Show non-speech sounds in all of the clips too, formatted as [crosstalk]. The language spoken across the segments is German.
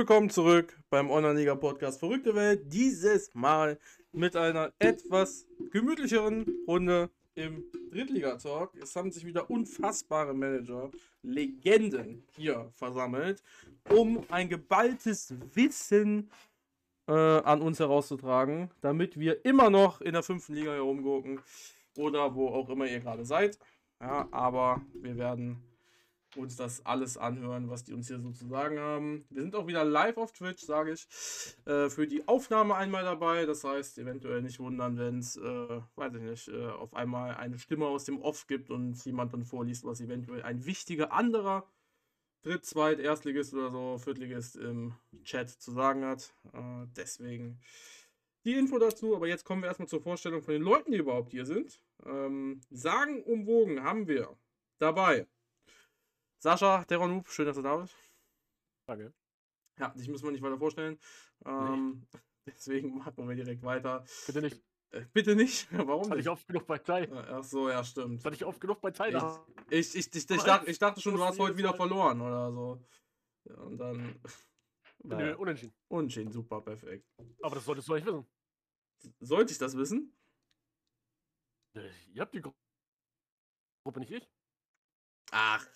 willkommen zurück beim Online-Liga-Podcast Verrückte Welt. Dieses Mal mit einer etwas gemütlicheren Runde im Drittliga-Talk. Es haben sich wieder unfassbare Manager, Legenden hier versammelt, um ein geballtes Wissen äh, an uns herauszutragen, damit wir immer noch in der fünften Liga herumgucken oder wo auch immer ihr gerade seid. Ja, aber wir werden uns das alles anhören, was die uns hier so zu sagen haben. Wir sind auch wieder live auf Twitch, sage ich, äh, für die Aufnahme einmal dabei. Das heißt, eventuell nicht wundern, wenn es, äh, weiß ich nicht, äh, auf einmal eine Stimme aus dem Off gibt und jemand dann vorliest, was eventuell ein wichtiger anderer Dritt-, Zweit-, Erstligist oder so, Viertligist im Chat zu sagen hat. Äh, deswegen die Info dazu. Aber jetzt kommen wir erstmal zur Vorstellung von den Leuten, die überhaupt hier sind. Ähm, sagen umwogen haben wir dabei Sascha, Deronub, schön, dass du da bist. Danke. Ja, dich müssen wir nicht weiter vorstellen. Ähm, [laughs] deswegen machen wir direkt weiter. Bitte nicht. Äh, bitte nicht? [laughs] Warum Hatte nicht? ich oft genug bei Zeit. Ach so, ja, stimmt. Hatte ich oft genug bei Zeit. Ich, ich, ich, ich, dachte, ich dachte schon, du hast heute wieder verloren oder so. Ja, und dann. [laughs] Nö, Naja, unentschieden. unentschieden, super, perfekt. Aber das solltest du eigentlich wissen. Sollte ich das wissen? Äh, Ihr habt die Gru Gruppe, nicht ich. Ach.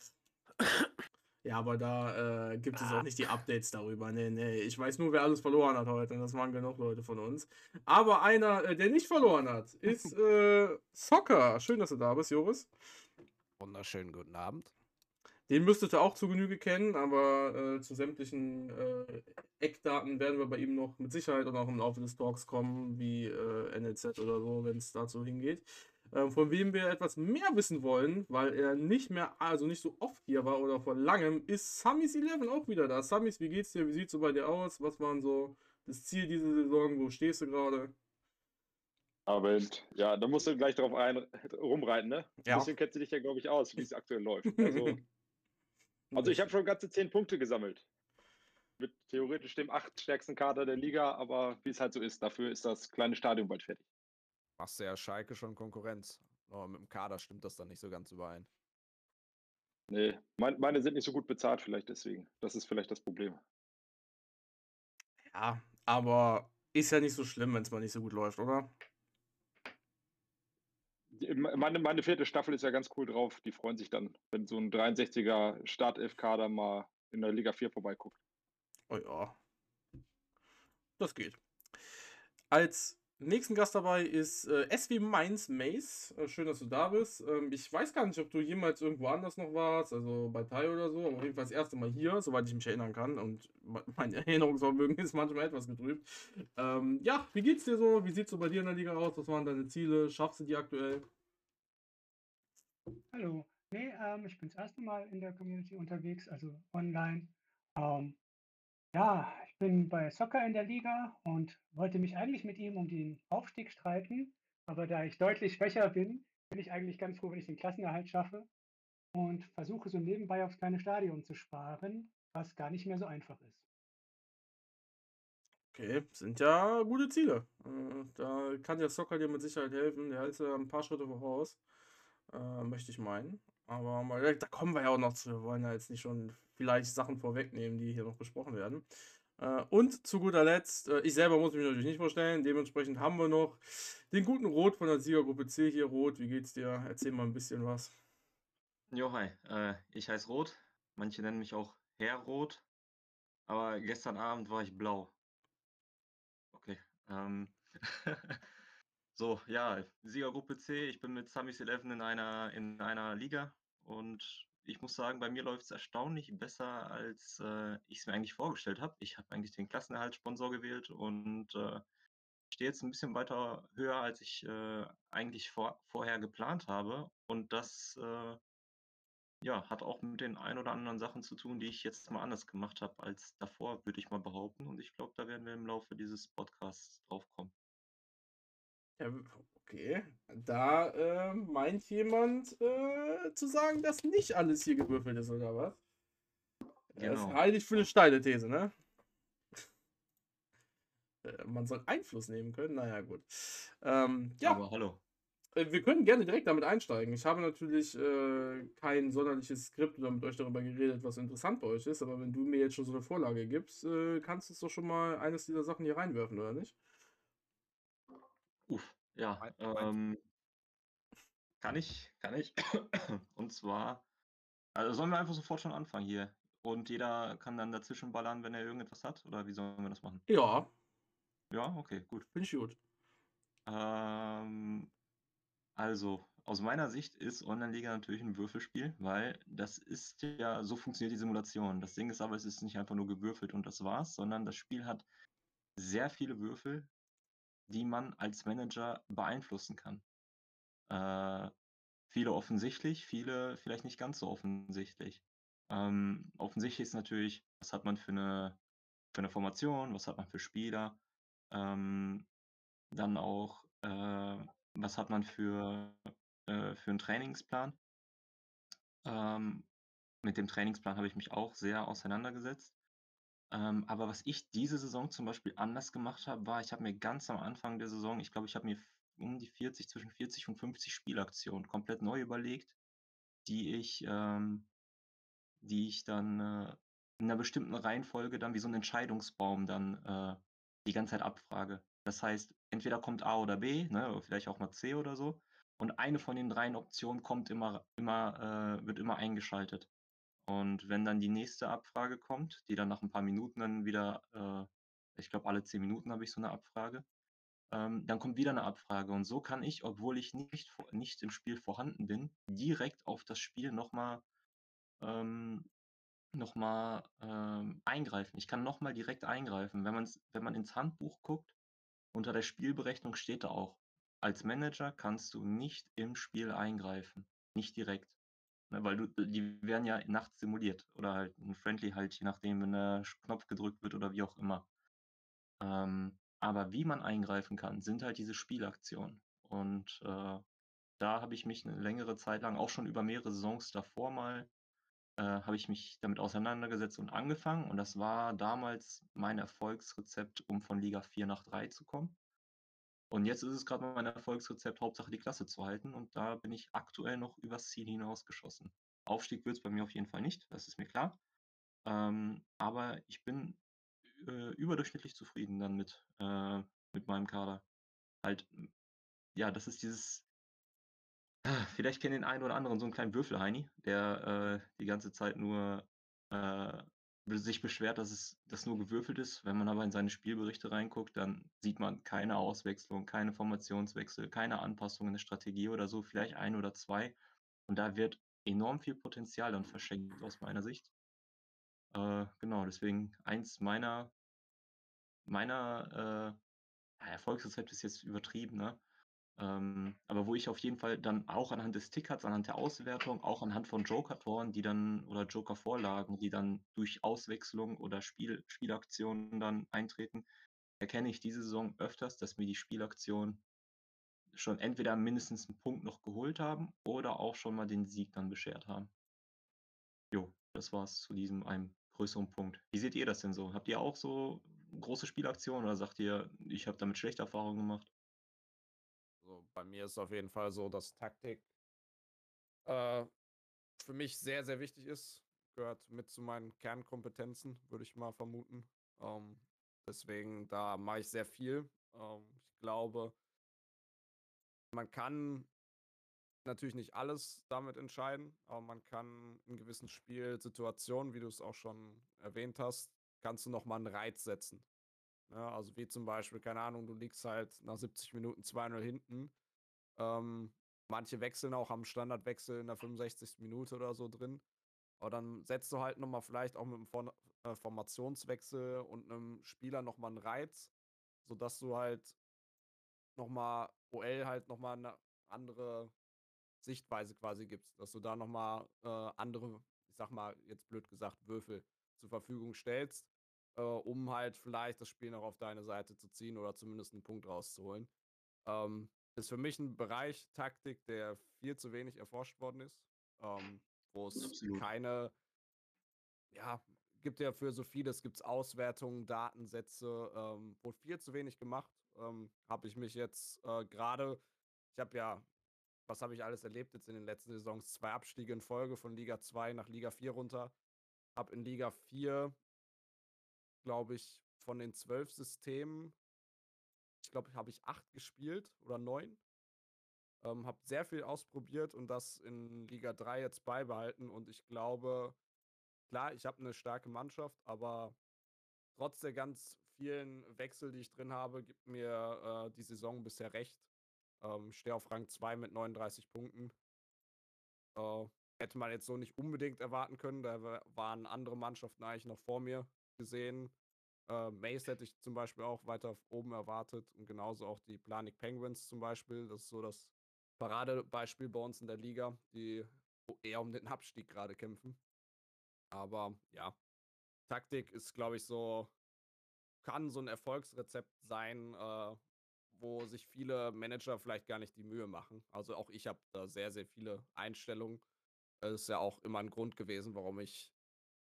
Ja, aber da äh, gibt es auch nicht die Updates darüber. Nee, nee. Ich weiß nur, wer alles verloren hat heute. Und das waren genug Leute von uns. Aber einer, äh, der nicht verloren hat, [laughs] ist äh, Soccer. Schön, dass du da bist, Joris. Wunderschönen guten Abend. Den müsstet ihr auch zu Genüge kennen, aber äh, zu sämtlichen äh, Eckdaten werden wir bei ihm noch mit Sicherheit und auch im Laufe des Talks kommen, wie äh, NLZ oder so, wenn es dazu hingeht. Ähm, von wem wir etwas mehr wissen wollen, weil er nicht mehr, also nicht so oft hier war oder vor langem, ist Sammys 11 auch wieder da. Sammys, wie geht's dir? Wie sieht's so bei dir aus? Was waren so das Ziel dieser Saison? Wo stehst du gerade? Aber ja, da musst du gleich drauf ein, rumreiten, ne? Ja. Ein bisschen kennst du dich ja, glaube ich, aus, wie es aktuell läuft. Also, [laughs] also ich habe schon ganze zehn Punkte gesammelt. Mit theoretisch dem acht stärksten Kader der Liga, aber wie es halt so ist, dafür ist das kleine Stadion bald fertig. Machst du ja Schalke schon Konkurrenz. Aber mit dem Kader stimmt das dann nicht so ganz überein. Nee, mein, meine sind nicht so gut bezahlt, vielleicht deswegen. Das ist vielleicht das Problem. Ja, aber ist ja nicht so schlimm, wenn es mal nicht so gut läuft, oder? Meine, meine vierte Staffel ist ja ganz cool drauf. Die freuen sich dann, wenn so ein 63er Startelf-Kader mal in der Liga 4 vorbeiguckt. Oh ja. Das geht. Als nächsten Gast dabei ist äh, SW Mainz Mace. Äh, schön, dass du da bist. Ähm, ich weiß gar nicht, ob du jemals irgendwo anders noch warst, also bei Tai oder so, aber auf jeden Fall das erste Mal hier, soweit ich mich erinnern kann. Und me- mein Erinnerungsvermögen [laughs] ist manchmal etwas getrübt. Ähm, ja, wie geht's dir so? Wie sieht's so bei dir in der Liga aus? Was waren deine Ziele? Schaffst du die aktuell? Hallo. Nee, ähm, ich bin das erste Mal in der Community unterwegs, also online. Ähm, ja, ich bin bei Soccer in der Liga und wollte mich eigentlich mit ihm um den Aufstieg streiten. Aber da ich deutlich [laughs] schwächer bin, bin ich eigentlich ganz froh, wenn ich den Klassenerhalt schaffe und versuche so nebenbei aufs kleine Stadion zu sparen, was gar nicht mehr so einfach ist. Okay, sind ja gute Ziele. Äh, da kann der Soccer dir mit Sicherheit helfen. Der hält ja ein paar Schritte voraus. Äh, möchte ich meinen. Aber da kommen wir ja auch noch zu. Wir wollen ja jetzt nicht schon vielleicht Sachen vorwegnehmen, die hier noch besprochen werden. Äh, und zu guter Letzt, äh, ich selber muss mich natürlich nicht vorstellen. Dementsprechend haben wir noch den guten Rot von der Siegergruppe C hier. Rot, wie geht's dir? Erzähl mal ein bisschen was. Jo, hi. Äh, ich heiße Rot. Manche nennen mich auch Herr Rot. Aber gestern Abend war ich blau. Okay. Ähm. [laughs] so, ja, Siegergruppe C. Ich bin mit Sammys 11 in einer, in einer Liga. Und ich muss sagen, bei mir läuft es erstaunlich besser, als äh, ich es mir eigentlich vorgestellt habe. Ich habe eigentlich den Klassenerhaltssponsor gewählt und äh, stehe jetzt ein bisschen weiter höher, als ich äh, eigentlich vor, vorher geplant habe. Und das äh, ja, hat auch mit den ein oder anderen Sachen zu tun, die ich jetzt mal anders gemacht habe als davor, würde ich mal behaupten. Und ich glaube, da werden wir im Laufe dieses Podcasts drauf kommen. Ja, okay. Da äh, meint jemand äh, zu sagen, dass nicht alles hier gewürfelt ist, oder was? Das Genau. halte ich für eine steile These, ne? Äh, Man soll Einfluss nehmen können, naja, gut. Ähm, ja, Aber hallo. Äh, Wir können gerne direkt damit einsteigen. Ich habe natürlich äh, kein sonderliches Skript oder mit euch darüber geredet, was interessant bei euch ist, aber wenn du mir jetzt schon so eine Vorlage gibst, äh, kannst du es doch schon mal eines dieser Sachen hier reinwerfen, oder nicht? Uff, ja, Mein- mein- ähm, kann ich, kann ich. [coughs] Und zwar, also sollen wir einfach sofort schon anfangen hier. Und jeder kann dann dazwischen ballern, wenn er irgendetwas hat? Oder wie sollen wir das machen? Ja, Ja, okay, gut. finde ich gut. Ähm, also, aus meiner Sicht ist Online-Liga natürlich ein Würfelspiel, weil das ist ja, so funktioniert die Simulation. Das Ding ist aber, es ist nicht einfach nur gewürfelt und das war's, sondern das Spiel hat sehr viele Würfel, die man als Manager beeinflussen kann. Äh, viele offensichtlich, viele vielleicht nicht ganz so offensichtlich. Ähm, offensichtlich ist natürlich, was hat man für eine, für eine Formation, was hat man für Spieler, ähm, dann auch, äh, was hat man für, äh, für einen Trainingsplan. Ähm, mit dem Trainingsplan habe ich mich auch sehr auseinandergesetzt. Ähm, aber was ich diese Saison zum Beispiel anders gemacht habe, war, ich habe mir ganz am Anfang der Saison, ich glaube, ich habe mir um die 40, zwischen 40 und 50 Spielaktionen komplett neu überlegt, die ich, ähm, die ich dann äh, in einer bestimmten Reihenfolge dann wie so ein Entscheidungsbaum dann äh, die ganze Zeit abfrage. Das heißt, entweder kommt A oder B, ne, oder vielleicht auch mal C oder so. Und eine von den dreien Optionen kommt immer, immer, äh, wird immer eingeschaltet. Und wenn dann die nächste Abfrage kommt, die dann nach ein paar Minuten dann wieder, äh, ich glaube, alle zehn Minuten habe ich so eine Abfrage, ähm, dann kommt wieder eine Abfrage. Und so kann ich, obwohl ich nicht, nicht im Spiel vorhanden bin, direkt auf das Spiel nochmal ähm, noch ähm, eingreifen. Ich kann nochmal direkt eingreifen. Wenn, man's, wenn man ins Handbuch guckt, unter der Spielberechnung steht da auch, als Manager kannst du nicht im Spiel eingreifen. Nicht direkt. Ne, weil du, die werden ja nachts simuliert. Oder halt ein Friendly halt, je nachdem, wenn der Knopf gedrückt wird oder wie auch immer. Ähm, aber wie man eingreifen kann, sind halt diese Spielaktionen. Und äh, da habe ich mich eine längere Zeit lang, auch schon über mehrere Saisons davor mal, äh, habe ich mich damit auseinandergesetzt und angefangen. Und das war damals mein Erfolgsrezept, um von Liga 4 nach 3 zu kommen. Und jetzt ist es gerade mein Erfolgsrezept, Hauptsache die Klasse zu halten. Und da bin ich aktuell noch übers Ziel hinausgeschossen. Aufstieg wird es bei mir auf jeden Fall nicht, das ist mir klar. Ähm, aber ich bin äh, überdurchschnittlich zufrieden dann mit, äh, mit meinem Kader. Halt, m, ja, das ist dieses, Ah, Vielleicht kennen den einen oder anderen so einen kleinen Würfelheini, der äh, die ganze Zeit nur äh, sich beschwert, dass es dass nur gewürfelt ist. Wenn man aber in seine Spielberichte reinguckt, dann sieht man keine Auswechslung, keine Formationswechsel, keine Anpassungen in der Strategie oder so, vielleicht ein oder zwei. Und da wird enorm viel Potenzial dann verschenkt aus meiner Sicht. Äh, genau, deswegen eins meiner meiner äh, Erfolgsrezept ist jetzt übertrieben, ne? Ähm, aber wo ich auf jeden Fall dann auch anhand des Tickets, anhand der Auswertung, auch anhand von Joker-Toren, die dann oder Joker-Vorlagen, die dann durch Auswechslung oder Spiel, Spielaktionen dann eintreten, erkenne ich diese Saison öfters, dass mir die Spielaktionen schon entweder mindestens einen Punkt noch geholt haben oder auch schon mal den Sieg dann beschert haben. Jo, das war's zu diesem einem größeren Punkt. Wie seht ihr das denn so? Habt ihr auch so große Spielaktionen oder sagt ihr, ich habe damit schlechte Erfahrungen gemacht? Also bei mir ist auf jeden Fall so, dass Taktik äh, für mich sehr, sehr wichtig ist. Gehört mit zu meinen Kernkompetenzen, würde ich mal vermuten. Ähm, deswegen, da mache ich sehr viel. Ähm, ich glaube, man kann natürlich nicht alles damit entscheiden, aber man kann in gewissen Spielsituationen, wie du es auch schon erwähnt hast, kannst du nochmal einen Reiz setzen. Ja, also wie zum Beispiel, keine Ahnung, du liegst halt nach 70 Minuten 2-0 hinten. Ähm, manche wechseln auch am Standardwechsel in der 65. Minute oder so drin. Aber dann setzt du halt nochmal vielleicht auch mit einem Form äh, Formationswechsel und einem Spieler nochmal einen Reiz, sodass du halt nochmal OL halt nochmal eine andere Sichtweise quasi gibst. Dass du da nochmal äh, andere, ich sag mal, jetzt blöd gesagt, Würfel zur Verfügung stellst, äh, um halt vielleicht das Spiel noch auf deine Seite zu ziehen oder zumindest einen Punkt rauszuholen. Ähm, ist für mich ein Bereich Taktik, der viel zu wenig erforscht worden ist, ähm, wo es keine, ja, gibt ja für so vieles, gibt es Auswertungen, Datensätze, ähm, wurde viel zu wenig gemacht. Ähm, habe ich mich jetzt äh, gerade, ich habe ja was habe ich alles erlebt jetzt in den letzten Saisons? Zwei Abstiege in Folge von Liga 2 nach Liga 4 runter. Hab in Liga 4, glaube ich, von den zwölf Systemen, ich glaube, habe ich acht gespielt oder neun. Ähm, habe sehr viel ausprobiert und das in Liga 3 jetzt beibehalten. Und ich glaube, klar, ich habe eine starke Mannschaft, aber trotz der ganz vielen Wechsel, die ich drin habe, gibt mir äh, die Saison bisher recht. Ähm, Stehe auf Rang 2 mit 39 Punkten. Äh, hätte man jetzt so nicht unbedingt erwarten können. Da waren andere Mannschaften eigentlich noch vor mir gesehen. Äh, Mace hätte ich zum Beispiel auch weiter oben erwartet und genauso auch die Planik Penguins zum Beispiel. Das ist so das Paradebeispiel bei uns in der Liga, die eher um den Abstieg gerade kämpfen. Aber ja, Taktik ist, glaube ich, so, kann so ein Erfolgsrezept sein, äh, wo sich viele Manager vielleicht gar nicht die Mühe machen. Also auch ich habe da sehr, sehr viele Einstellungen. Das ist ja auch immer ein Grund gewesen, warum ich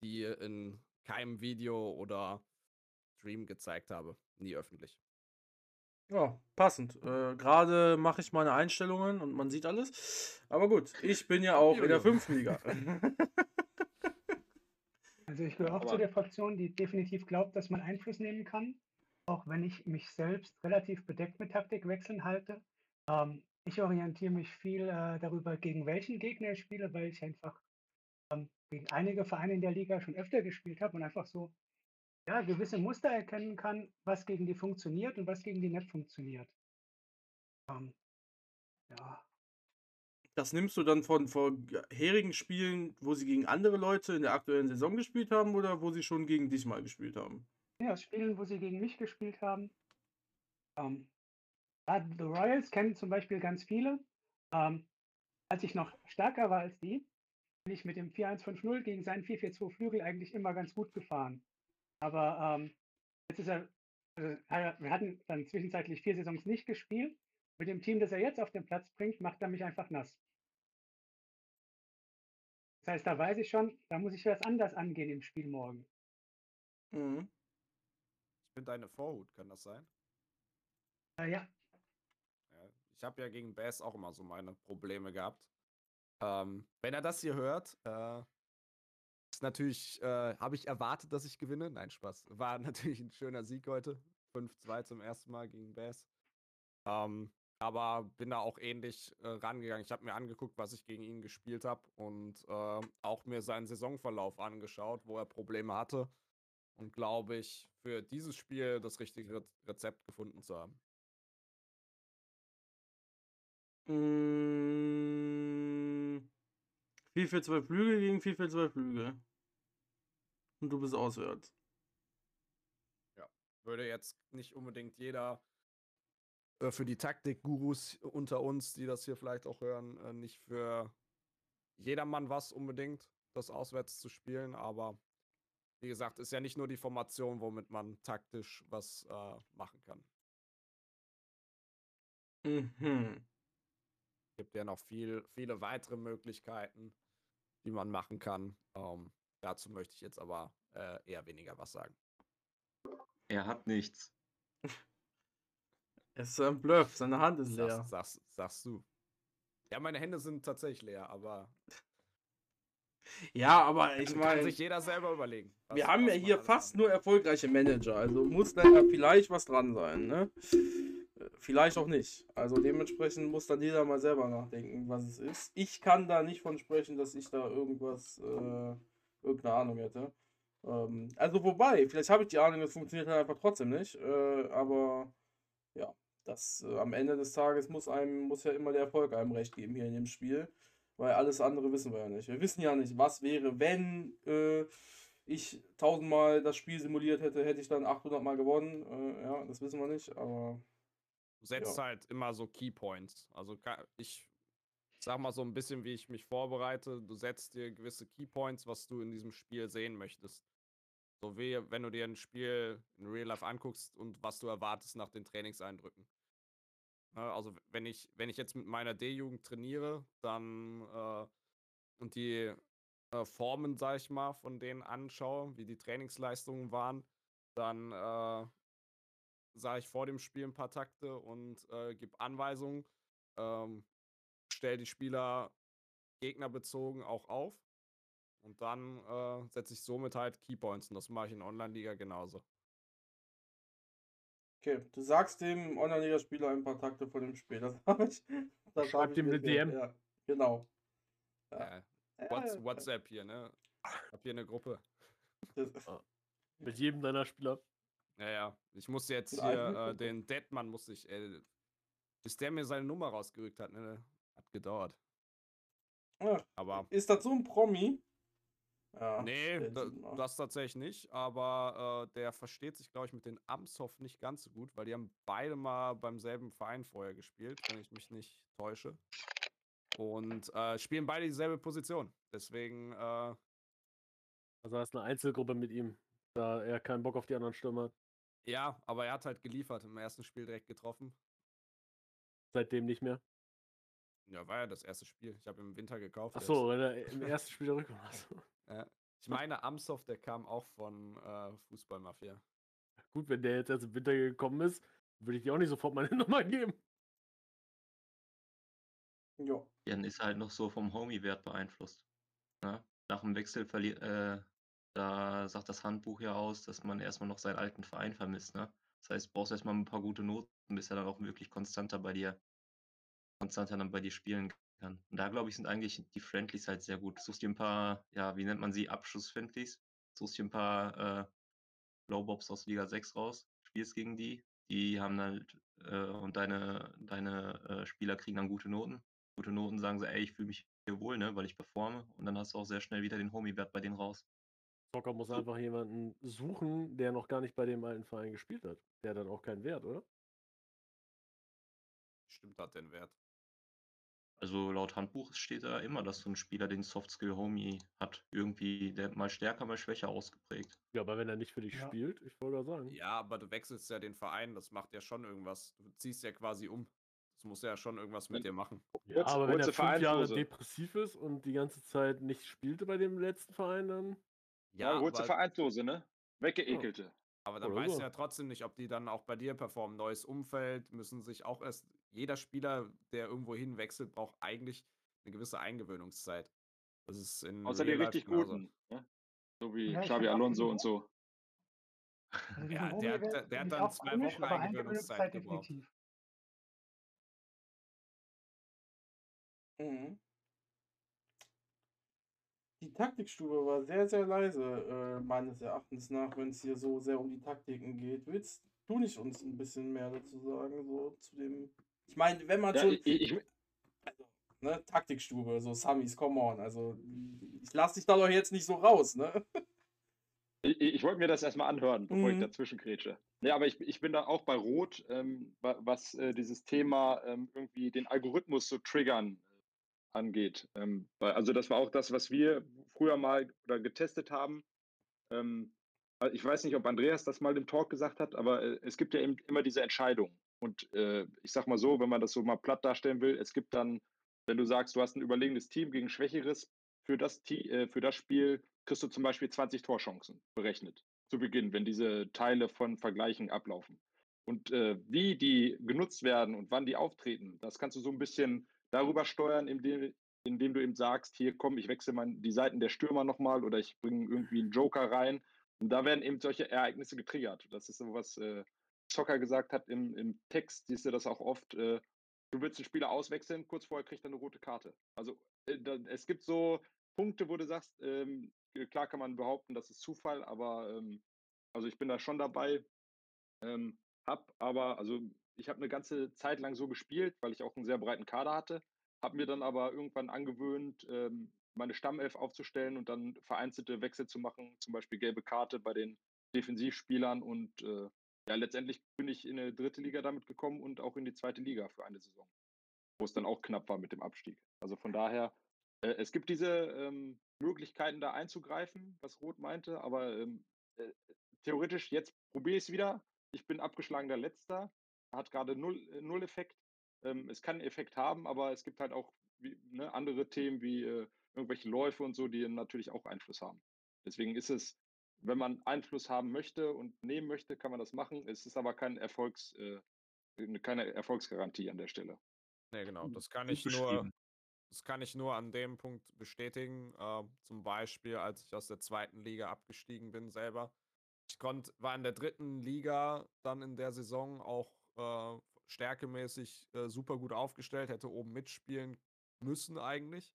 die in keinem Video oder Stream gezeigt habe. Nie öffentlich. Ja, passend. Äh, Gerade mache ich meine Einstellungen und man sieht alles. Aber gut, ich bin ja auch in der fünften Liga. [laughs] Also ich gehöre auch Aber- zu der Fraktion, die definitiv glaubt, dass man Einfluss nehmen kann, auch wenn ich mich selbst relativ bedeckt mit Taktikwechseln halte. Ähm, ich orientiere mich viel äh, darüber, gegen welchen Gegner ich spiele, weil ich einfach gegen einige Vereine in der Liga schon öfter gespielt habe und einfach so ja, gewisse Muster erkennen kann, was gegen die funktioniert und was gegen die nicht funktioniert. Ähm, ja, Das nimmst du dann von vorherigen Spielen, wo sie gegen andere Leute in der aktuellen Saison gespielt haben oder wo sie schon gegen dich mal gespielt haben? Ja, aus Spielen, wo sie gegen mich gespielt haben. Ähm, The Royals kennen zum Beispiel ganz viele. Ähm, als ich noch stärker war als die, ich mit dem 4-1-5-0 gegen seinen 4-4-2 Flügel eigentlich immer ganz gut gefahren. Aber ähm, jetzt ist er, also, wir hatten dann zwischenzeitlich vier Saisons nicht gespielt. Mit dem Team, das er jetzt auf den Platz bringt, macht er mich einfach nass. Das heißt, da weiß ich schon, da muss ich was anders angehen im Spiel morgen. Mhm. Ich bin deine Vorhut, kann das sein? Äh, ja, Ja, ich habe ja gegen Bass auch immer so meine Probleme gehabt. Ähm, wenn er das hier hört, äh, ist natürlich, äh, habe ich erwartet, dass ich gewinne. Nein, Spaß. War [laughs] natürlich ein schöner Sieg heute. 5-2 zum ersten Mal gegen Bass. Ähm, aber bin da auch ähnlich äh, rangegangen. Ich habe mir angeguckt, was ich gegen ihn gespielt habe und äh, auch mir seinen Saisonverlauf angeschaut, wo er Probleme hatte. Und glaube ich, für dieses Spiel das richtige Re Rezept gefunden zu haben. Mm, 4 für 2 Flügel gegen 4 für 2 Flügel. Und du bist auswärts. würde jetzt nicht unbedingt jeder äh, für die Taktik-Gurus unter uns, die das hier vielleicht auch hören, äh, nicht für jedermann was unbedingt, das auswärts zu spielen, aber wie gesagt, ist ja nicht nur die Formation, womit man taktisch was äh, machen kann. Mhm. gibt ja noch viel, viele weitere Möglichkeiten, die man machen kann. Ähm, dazu möchte ich jetzt aber äh, eher weniger was sagen. Er hat nichts. [laughs] Es ist ein Bluff, seine Hand ist leer. Sagst, sagst, sagst du. Ja, meine Hände sind tatsächlich leer, aber Ja, aber ich [laughs] kann meine, sich jeder selber überlegen. was- wir haben ja hier fast nur erfolgreiche Manager, also muss da ja vielleicht was dran sein, ne? Vielleicht auch nicht. Also dementsprechend muss dann jeder mal selber nachdenken, was es ist. Ich kann da nicht von sprechen, dass ich da irgendwas, äh, irgendeine Ahnung hätte. Ähm, also wobei, vielleicht habe ich die Ahnung, es funktioniert halt einfach trotzdem nicht. Äh, aber ja, das äh, am Ende des Tages muss einem, muss ja immer der Erfolg einem recht geben hier in dem Spiel. Weil alles andere wissen wir ja nicht. Wir wissen ja nicht, was wäre, wenn äh, ich tausendmal das Spiel simuliert hätte, hätte ich dann 800 Mal gewonnen. Äh, ja, das wissen wir nicht, aber Du setzt Ja. halt immer so Keypoints. Also ich sag mal so ein bisschen, wie ich mich vorbereite. Du setzt dir gewisse Keypoints, was du in diesem Spiel sehen möchtest. So wie wenn du dir ein Spiel in Real Life anguckst und was du erwartest nach den Trainingseindrücken. Ne, Also wenn ich, wenn ich jetzt mit meiner D-Jugend trainiere, dann äh, und die äh, Formen, sag ich mal, von denen anschaue, wie die Trainingsleistungen waren, dann äh, sage ich vor dem Spiel ein paar Takte und äh, gebe Anweisungen. Ähm, stelle die Spieler gegnerbezogen auch auf. Und dann äh, setze ich somit halt Keypoints. Und das mache ich in Online-Liga genauso. Okay, du sagst dem Online-Liga-Spieler ein paar Takte vor dem Spiel. Das [laughs] habe ich. Das Schreib hab ich ihm eine DM. Ja, genau. Ja. Äh, Ja, Whats WhatsApp hier, ne? Hab hier eine Gruppe. das- Mit jedem deiner Spieler. Ja, ja. Ich musste jetzt hier, äh, den Deadman musste ich, äh, bis der mir seine Nummer rausgerückt hat, ne? Hat gedauert. Ja, Aber Ist das so ein Promi? Ja, nee, das tatsächlich nicht. Aber äh, der versteht sich, glaube ich, mit den Amsoft nicht ganz so gut, weil die haben beide mal beim selben Verein vorher gespielt, wenn ich mich nicht täusche. Und äh, spielen beide dieselbe Position. Deswegen, äh, Also hast eine Einzelgruppe mit ihm, da er keinen Bock auf die anderen Stürmer hat. Ja, aber er hat halt geliefert, im ersten Spiel direkt getroffen. Seitdem nicht mehr. Ja, war ja das erste Spiel. Ich habe im Winter gekauft. Ach so, er im ersten Spiel der Rückrunde. Achso. Ja. Ich meine, Amsoft, der kam auch von äh, Fußballmafia. Gut, wenn der jetzt erst im Winter gekommen ist, würde ich dir auch nicht sofort meine [laughs] Nummer geben. Ja. Dann ist er halt noch so vom Homie-Wert beeinflusst. Ne? Nach dem Wechsel verliert, äh, da sagt das Handbuch ja aus, dass man erstmal noch seinen alten Verein vermisst. Ne? Das heißt, du brauchst erstmal ein paar gute Noten, bis er dann auch wirklich konstanter bei dir, konstanter dann bei dir spielen kann. Und da glaube ich, sind eigentlich die Friendlies halt sehr gut. Suchst dir ein paar, ja, wie nennt man sie, Abschuss-Friendlies. Suchst dir ein paar äh, Lowbobs aus Liga 6 raus, spielst gegen die. Die haben halt, äh, und deine, deine äh, Spieler kriegen dann gute Noten gute Noten sagen sie, ey, ich fühle mich hier wohl, ne, weil ich performe. Und dann hast du auch sehr schnell wieder den Homie-Wert bei denen raus. Zocker muss einfach jemanden suchen, der noch gar nicht bei dem alten Verein gespielt hat. Der hat dann auch keinen Wert, oder? Stimmt hat den Wert. Also laut Handbuch steht da immer, dass so ein Spieler den Soft-Skill-Homie hat. Irgendwie, der mal stärker, mal schwächer ausgeprägt. Ja, aber wenn er nicht für dich Ja. spielt, ich wollte sagen. Ja, aber du wechselst ja den Verein, das macht ja schon irgendwas. Du ziehst ja quasi um. Das muss ja schon irgendwas mit dir machen. Ja, aber wenn er fünf Jahre depressiv ist und die ganze Zeit nicht spielte bei dem letzten Verein, dann. Ja, holst du aber, Vereinslose, ne? Weggeekelte. aber dann oder weißt so. du ja trotzdem nicht, ob die dann auch bei dir performen. Neues Umfeld, müssen sich auch erst. Jeder Spieler, der irgendwo hin wechselt, braucht eigentlich eine gewisse Eingewöhnungszeit. Das ist in Außer die richtig genauso. guten. Ne? So wie Ja, auch Alonso und so. Also Ja, der hat- der finde hat dann zwei Wochen aber Eingewöhnungszeit gebraucht. Mhm. Die Taktikstube war sehr, sehr leise, äh, meines Erachtens nach, wenn es hier so sehr um die Taktiken geht. Willst du nicht uns ein bisschen mehr dazu sagen, so zu dem. Ich meine, wenn man Ja, schon. ich, ich, Also, ne, Taktikstube, so Samis, come on. Also, ich lasse dich da doch jetzt nicht so raus, ne? Ich, ich wollte mir das erstmal anhören, bevor ich Mhm. dazwischen grätsche. Ja, aber ich, ich bin da auch bei Rot, ähm, wa- was äh, dieses Thema ähm, irgendwie den Algorithmus zu triggern angeht. Ähm, also das war auch das, was wir früher mal oder getestet haben. Ähm, also ich weiß nicht, ob Andreas das mal im Talk gesagt hat, aber äh, es gibt ja eben immer diese Entscheidung. Und äh, ich sag mal so, wenn man das so mal platt darstellen will, es gibt dann, wenn du sagst, du hast ein überlegenes Team gegen schwächeres, für das, äh, für das Spiel kriegst du zum Beispiel 20 Torchancen berechnet zu Beginn, wenn diese Teile von Vergleichen ablaufen. Und äh, wie die genutzt werden und wann die auftreten, das kannst du so ein bisschen darüber steuern, indem, indem du eben sagst, hier komm, ich wechsle mal die Seiten der Stürmer nochmal oder ich bringe irgendwie einen Joker rein. Und da werden eben solche Ereignisse getriggert. Das ist so, was äh, Zocker gesagt hat im, im Text, siehst du das auch oft. Äh, du willst einen Spieler auswechseln, kurz vorher kriegt er eine rote Karte. Also äh, da, es gibt so Punkte, wo du sagst, ähm, klar kann man behaupten, das ist Zufall, aber ähm, also ich bin da schon dabei. Ähm, hab aber, also ich habe eine ganze Zeit lang so gespielt, weil ich auch einen sehr breiten Kader hatte, habe mir dann aber irgendwann angewöhnt, ähm, meine Stammelf aufzustellen und dann vereinzelte Wechsel zu machen, zum Beispiel gelbe Karte bei den Defensivspielern und äh, ja, letztendlich bin ich in eine dritte Liga damit gekommen und auch in die zweite Liga für eine Saison, wo es dann auch knapp war mit dem Abstieg. Also von daher, äh, es gibt diese ähm, Möglichkeiten da einzugreifen, was Roth meinte, aber ähm, äh, theoretisch, jetzt probiere ich es wieder. Ich bin abgeschlagener Letzter, hat gerade null, äh, null Effekt. Ähm, es kann einen Effekt haben, aber es gibt halt auch wie, ne, andere Themen wie äh, irgendwelche Läufe und so, die natürlich auch Einfluss haben. Deswegen ist es, wenn man Einfluss haben möchte und nehmen möchte, kann man das machen. Es ist aber kein Erfolgs, äh, keine Erfolgsgarantie an der Stelle. Nee, genau. Gut Das kann ich nur, das kann ich nur an dem Punkt bestätigen. Äh, zum Beispiel, als ich aus der zweiten Liga abgestiegen bin selber. Ich konnt, war in der dritten Liga dann in der Saison auch äh, stärkemäßig äh, super gut aufgestellt, hätte oben mitspielen müssen eigentlich.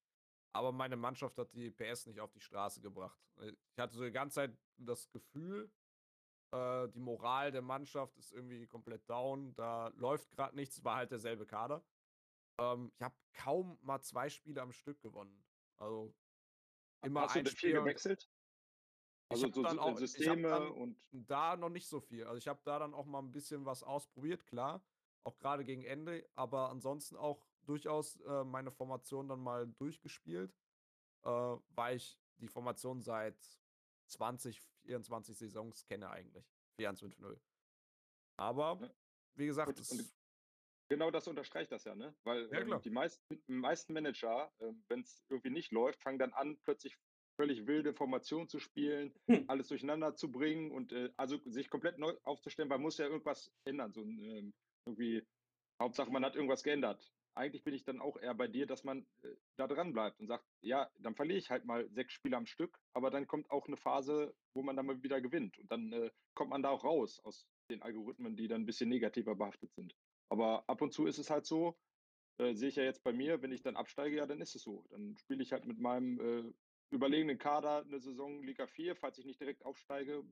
Aber meine Mannschaft hat die PS nicht auf die Straße gebracht. Äh, ich hatte so die ganze Zeit das Gefühl, äh, die Moral der Mannschaft ist irgendwie komplett down. Da läuft gerade nichts, war halt derselbe Kader. Ähm, ich habe kaum mal zwei Spiele am Stück gewonnen. Also immer Hast du ein viel Spiel. gewechselt? Also so dann auch- Systeme und Da noch nicht so viel. Also ich habe da dann auch mal ein bisschen was ausprobiert, klar. Auch gerade gegen Ende, aber ansonsten auch durchaus äh, meine Formation dann mal durchgespielt, äh, weil ich die Formation seit 20, 24 Saisons kenne eigentlich. 4-1-5-0. Aber, Ja. wie gesagt, Und- und genau das unterstreicht das ja, ne? Weil Ja, ähm, die meisten, meisten Manager, ähm, wenn es irgendwie nicht läuft, fangen dann an, plötzlich völlig wilde Formationen zu spielen, Hm. alles durcheinander zu bringen und äh, also sich komplett neu aufzustellen, weil man muss ja irgendwas ändern. So ähm, irgendwie, Hauptsache man hat irgendwas geändert. Eigentlich bin ich dann auch eher bei dir, dass man äh, da dran bleibt und sagt, ja, dann verliere ich halt mal sechs Spiele am Stück, aber dann kommt auch eine Phase, wo man dann mal wieder gewinnt und dann äh, kommt man da auch raus aus den Algorithmen, die dann ein bisschen negativer behaftet sind. Aber ab und zu ist es halt so, äh, sehe ich ja jetzt bei mir, wenn ich dann absteige, ja, dann ist es so. Dann spiele ich halt mit meinem äh, überlegenen Kader eine Saison Liga 4, falls ich nicht direkt aufsteige,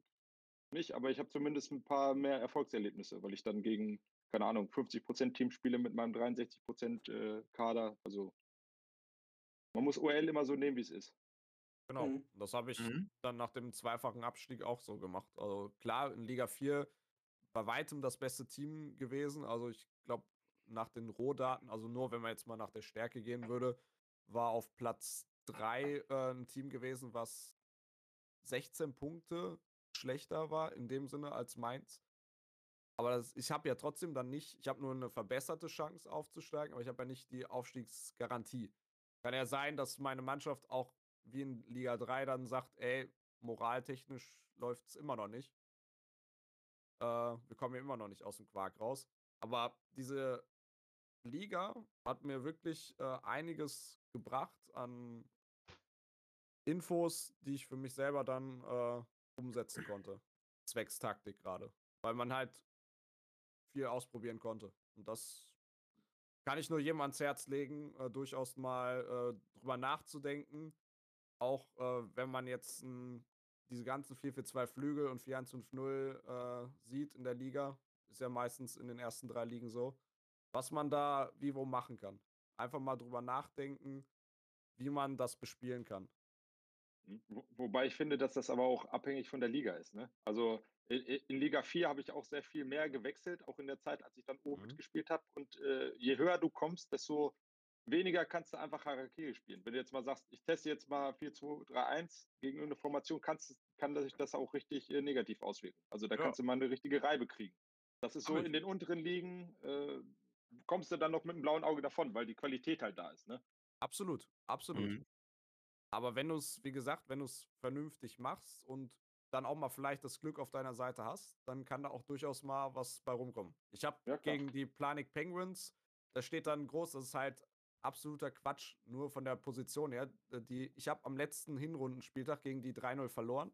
nicht, aber ich habe zumindest ein paar mehr Erfolgserlebnisse, weil ich dann gegen, keine Ahnung, 50% Team spiele mit meinem 63% äh, Kader. Also man muss OL immer so nehmen, wie es ist. genau, Mhm. das habe ich Mhm. dann nach dem zweifachen Abstieg auch so gemacht. Also klar, in Liga 4 bei weitem das beste Team gewesen. Also ich glaube, nach den Rohdaten, also nur wenn man jetzt mal nach der Stärke gehen würde, war auf Platz 3 äh, ein Team gewesen, was 16 Punkte schlechter war in dem Sinne als Mainz. Aber das, ich habe ja trotzdem dann nicht, ich habe nur eine verbesserte Chance aufzusteigen, aber ich habe ja nicht die Aufstiegsgarantie. Kann ja sein, dass meine Mannschaft auch wie in Liga 3 dann sagt, ey, moraltechnisch läuft es immer noch nicht. Äh, wir kommen hier immer noch nicht aus dem Quark raus. Aber diese Liga hat mir wirklich äh, einiges gebracht an Infos, die ich für mich selber dann äh, umsetzen konnte. Zwecks Taktik gerade. Weil man halt viel ausprobieren konnte. Und das kann ich nur jedem ans Herz legen, äh, durchaus mal äh, drüber nachzudenken. Auch äh, wenn man jetzt n, diese ganzen 4-4-2 Flügel und 4-1-5-0 äh, sieht in der Liga. Ist ja meistens in den ersten drei Ligen so. Was man da wie wo machen kann. Einfach mal drüber nachdenken, wie man das bespielen kann. Hm, Wo, wobei ich finde, dass das aber auch abhängig von der Liga ist. Ne? Also in Liga 4 habe ich auch sehr viel mehr gewechselt, auch in der Zeit, als ich dann oben Mhm. mitgespielt habe. Und äh, je höher du kommst, desto weniger kannst du einfach Harakiri spielen. Wenn du jetzt mal sagst, ich teste jetzt mal 4-2-3-1 gegen irgendeine Formation, kannst, kann sich das auch richtig äh, negativ auswirken. Also da Ja. kannst du mal eine richtige Reibe kriegen. Das ist so ich. in den unteren Ligen, äh, kommst du dann noch mit einem blauen Auge davon, weil die Qualität halt da ist. Ne? Absolut, absolut. Mhm. Aber wenn du es, wie gesagt, wenn du es vernünftig machst und dann auch mal vielleicht das Glück auf deiner Seite hast, dann kann da auch durchaus mal was bei rumkommen. Ich habe Ja, gegen die Planik Penguins, da steht dann groß, das ist halt absoluter Quatsch, nur von der Position her. Äh, Die, ich habe am letzten Hinrundenspieltag gegen die 3-0 verloren.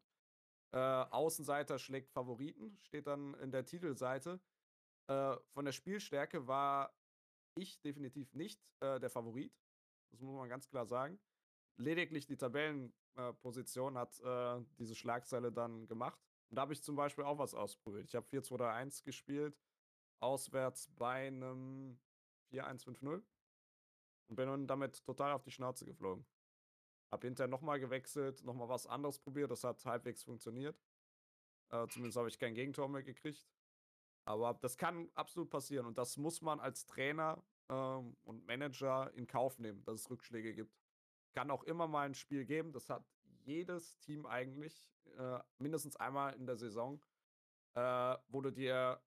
Äh, Außenseiter schlägt Favoriten, steht dann in der Titelseite. Äh, von der Spielstärke war ich definitiv nicht äh, der Favorit. Das muss man ganz klar sagen. Lediglich die Tabellenposition hat äh, diese Schlagzeile dann gemacht. Und da habe ich zum Beispiel auch was ausprobiert. Ich habe 4-2-3-1 gespielt, auswärts bei einem 4-1-5-0 und bin dann damit total auf die Schnauze geflogen. Hab hinterher nochmal gewechselt, nochmal was anderes probiert. Das hat halbwegs funktioniert. Äh, zumindest habe ich kein Gegentor mehr gekriegt. Aber das kann absolut passieren. Und das muss man als Trainer ähm, und Manager in Kauf nehmen, dass es Rückschläge gibt. Kann auch immer mal ein Spiel geben. Das hat jedes Team eigentlich äh, mindestens einmal in der Saison, äh, wo du dir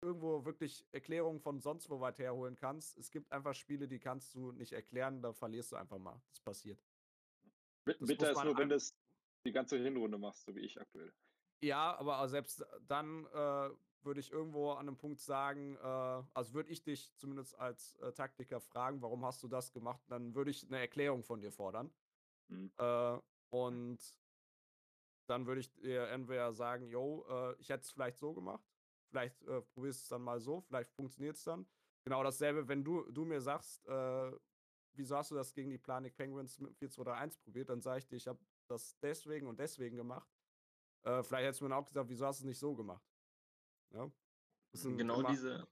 irgendwo wirklich Erklärungen von sonst wo weit herholen kannst. Es gibt einfach Spiele, die kannst du nicht erklären, da verlierst du einfach mal. Das passiert. Bit- Das Bitter ist nur, wenn du es die ganze Hinrunde machst, so wie ich aktuell. Ja, aber auch selbst dann, äh, würde ich irgendwo an einem Punkt sagen, äh, also würde ich dich zumindest als äh, Taktiker fragen, warum hast du das gemacht? Dann würde ich eine Erklärung von dir fordern. Mhm. Äh, und dann würde ich dir entweder sagen, yo, äh, ich hätte es vielleicht so gemacht, vielleicht äh, probierst es dann mal so, vielleicht funktioniert es dann. Genau dasselbe, wenn du, du mir sagst, äh, wieso hast du das gegen die Planik Penguins mit 4-2-3-1 probiert, dann sage ich dir, ich habe das deswegen und deswegen gemacht. Äh, vielleicht hättest du mir auch gesagt, wieso hast du es nicht so gemacht? Ja? Das sind Genau diese,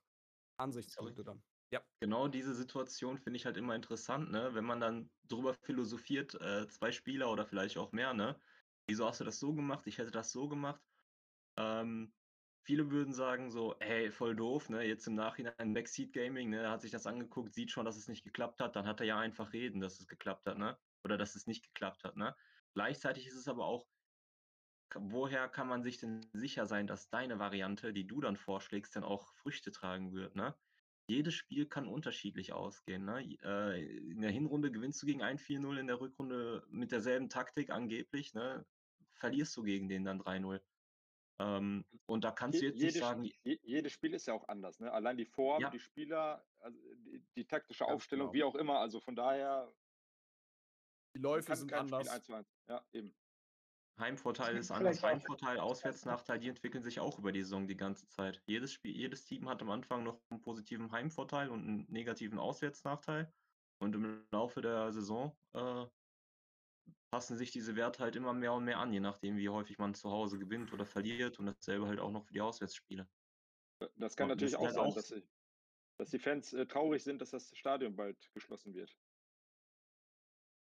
Ansichtspunkte dann. Ja. genau diese Situation finde ich halt immer interessant, ne? Wenn man dann drüber philosophiert, äh, zwei Spieler oder vielleicht auch mehr, ne? Wieso hast du das so gemacht? Ich hätte das so gemacht. Ähm, viele würden sagen so, hey, voll doof, ne? Jetzt im Nachhinein Backseat Gaming, ne? Hat sich das angeguckt, sieht schon, dass es nicht geklappt hat, dann hat er ja einfach reden, dass es geklappt hat, ne? Oder dass es nicht geklappt hat, ne? Gleichzeitig ist es aber auch, woher kann man sich denn sicher sein, dass deine Variante, die du dann vorschlägst, dann auch Früchte tragen wird, ne? Jedes Spiel kann unterschiedlich ausgehen. Ne? Äh, in der Hinrunde gewinnst du gegen ein 4-0, in der Rückrunde mit derselben Taktik angeblich, ne? verlierst du gegen den dann 3-0. Ähm, und da kannst du Je- jetzt nicht jedes, sagen, je, jedes Spiel ist ja auch anders. Ne? Allein die Form, Ja. die Spieler, also die, die taktische Ganz Aufstellung, genau. wie auch immer. Also von daher Die Läufe sind kein Spiel anders. 1 zu 1. Ja, eben. Heimvorteil ist anders. Heimvorteil, Auswärtsnachteil, die entwickeln sich auch über die Saison die ganze Zeit. Jedes Spiel, jedes Team hat am Anfang noch einen positiven Heimvorteil und einen negativen Auswärtsnachteil. Und im Laufe der Saison äh, passen sich diese Werte halt immer mehr und mehr an, je nachdem, wie häufig man zu Hause gewinnt oder verliert. Und dasselbe halt auch noch für die Auswärtsspiele. Das kann Und das natürlich sind auch halt sein, auch- dass, sie, dass die Fans äh, traurig sind, dass das Stadion bald geschlossen wird.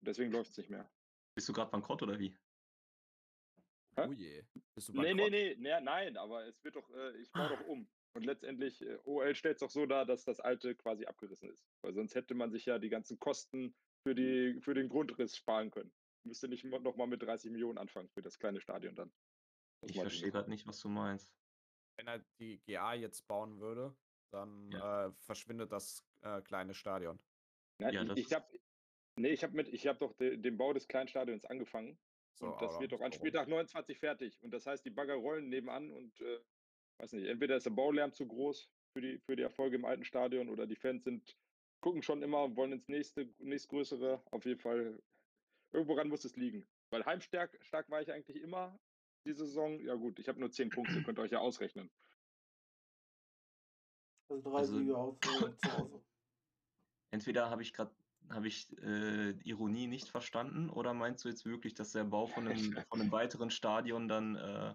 Deswegen läuft es nicht mehr. Bist du gerade bankrott oder wie? Hä? Oh je. Bist du Nee, nee, nee, nee, nein, aber es wird doch, äh, ich baue doch um. Und letztendlich, äh, OL stellt es doch so dar, dass das alte quasi abgerissen ist. Weil sonst hätte man sich ja die ganzen Kosten für, die, für den Grundriss sparen können. Müsste nicht nochmal mit 30 Millionen anfangen für das kleine Stadion dann. Das Ich verstehe gerade nicht, was du meinst. Wenn er die GA jetzt bauen würde, dann äh, verschwindet das äh, kleine Stadion. Nein, Ja, ich, das ich habe nee, ich habe mit, ich habe doch de, den Bau des kleinen Stadions angefangen. So, und das wird doch an? Spieltag 29 fertig. Und das heißt, die Bagger rollen nebenan und äh, weiß nicht, entweder ist der Baulärm zu groß für die, für die Erfolge im alten Stadion oder die Fans sind, gucken schon immer, wollen ins nächste, nächstgrößere. Auf jeden Fall, irgendworan muss es liegen. Weil heimstark stark war ich eigentlich immer diese Saison. Ja gut, ich habe nur 10 Punkte, könnt ihr euch ja ausrechnen. Also drei Also- Siege äh, zu Hause. Entweder habe ich gerade habe ich äh, Ironie nicht verstanden oder meinst du jetzt wirklich, dass der Bau von einem, von einem weiteren Stadion dann äh,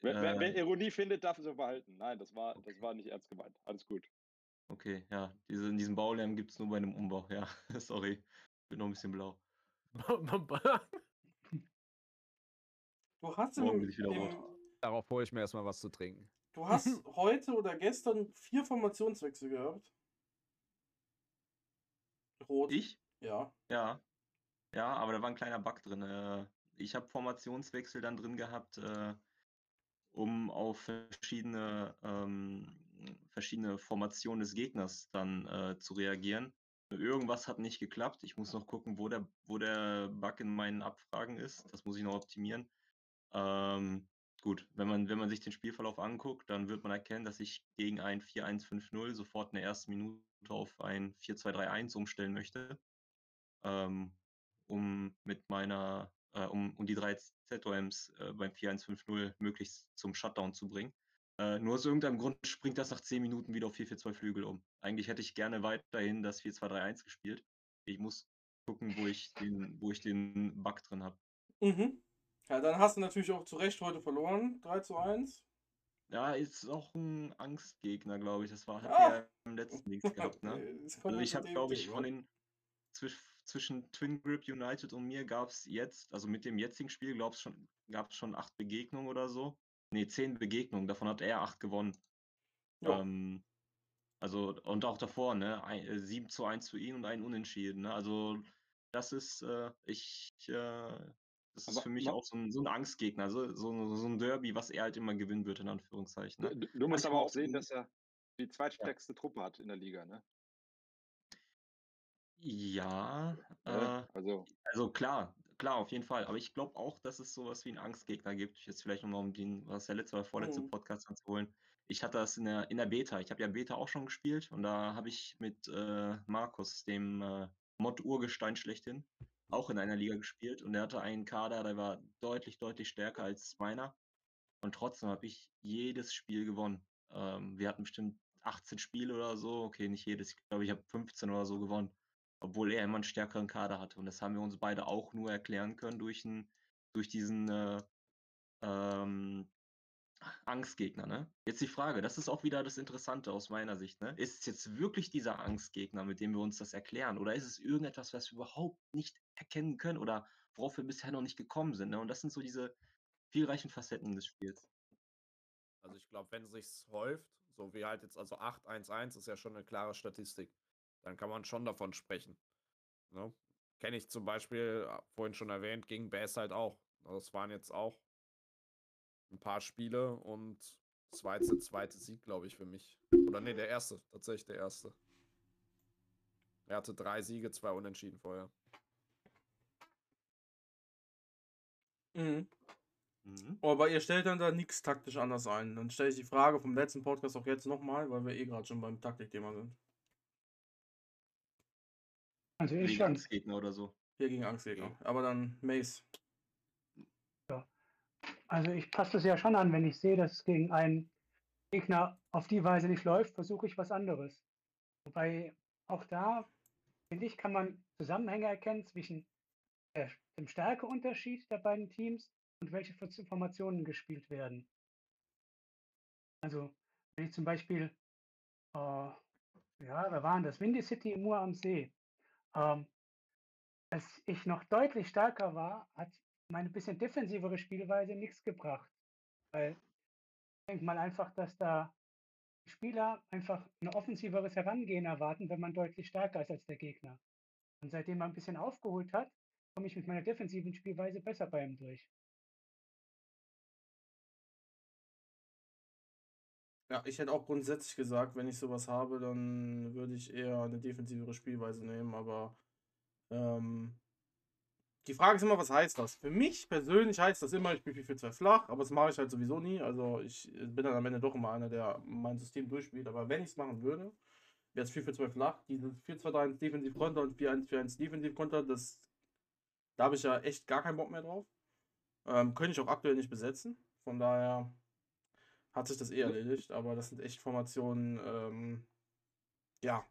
Wer, wer, wer Äh. Ironie findet, darf es so behalten. Nein, das war, das war nicht ernst gemeint. Alles gut. okay, ja, diese, diesen Baulärm gibt es nur bei einem Umbau, ja, [laughs] sorry, bin noch ein bisschen blau. Du hast, Morgen im, bin ich wieder im, Darauf hole ich mir erstmal was zu trinken. du hast [laughs] heute oder gestern vier Formationswechsel gehabt. Rot. Ich? Ja. Ja. Ja, aber da war ein kleiner Bug drin. Äh, ich habe Formationswechsel dann drin gehabt, äh, um auf verschiedene, ähm, verschiedene Formationen des Gegners dann äh, zu reagieren. Irgendwas hat nicht geklappt. Ich muss noch gucken, wo der, wo der Bug in meinen Abfragen ist. Das muss ich noch optimieren. Ähm, gut, wenn man, wenn man sich den Spielverlauf anguckt, dann wird man erkennen, dass ich gegen ein 4-1-5-0 sofort in der ersten Minute auf ein 4-2-3-1 umstellen möchte ähm, um mit meiner, äh, um, um die drei ZOMs äh, beim 4-1-5-0 möglichst zum Shutdown zu bringen. Äh, nur aus irgendeinem Grund springt das nach 10 Minuten wieder auf 4-4-2 Flügel um. Eigentlich hätte ich gerne weiterhin das 4-2-3-1 gespielt. Ich muss gucken, wo ich den, wo ich den Bug drin habe. Mhm. Ja, dann hast du natürlich auch zu Recht heute verloren. 3 zu 1. Ja, ist auch ein Angstgegner, glaube ich. Das war, hat Ah. der im letzten Dings [laughs] gehabt, ne? Also ich habe, glaube ich, von den zwisch, zwischen Twin Grip United und mir gab es jetzt, also mit dem jetzigen Spiel, glaube ich, schon, gab es schon acht Begegnungen oder so. Ne, zehn Begegnungen, davon hat er acht gewonnen. Ja. Ähm, also, und auch davor, ne? Ein, äh, 7 zu 1 zu ihm und ein Unentschieden. Ne? Also, das ist, äh, ich, äh, das ist Aber für mich auch so ein, so ein Angstgegner, so, so, so ein Derby, was er halt immer gewinnen wird, in Anführungszeichen. Ne? Du, du musst aber auch sehen, dass er die zweitstärkste Truppe hat in der Liga, ne? Ja, Ne? äh, Also, Also klar, klar, auf jeden Fall. Aber ich glaube auch, dass es sowas wie einen Angstgegner gibt. Jetzt vielleicht nochmal, um den, was der letzte oder vorletzte Mhm. Podcast anzuholen. Ich hatte das in der, in der Beta. Ich habe ja Beta auch schon gespielt und da habe ich mit äh, Markus, dem äh, Mod-Urgestein schlechthin, auch in einer Liga gespielt und er hatte einen Kader, der war deutlich, deutlich stärker als meiner. Und trotzdem habe ich jedes Spiel gewonnen. Ähm, wir hatten bestimmt 18 Spiele oder so. Okay, nicht jedes. Ich glaube, ich habe 15 oder so gewonnen. Obwohl er immer einen stärkeren Kader hatte. Und das haben wir uns beide auch nur erklären können durch, ein, durch diesen äh, ähm, Angstgegner. Ne? Jetzt die Frage, das ist auch wieder das Interessante aus meiner Sicht. Ne? Ist es jetzt wirklich dieser Angstgegner, mit dem wir uns das erklären? Oder ist es irgendetwas, was wir überhaupt nicht erkennen können oder worauf wir bisher noch nicht gekommen sind? Ne? Und das sind so diese vielreichen Facetten des Spiels. Also ich glaube, wenn sich's häuft, so wie halt jetzt, also 8-1-1 ist ja schon eine klare Statistik, dann kann man schon davon sprechen. Ne? Kenne ich zum Beispiel, äh, vorhin schon erwähnt, gegen Bass halt auch. Das waren jetzt auch ein paar Spiele und war jetzt der zweite Sieg, glaube ich, für mich. Oder nee, der erste, tatsächlich der erste. Er hatte drei Siege, zwei Unentschieden vorher. Mhm. Mhm. Aber ihr stellt dann da nichts taktisch anders ein. Dann stelle ich die Frage vom letzten Podcast auch jetzt nochmal, weil wir eh gerade schon beim Taktikthema sind. Also ich schon. Angstgegner oder so. Hier gegen Angstgegner. Aber dann Mace. Also ich passe das ja schon an, wenn ich sehe, dass es gegen einen Gegner auf die Weise nicht läuft, versuche ich was anderes. Wobei auch da, finde ich, kann man Zusammenhänge erkennen zwischen der, dem Stärkeunterschied der beiden Teams und welche Fo- Formationen gespielt werden. Also wenn ich zum Beispiel, äh, ja, wer waren das? Windy City im Mur am See. Ähm, als ich noch deutlich stärker war, hat meine bisschen defensivere Spielweise nichts gebracht. Weil ich denke mal einfach, dass da Spieler einfach ein offensiveres Herangehen erwarten, wenn man deutlich stärker ist als der Gegner. Und seitdem man ein bisschen aufgeholt hat, komme ich mit meiner defensiven Spielweise besser bei ihm durch. Ja, ich hätte auch grundsätzlich gesagt, wenn ich sowas habe, dann würde ich eher eine defensivere Spielweise nehmen, aber ähm, die Frage ist immer, was heißt das? Für mich persönlich heißt das immer, ich spiele 4-4-2 flach, aber das mache ich halt sowieso nie. Also ich bin dann am Ende doch immer einer, der mein System durchspielt. Aber wenn ich es machen würde, wäre es 4-4-2 flach. Diese 4-2-3-1 Defensiv-Konter und 4-1-4-1 Defensiv-Konter, das da habe ich ja echt gar keinen Bock mehr drauf. Ähm, könnte ich auch aktuell nicht besetzen. Von daher hat sich das eh erledigt, aber das sind echt Formationen, ähm, ja.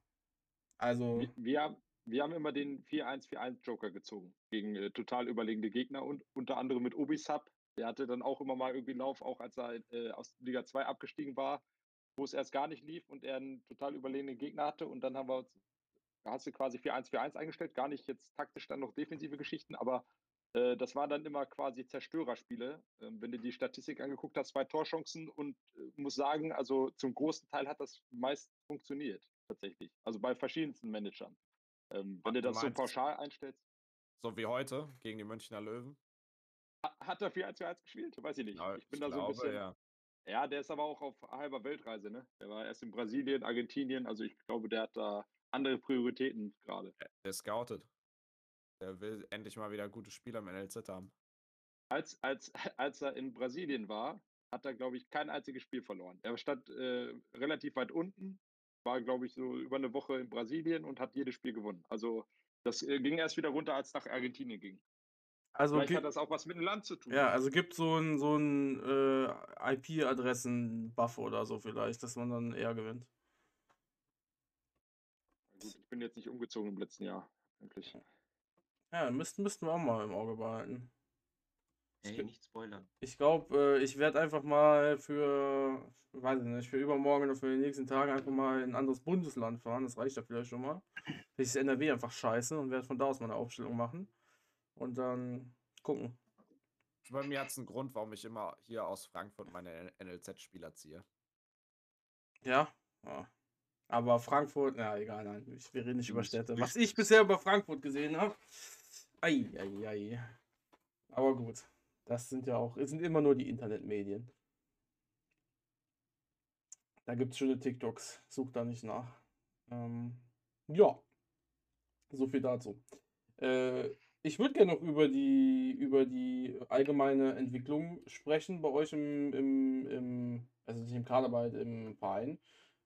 Also, Wir, wir, haben, wir haben immer den 4-1-4-1 Joker gezogen gegen äh, total überlegene Gegner und unter anderem mit Obisab. Der hatte dann auch immer mal irgendwie Lauf, auch als er äh, aus Liga 2 abgestiegen war, wo es erst gar nicht lief und er einen total überlegenen Gegner hatte. Und dann haben wir uns, da hast du quasi 4-1-4-1 eingestellt, gar nicht jetzt taktisch dann noch defensive Geschichten, aber äh, das waren dann immer quasi Zerstörerspiele. Ähm, wenn du die Statistik angeguckt hast, zwei Torchancen und äh, muss sagen, also zum großen Teil hat das meist funktioniert, tatsächlich. Also bei verschiedensten Managern. Ähm, wenn du das so pauschal einstellst, So wie heute gegen die Münchner Löwen. ha- hat er 4-1-4-1 gespielt? Weiß ich nicht. Ja, ich bin da so ein glaube, bisschen. ja. Ja, der ist aber auch auf halber Weltreise, ne? Der war erst in Brasilien, Argentinien, also ich glaube, der hat da andere Prioritäten gerade. Der scoutet. Der will endlich mal wieder gute Spieler im NLZ haben. Als, als, [laughs] als er in Brasilien war, hat er, glaube ich, kein einziges Spiel verloren. Er stand äh, relativ weit unten, war, glaube ich, so über eine Woche in Brasilien und hat jedes Spiel gewonnen. Also das äh, ging erst wieder runter, als es nach Argentinien ging. also Vielleicht gibt, hat das auch was mit dem Land zu tun. ja, also gibt so ein, so ein äh, IP-Adressen-Buff oder so vielleicht, dass man dann eher gewinnt. Gut, ich bin jetzt nicht umgezogen im letzten Jahr, eigentlich. Ja, müssten, müssten wir auch mal im Auge behalten. Ey, nicht spoilern. Ich glaube, äh, ich werde einfach mal für, weiß ich nicht, für übermorgen oder für die nächsten Tage einfach mal in ein anderes Bundesland fahren. Das reicht ja vielleicht schon mal. Ich ist NRW einfach scheiße und werde von da aus meine Aufstellung machen. Und dann gucken. Bei mir hat es einen Grund, warum ich immer hier aus Frankfurt meine NLZ-Spieler ziehe. Ja? ja. Aber Frankfurt, na egal, nein, ich, wir reden nicht über Städte. Was ich bisher über Frankfurt gesehen habe. Ei, ei, ei. Aber gut, das sind ja auch, es sind immer nur die Internetmedien. Da gibt es schöne TikToks, such da nicht nach. Ähm, ja, so viel dazu. Äh, Ich würde gerne noch über die, über die allgemeine Entwicklung sprechen bei euch im, im, im, also nicht im Kaderarbeit, im Verein,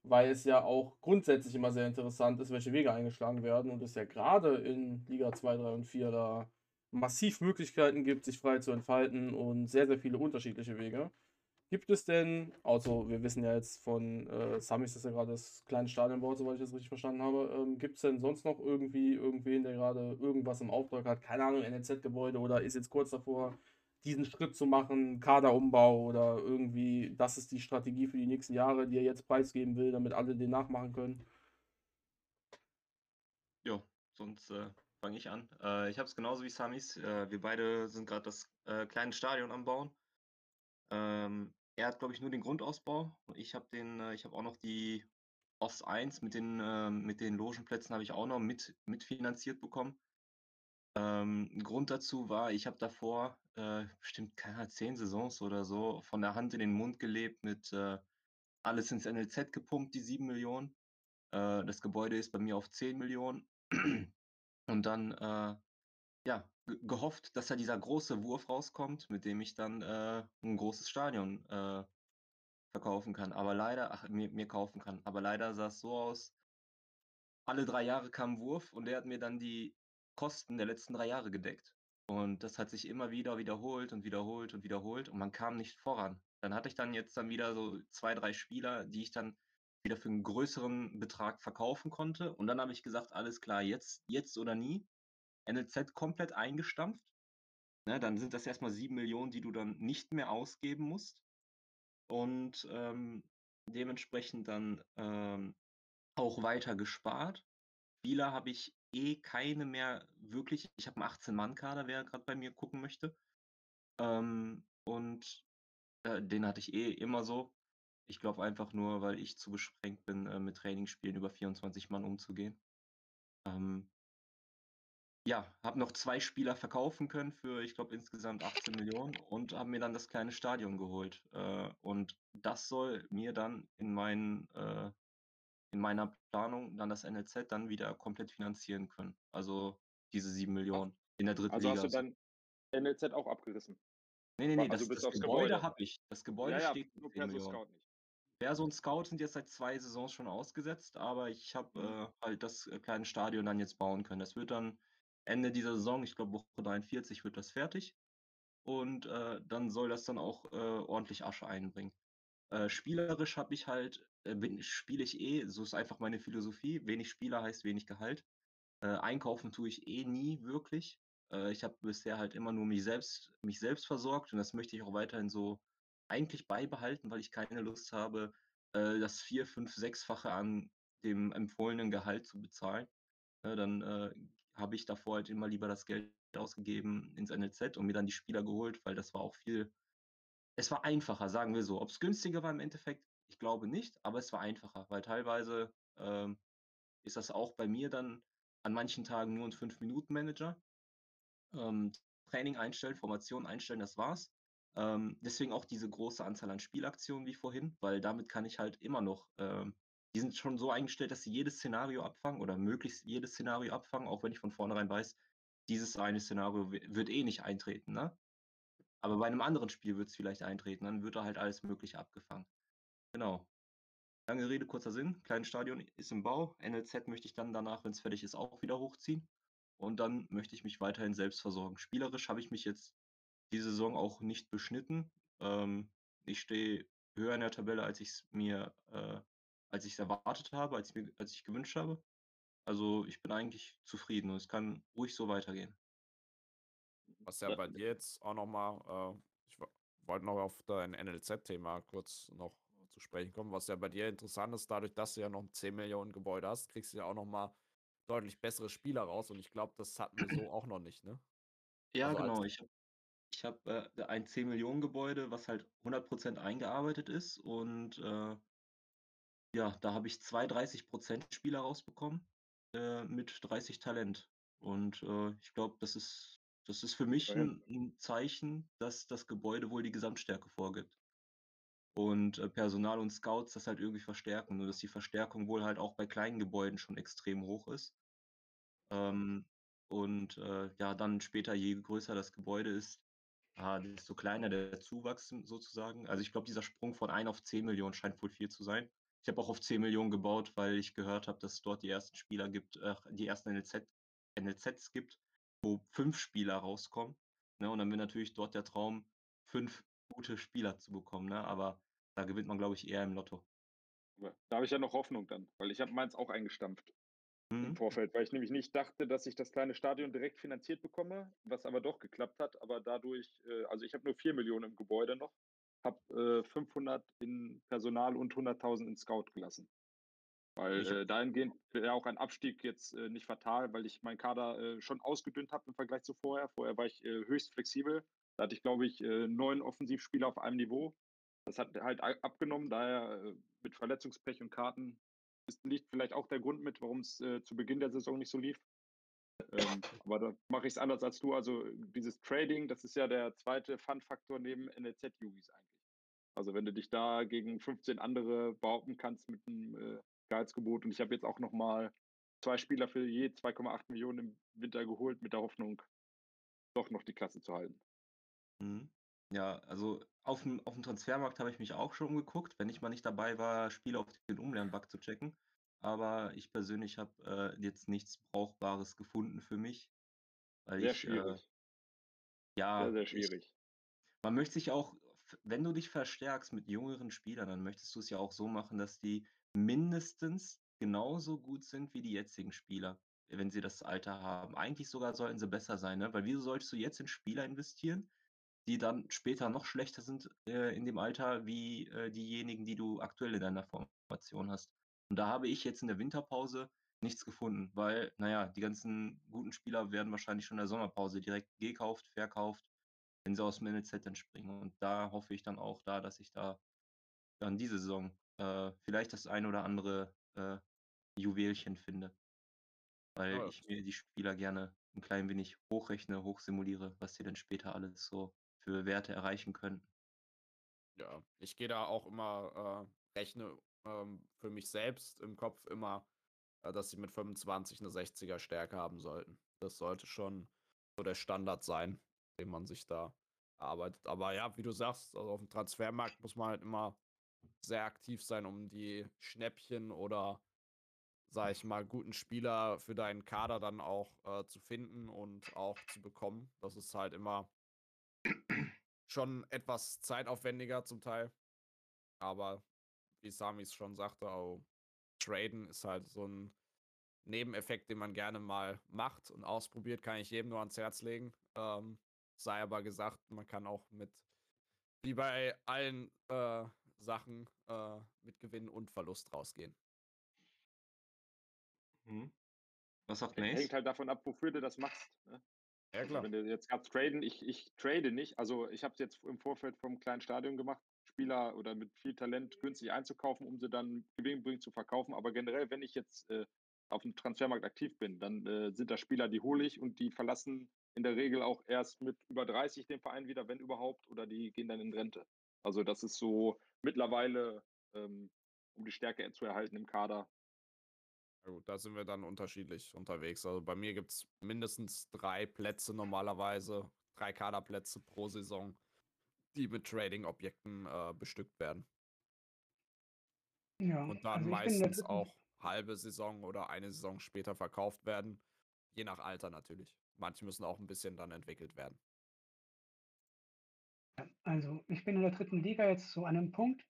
weil es ja auch grundsätzlich immer sehr interessant ist, welche Wege eingeschlagen werden und es ja gerade in Liga 2, 3 und 4 da massiv Möglichkeiten gibt, sich frei zu entfalten und sehr, sehr viele unterschiedliche Wege. Gibt es denn, also wir wissen ja jetzt von äh, Samis, dass er gerade das kleine Stadion baut, soweit ich das richtig verstanden habe. Ähm, Gibt es denn sonst noch irgendwie irgendwen, der gerade irgendwas im Auftrag hat? Keine Ahnung, NLZ-Gebäude oder ist jetzt kurz davor, diesen Schritt zu machen, Kaderumbau oder irgendwie, das ist die Strategie für die nächsten Jahre, die er jetzt preisgeben will, damit alle den nachmachen können? Ja, sonst äh, fange ich an. Äh, ich habe es genauso wie Samis. Äh, wir beide sind gerade das äh, kleine Stadion am Bauen. Ähm, er hat, glaube ich, nur den Grundausbau. Ich habe den, äh, ich auch noch die OS 1 mit den, äh, mit den Logenplätzen habe ich auch noch mit, mitfinanziert bekommen. Ähm, Grund dazu war, ich habe davor äh, bestimmt keine zehn Saisons oder so von der Hand in den Mund gelebt mit äh, alles ins NLZ gepumpt, die 7 Millionen. Das Gebäude ist bei mir auf 10 Millionen. Und dann äh, ja, gehofft, dass da dieser große Wurf rauskommt, mit dem ich dann äh, ein großes Stadion äh, verkaufen kann. Aber leider, ach, mir, mir kaufen kann. Aber leider sah es so aus, alle drei Jahre kam Wurf und der hat mir dann die Kosten der letzten drei Jahre gedeckt. Und das hat sich immer wieder wiederholt und wiederholt und wiederholt und man kam nicht voran. Dann hatte ich dann jetzt dann wieder so zwei, drei Spieler, die ich dann wieder für einen größeren Betrag verkaufen konnte. Und dann habe ich gesagt, alles klar, jetzt, jetzt oder nie. NLZ komplett eingestampft. Ne, dann sind das erstmal sieben Millionen, die du dann nicht mehr ausgeben musst. Und ähm, dementsprechend dann ähm, auch weiter gespart. Spieler habe ich eh keine mehr wirklich. Ich habe einen 18-Mann-Kader, wer gerade bei mir gucken möchte. Ähm, und äh, den hatte ich eh immer so. Ich glaube einfach nur, weil ich zu beschränkt bin, äh, mit Trainingsspielen über 24 Mann umzugehen. Ähm, ja, habe noch zwei Spieler verkaufen können für, ich glaube, insgesamt 18 Millionen und habe mir dann das kleine Stadion geholt. Äh, und das soll mir dann in, meinen, äh, in meiner Planung dann das NLZ dann wieder komplett finanzieren können. Also diese 7 Millionen in der dritten Also Liga. hast du dein NLZ auch abgerissen? nee, nee, nee, also das, das Gebäude Gebäude. habe ich. Das Gebäude ja, ja, steht nur für 10 Perso Millionen. Scout nicht. Perso und Scout sind jetzt seit zwei Saisons schon ausgesetzt, aber ich habe Mhm. äh, halt das äh, kleine Stadion dann jetzt bauen können. Das wird dann Ende dieser Saison, ich glaube Woche 43, wird das fertig. Und äh, dann soll das dann auch äh, ordentlich Asche einbringen. Äh, spielerisch habe ich halt, äh, spiele ich eh, so ist einfach meine Philosophie. Wenig Spieler heißt wenig Gehalt. Einkaufen tue ich eh nie wirklich. Ich habe bisher halt immer nur mich selbst, mich selbst versorgt und das möchte ich auch weiterhin so eigentlich beibehalten, weil ich keine Lust habe, äh, das vier, fünf, sechsfache an dem empfohlenen Gehalt zu bezahlen. Ne, dann äh, habe ich davor halt immer lieber das Geld ausgegeben ins NLZ und mir dann die Spieler geholt, weil das war auch viel, es war einfacher, sagen wir so. Ob es günstiger war im Endeffekt, ich glaube nicht, aber es war einfacher, weil teilweise ähm, ist das auch bei mir dann an manchen Tagen nur ein 5-Minuten-Manager. Ähm, Training einstellen, Formation einstellen, das war's. Ähm, deswegen auch diese große Anzahl an Spielaktionen wie vorhin, weil damit kann ich halt immer noch, ähm, die sind schon so eingestellt, dass sie jedes Szenario abfangen oder möglichst jedes Szenario abfangen, auch wenn ich von vornherein weiß, dieses eine Szenario wi- wird eh nicht eintreten, ne? Aber bei einem anderen Spiel wird es vielleicht eintreten, dann wird da halt alles Mögliche abgefangen. Genau. Lange Rede, kurzer Sinn. Kleines Stadion ist im Bau. NLZ möchte ich dann danach, wenn es fertig ist, auch wieder hochziehen. Und dann möchte ich mich weiterhin selbst versorgen. Spielerisch habe ich mich jetzt die Saison auch nicht beschnitten. Ähm, ich stehe höher in der Tabelle, als ich es mir, äh, als ich es erwartet habe, als ich, mir, als ich gewünscht habe. Also ich bin eigentlich zufrieden und es kann ruhig so weitergehen. Was ja bei dir jetzt auch nochmal, äh, ich wo- wollte noch auf dein NLZ-Thema kurz noch zu sprechen kommen, was ja bei dir interessant ist, dadurch, dass du ja noch ein 10 Millionen Gebäude hast, kriegst du ja auch nochmal deutlich bessere Spieler raus und ich glaube, das hatten wir so [clears throat] auch noch nicht, ne? Ja, Also als- genau. Ich habe äh, ein 10-Millionen-Gebäude, was halt 100% eingearbeitet ist. Und äh, ja, da habe ich zwei 30% Spieler rausbekommen äh, mit 30 Talent. Und äh, ich glaube, das ist, das ist für mich ein, ein Zeichen, dass das Gebäude wohl die Gesamtstärke vorgibt. Und äh, Personal und Scouts das halt irgendwie verstärken. Nur dass die Verstärkung wohl halt auch bei kleinen Gebäuden schon extrem hoch ist. Ähm, Und äh, ja, dann später, je größer das Gebäude ist, desto kleiner der Zuwachs sozusagen. Also ich glaube, dieser Sprung von 1 auf 10 Millionen scheint wohl viel zu sein. Ich habe auch auf 10 Millionen gebaut, weil ich gehört habe, dass es dort die ersten Spieler gibt, äh, die ersten NLZ, NLZs gibt, wo fünf Spieler rauskommen. Ne? Und dann wäre natürlich dort der Traum, fünf gute Spieler zu bekommen. Ne? Aber da gewinnt man, glaube ich, eher im Lotto. Da habe ich ja noch Hoffnung dann, weil ich habe meins auch eingestampft mhm. im Vorfeld, weil ich nämlich nicht dachte, dass ich das kleine Stadion direkt finanziert bekomme, was aber doch geklappt hat. Aber dadurch, äh, also ich habe nur 4 Millionen im Gebäude noch, habe äh, 500 in Personal und 100.000 in Scout gelassen. Weil äh, dahingehend wäre auch ein Abstieg jetzt äh, nicht fatal, weil ich meinen Kader äh, schon ausgedünnt habe im Vergleich zu vorher. Vorher war ich äh, höchst flexibel. Da hatte ich, glaube ich, äh, neun Offensivspieler auf einem Niveau. Das hat halt abgenommen, daher äh, mit Verletzungspech und Karten liegt vielleicht auch der Grund mit, warum es zu Beginn der Saison nicht so lief. Ähm, aber da mache ich es anders als du. Also dieses Trading, das ist ja der zweite Fun-Faktor neben NLZ-Jugis eigentlich. Also wenn du dich da gegen 15 andere behaupten kannst mit einem äh, Gehaltsgebot und ich habe jetzt auch nochmal zwei Spieler für je 2,8 Millionen im Winter geholt mit der Hoffnung, doch noch die Klasse zu halten. Mhm. Ja, also auf dem, auf dem Transfermarkt habe ich mich auch schon geguckt, wenn ich mal nicht dabei war, Spiele auf den Umlernbug zu checken. Aber ich persönlich habe äh, jetzt nichts Brauchbares gefunden für mich. Weil sehr ich, äh, schwierig. Äh, ja, sehr, sehr schwierig. Ich, man möchte sich auch, wenn du dich verstärkst mit jüngeren Spielern, dann möchtest du es ja auch so machen, dass die mindestens genauso gut sind wie die jetzigen Spieler, wenn sie das Alter haben. Eigentlich sogar sollten sie besser sein, ne? Weil wieso solltest du jetzt in Spieler investieren, die dann später noch schlechter sind äh, in dem Alter wie äh, diejenigen, die du aktuell in deiner Formation hast? Und da habe ich jetzt in der Winterpause nichts gefunden, weil, naja, die ganzen guten Spieler werden wahrscheinlich schon in der Sommerpause direkt gekauft, verkauft, wenn sie aus dem NLZ dann springen. Und da hoffe ich dann auch da, dass ich da dann diese Saison äh, vielleicht das ein oder andere äh, Juwelchen finde. Weil ja, ich mir die Spieler gerne ein klein wenig hochrechne, hochsimuliere, was sie dann später alles so für Werte erreichen könnten. Ja, ich gehe da auch immer, äh, rechne ähm, für mich selbst im Kopf immer, äh, dass sie mit 25 eine 60er Stärke haben sollten. Das sollte schon so der Standard sein, den man sich da erarbeitet. Aber ja, wie du sagst, also auf dem Transfermarkt muss man halt immer sehr aktiv sein, um die Schnäppchen oder, sag ich mal, guten Spieler für deinen Kader dann auch äh, zu finden und auch zu bekommen. Das ist halt immer schon etwas zeitaufwendiger zum Teil. Aber wie Sami es schon sagte, auch Traden ist halt so ein Nebeneffekt, den man gerne mal macht und ausprobiert, kann ich jedem nur ans Herz legen. Ähm, sei aber gesagt, man kann auch mit, wie bei allen äh, Sachen, äh, mit Gewinn und Verlust rausgehen. Mhm. Was sagt Mace? Hängt halt davon ab, wofür du das machst. Ne? Ja, also klar. Also wenn du jetzt gerade traden, ich, ich trade nicht. Also ich habe es jetzt im Vorfeld vom kleinen Stadion gemacht. Spieler oder mit viel Talent günstig einzukaufen, um sie dann gewinnbringend zu verkaufen. Aber generell, wenn ich jetzt äh, auf dem Transfermarkt aktiv bin, dann äh, sind das Spieler, die hole ich und die verlassen in der Regel auch erst mit über 30 den Verein wieder, wenn überhaupt, oder die gehen dann in Rente. Also das ist so mittlerweile, ähm, um die Stärke zu erhalten im Kader. Gut, da sind wir dann unterschiedlich unterwegs. Also bei mir gibt es mindestens drei Plätze normalerweise, drei Kaderplätze pro Saison die mit Trading-Objekten äh, bestückt werden. Ja, und dann also meistens auch halbe Saison oder eine Saison später verkauft werden. Je nach Alter natürlich. Manche müssen auch ein bisschen dann entwickelt werden. Also ich bin in der dritten Liga jetzt an einem Punkt,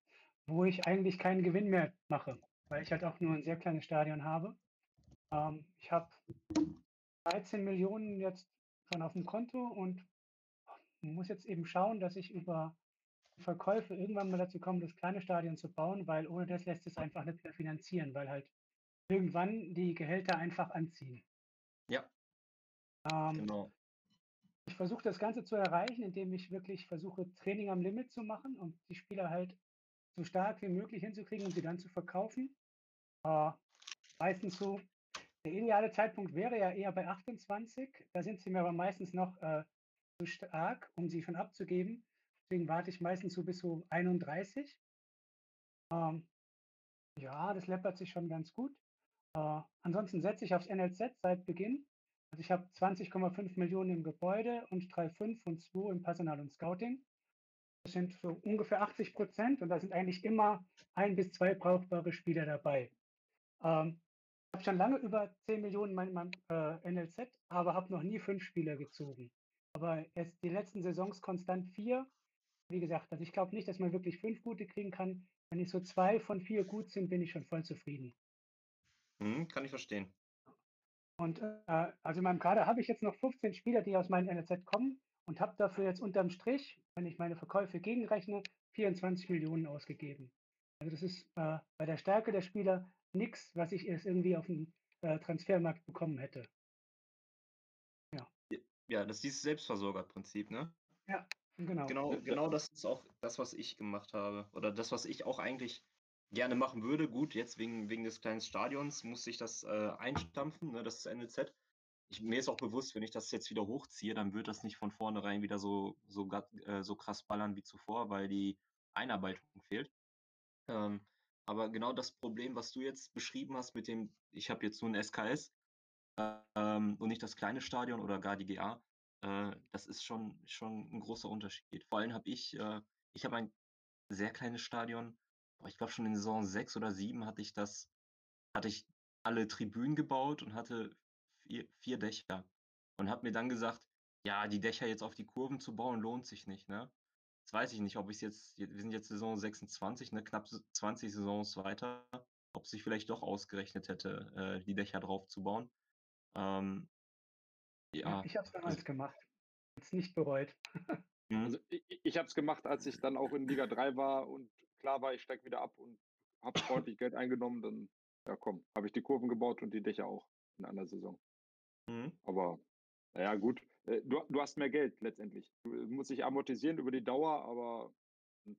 wo ich eigentlich keinen Gewinn mehr mache, weil ich halt auch nur ein sehr kleines Stadion habe. Ähm, ich habe 13 Millionen jetzt schon auf dem Konto und muss jetzt eben schauen, dass ich über Verkäufe irgendwann mal dazu komme, das kleine Stadion zu bauen, weil ohne das lässt es einfach nicht mehr finanzieren, weil halt irgendwann die Gehälter einfach anziehen. Ja. Ähm, genau. Ich versuche das Ganze zu erreichen, indem ich wirklich versuche, Training am Limit zu machen und die Spieler halt so stark wie möglich hinzukriegen und sie dann zu verkaufen. Äh, meistens so, der ideale Zeitpunkt wäre ja eher bei 28. Da sind sie mir aber meistens noch äh, zu stark, um sie schon abzugeben. Deswegen warte ich meistens so bis so 31. Ähm, ja, das läppert sich schon ganz gut. Äh, ansonsten setze ich aufs NLZ seit Beginn. Also ich habe 20,5 Millionen im Gebäude und 3,5 und 2 im Personal und Scouting. Das sind so ungefähr 80 Prozent und da sind eigentlich immer ein bis zwei brauchbare Spieler dabei. Ähm, ich habe schon lange über 10 Millionen in meinem äh, NLZ, aber habe noch nie fünf Spieler gezogen. Aber erst die letzten Saisons konstant vier. Wie gesagt, also ich glaube nicht, dass man wirklich fünf gute kriegen kann. Wenn ich so zwei von vier gut sind, bin ich schon voll zufrieden. Hm, kann ich verstehen. Und äh, also in meinem Kader habe ich jetzt noch 15 Spieler, die aus meinem NLZ kommen und habe dafür jetzt unterm Strich, wenn ich meine Verkäufe gegenrechne, 24 Millionen ausgegeben. Also das ist äh, bei der Stärke der Spieler nichts, was ich erst irgendwie auf dem äh, Transfermarkt bekommen hätte. Ja, das ist dieses Selbstversorgerprinzip, ne? Ja, genau. Genau, genau das ist auch das, was ich gemacht habe. Oder das, was ich auch eigentlich gerne machen würde. Gut, jetzt wegen, wegen des kleinen Stadions musste ich das äh, einstampfen, ne, das ist NLZ. Ich, mir ist auch bewusst, wenn ich das jetzt wieder hochziehe, dann wird das nicht von vornherein wieder so, so, äh, so krass ballern wie zuvor, weil die Einarbeitung fehlt. Ähm, aber genau das Problem, was du jetzt beschrieben hast mit dem, ich habe jetzt nur ein SKS, ähm, und nicht das kleine Stadion oder gar die GA, äh, das ist schon, schon ein großer Unterschied. Vor allem habe ich, äh, ich habe ein sehr kleines Stadion, boah, ich glaube schon in Saison 6 oder 7 hatte ich das, hatte ich alle Tribünen gebaut und hatte vier, vier Dächer und habe mir dann gesagt, ja, die Dächer jetzt auf die Kurven zu bauen, lohnt sich nicht, ne? Jetzt weiß ich nicht, ob ich es jetzt, wir sind jetzt Saison 26, ne, knapp 20 Saisons weiter, ob sich vielleicht doch ausgerechnet hätte, äh, die Dächer drauf zu bauen. Ähm, Ja, ja, ich habe es also, damals gemacht. Jetzt nicht bereut. mhm, [laughs] Also ich, ich habe es gemacht, als ich dann auch in Liga 3 war und klar war, ich steige wieder ab und habe [laughs] sportlich Geld eingenommen, dann, ja komm, habe ich die Kurven gebaut und die Dächer auch in einer Saison. mhm, Aber naja, gut, du, du hast mehr Geld letztendlich. Du äh, musst dich amortisieren über die Dauer, aber ein,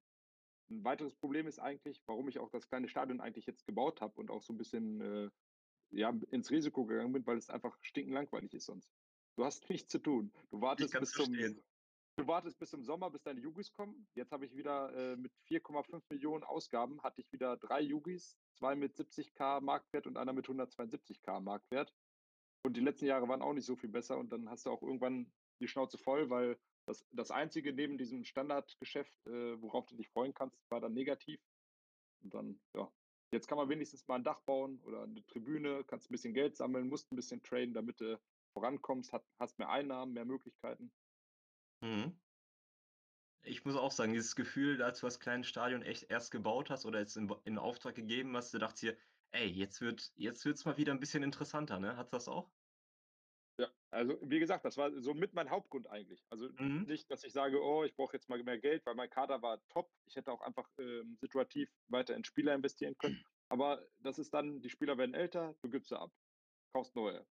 weiteres Problem ist eigentlich, warum ich auch das kleine Stadion eigentlich jetzt gebaut habe und auch so ein bisschen äh, ja, ins Risiko gegangen bin, weil es einfach stinkenlangweilig ist sonst. Du hast [laughs] nichts zu tun. Du wartest bis zum verstehen. Du wartest bis zum Sommer, bis deine Jugis kommen. Jetzt habe ich wieder äh, mit 4,5 Millionen Ausgaben, hatte ich wieder drei Jugis, zwei mit 70k Marktwert und einer mit 172k Marktwert. Und die letzten Jahre waren auch nicht so viel besser. Und dann hast du auch irgendwann die Schnauze voll, weil das, das Einzige neben diesem Standardgeschäft, äh, worauf du dich freuen kannst, war dann negativ. Und dann, ja, jetzt kann man wenigstens mal ein Dach bauen oder eine Tribüne, kannst ein bisschen Geld sammeln, musst ein bisschen traden, damit du vorankommst, hat, hast mehr Einnahmen, mehr Möglichkeiten. Mhm. Ich muss auch sagen, dieses Gefühl, als du das kleine Stadion echt erst gebaut hast oder jetzt in, in Auftrag gegeben hast, du dachtest dir, ey, jetzt wird jetzt wird's mal wieder ein bisschen interessanter, ne? Hat's das auch? Ja, also wie gesagt, das war so mit mein Hauptgrund eigentlich. Also Mhm. nicht, dass ich sage, oh, ich brauche jetzt mal mehr Geld, weil mein Kader war top. Ich hätte auch einfach ähm, situativ weiter in Spieler investieren können. Aber das ist dann, die Spieler werden älter, du gibst sie ab. Kaufst neue.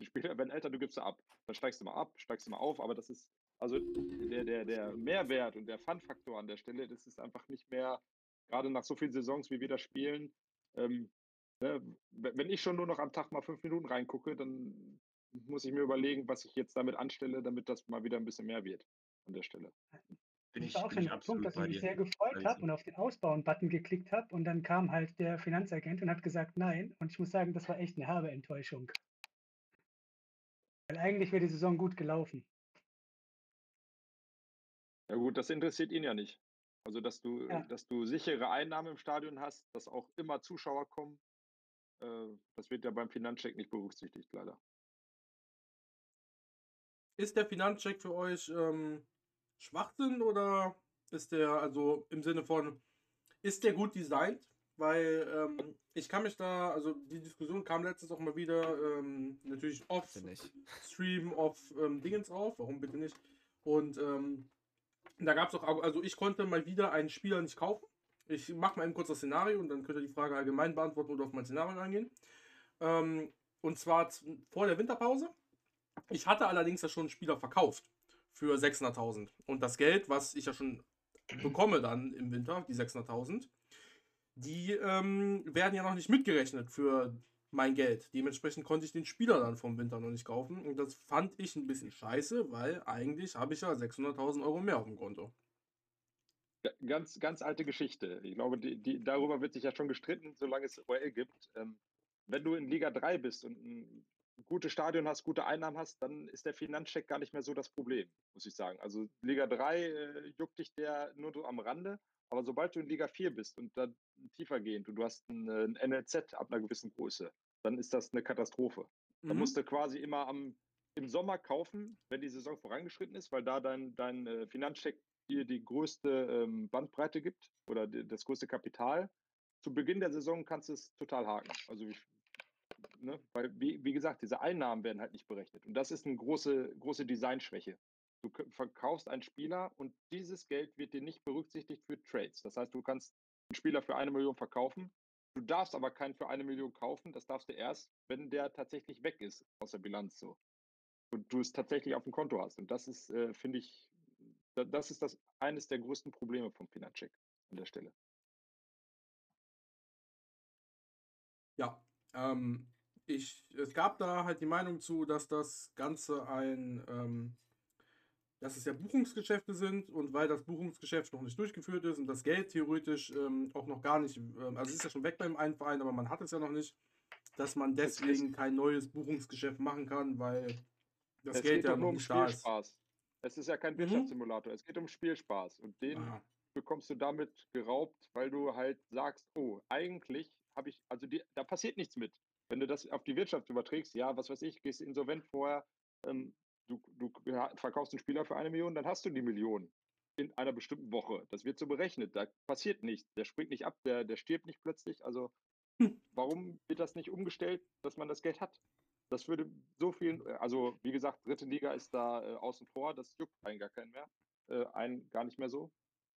Die Spieler werden älter, du gibst sie ab. Dann steigst du mal ab, steigst du mal auf. Aber das ist, also der, der, der Mehrwert und der Fun-Faktor an der Stelle, das ist einfach nicht mehr, gerade nach so vielen Saisons, wie wir das spielen, ähm, ne, wenn ich schon nur noch am Tag mal fünf Minuten reingucke, dann muss ich mir überlegen, was ich jetzt damit anstelle, damit das mal wieder ein bisschen mehr wird an der Stelle. Bin Das ich war auch bin schon ich der Punkt, dass ich mich sehr gefreut habe und auf den Ausbauen-Button geklickt habe und dann kam halt der Finanzagent und hat gesagt nein. Und ich muss sagen, das war echt eine herbe Enttäuschung. Weil eigentlich wäre die Saison gut gelaufen. Ja gut, das interessiert ihn ja nicht. Also, dass du, Ja. dass du sichere Einnahmen im Stadion hast, dass auch immer Zuschauer kommen, äh, das wird ja beim Finanzcheck nicht berücksichtigt, leider. Ist der Finanzcheck für euch ähm, Schwachsinn oder ist der, also im Sinne von, ist der gut designt? Weil ähm, ich kann mich da, also die Diskussion kam letztens auch mal wieder, ähm, natürlich off. Stream, off ähm, Dingens auf, warum bitte nicht? Und ähm, da gab es auch, also ich konnte mal wieder einen Spieler nicht kaufen. Ich mache mal eben kurz das Szenario und dann könnt ihr die Frage allgemein beantworten oder auf mein Szenario eingehen. Ähm, und zwar vor der Winterpause. Ich hatte allerdings ja schon einen Spieler verkauft für 600.000. Und das Geld, was ich ja schon bekomme dann im Winter, die 600.000, die ähm, werden ja noch nicht mitgerechnet für mein Geld. Dementsprechend konnte ich den Spieler dann vom Winter noch nicht kaufen. Und das fand ich ein bisschen scheiße, weil eigentlich habe ich ja 600.000 Euro mehr auf dem Konto. Ganz, ganz alte Geschichte. Ich glaube, die, die, darüber wird sich ja schon gestritten, solange es OL gibt. Ähm, wenn du in Liga 3 bist und ein gutes Stadion hast, gute Einnahmen hast, dann ist der Finanzcheck gar nicht mehr so das Problem, muss ich sagen. Also Liga 3 äh, juckt dich der nur so am Rande, aber sobald du in Liga 4 bist und dann tiefer gehend und du hast ein, äh, ein NLZ ab einer gewissen Größe, dann ist das eine Katastrophe. Da Mhm. musst du quasi immer am, im Sommer kaufen, wenn die Saison vorangeschritten ist, weil da dein, dein äh, Finanzcheck dir die größte ähm, Bandbreite gibt oder das größte Kapital. Zu Beginn der Saison kannst du es total haken. Also ich, ne, weil, wie, wie gesagt, diese Einnahmen werden halt nicht berechnet. Und das ist eine große, große Designschwäche. Du verkaufst einen Spieler und dieses Geld wird dir nicht berücksichtigt für Trades. Das heißt, du kannst einen Spieler für eine Million verkaufen. Du darfst aber keinen für eine Million kaufen. Das darfst du erst, wenn der tatsächlich weg ist aus der Bilanz so. Und du es tatsächlich auf dem Konto hast. Und das ist, äh, finde ich, das ist das eines der größten Probleme vom Finanzcheck an der Stelle. Ja, ähm, ich, es gab da halt die Meinung zu, dass das Ganze ein, ähm, dass es ja Buchungsgeschäfte sind und weil das Buchungsgeschäft noch nicht durchgeführt ist und das Geld theoretisch ähm, auch noch gar nicht, ähm, also es ist ja schon weg beim einen Verein, aber man hat es ja noch nicht, dass man deswegen kein neues Buchungsgeschäft machen kann, weil das es Geld ja noch nur um nicht da ist. Es ist ja kein Mhm. Wirtschaftssimulator, es geht um Spielspaß. Und den Ah, bekommst du damit geraubt, weil du halt sagst, oh, eigentlich habe ich, also die, da passiert nichts mit. Wenn du das auf die Wirtschaft überträgst, ja, was weiß ich, gehst insolvent vorher, ähm, du, du ja, verkaufst einen Spieler für eine Million, dann hast du die Million in einer bestimmten Woche. Das wird so berechnet, da passiert nichts, der springt nicht ab, der, der stirbt nicht plötzlich. Also Hm. warum wird das nicht umgestellt, dass man das Geld hat? Das würde so vielen, also wie gesagt, dritte Liga ist da äh, außen vor, das juckt einen gar keinen mehr, äh, einen gar nicht mehr so.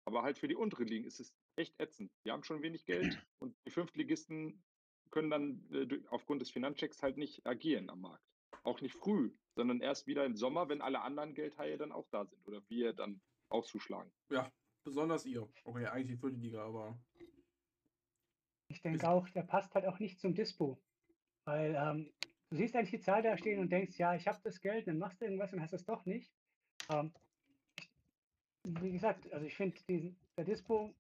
Aber halt für die unteren Ligen ist es echt ätzend. Die haben schon wenig Geld und die Fünftligisten können dann äh, aufgrund des Finanzchecks halt nicht agieren am Markt. Auch nicht früh, sondern erst wieder im Sommer, wenn alle anderen Geldhaie dann auch da sind oder wir dann auch zuschlagen. ja, besonders ihr. Okay, eigentlich die vierte Liga, aber Ich denke auch, der passt halt auch nicht zum Dispo. Weil ähm, du siehst eigentlich die Zahl da stehen und denkst, ja, ich habe das Geld, dann machst du irgendwas und hast es doch nicht. Ähm, wie gesagt, also ich finde, der Dispo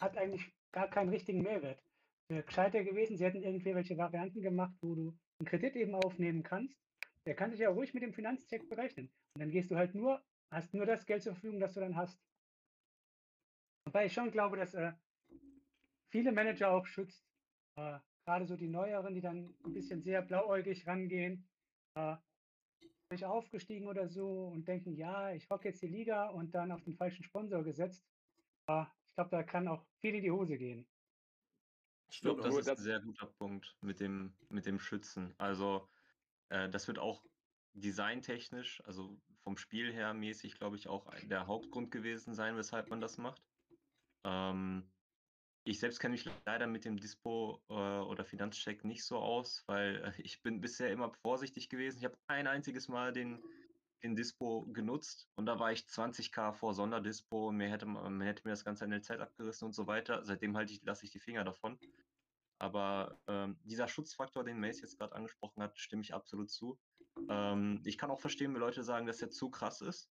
hat eigentlich gar keinen richtigen Mehrwert. Wäre gescheiter gewesen, sie hätten irgendwelche Varianten gemacht, wo du einen Kredit eben aufnehmen kannst. Der kann sich ja ruhig mit dem Finanzcheck berechnen. Und dann gehst du halt nur, hast nur das Geld zur Verfügung, das du dann hast. Wobei ich schon glaube, dass äh, viele Manager auch schützt. Äh, Gerade so die neueren, die dann ein bisschen sehr blauäugig rangehen, äh, sich aufgestiegen oder so und denken, ja, ich rock jetzt die Liga und dann auf den falschen Sponsor gesetzt. Äh, ich glaube, da kann auch viel in die Hose gehen. Ich glaube, das ist ein sehr guter Punkt mit dem, mit dem Schützen. Also, äh, das wird auch designtechnisch, also vom Spiel her mäßig, glaube ich, auch der Hauptgrund gewesen sein, weshalb man das macht. Ähm, ich selbst kenne mich leider mit dem Dispo äh, oder Finanzcheck nicht so aus, weil äh, ich bin bisher immer vorsichtig gewesen. Ich habe ein einziges Mal den, den Dispo genutzt und da war ich 20k vor Sonderdispo und mir hätte, man hätte mir das ganze NLZ abgerissen und so weiter. Seitdem halte ich, lasse ich die Finger davon. Aber ähm, dieser Schutzfaktor, den Mace jetzt gerade angesprochen hat, stimme ich absolut zu. Ähm, ich kann auch verstehen, wenn Leute sagen, dass der zu krass ist.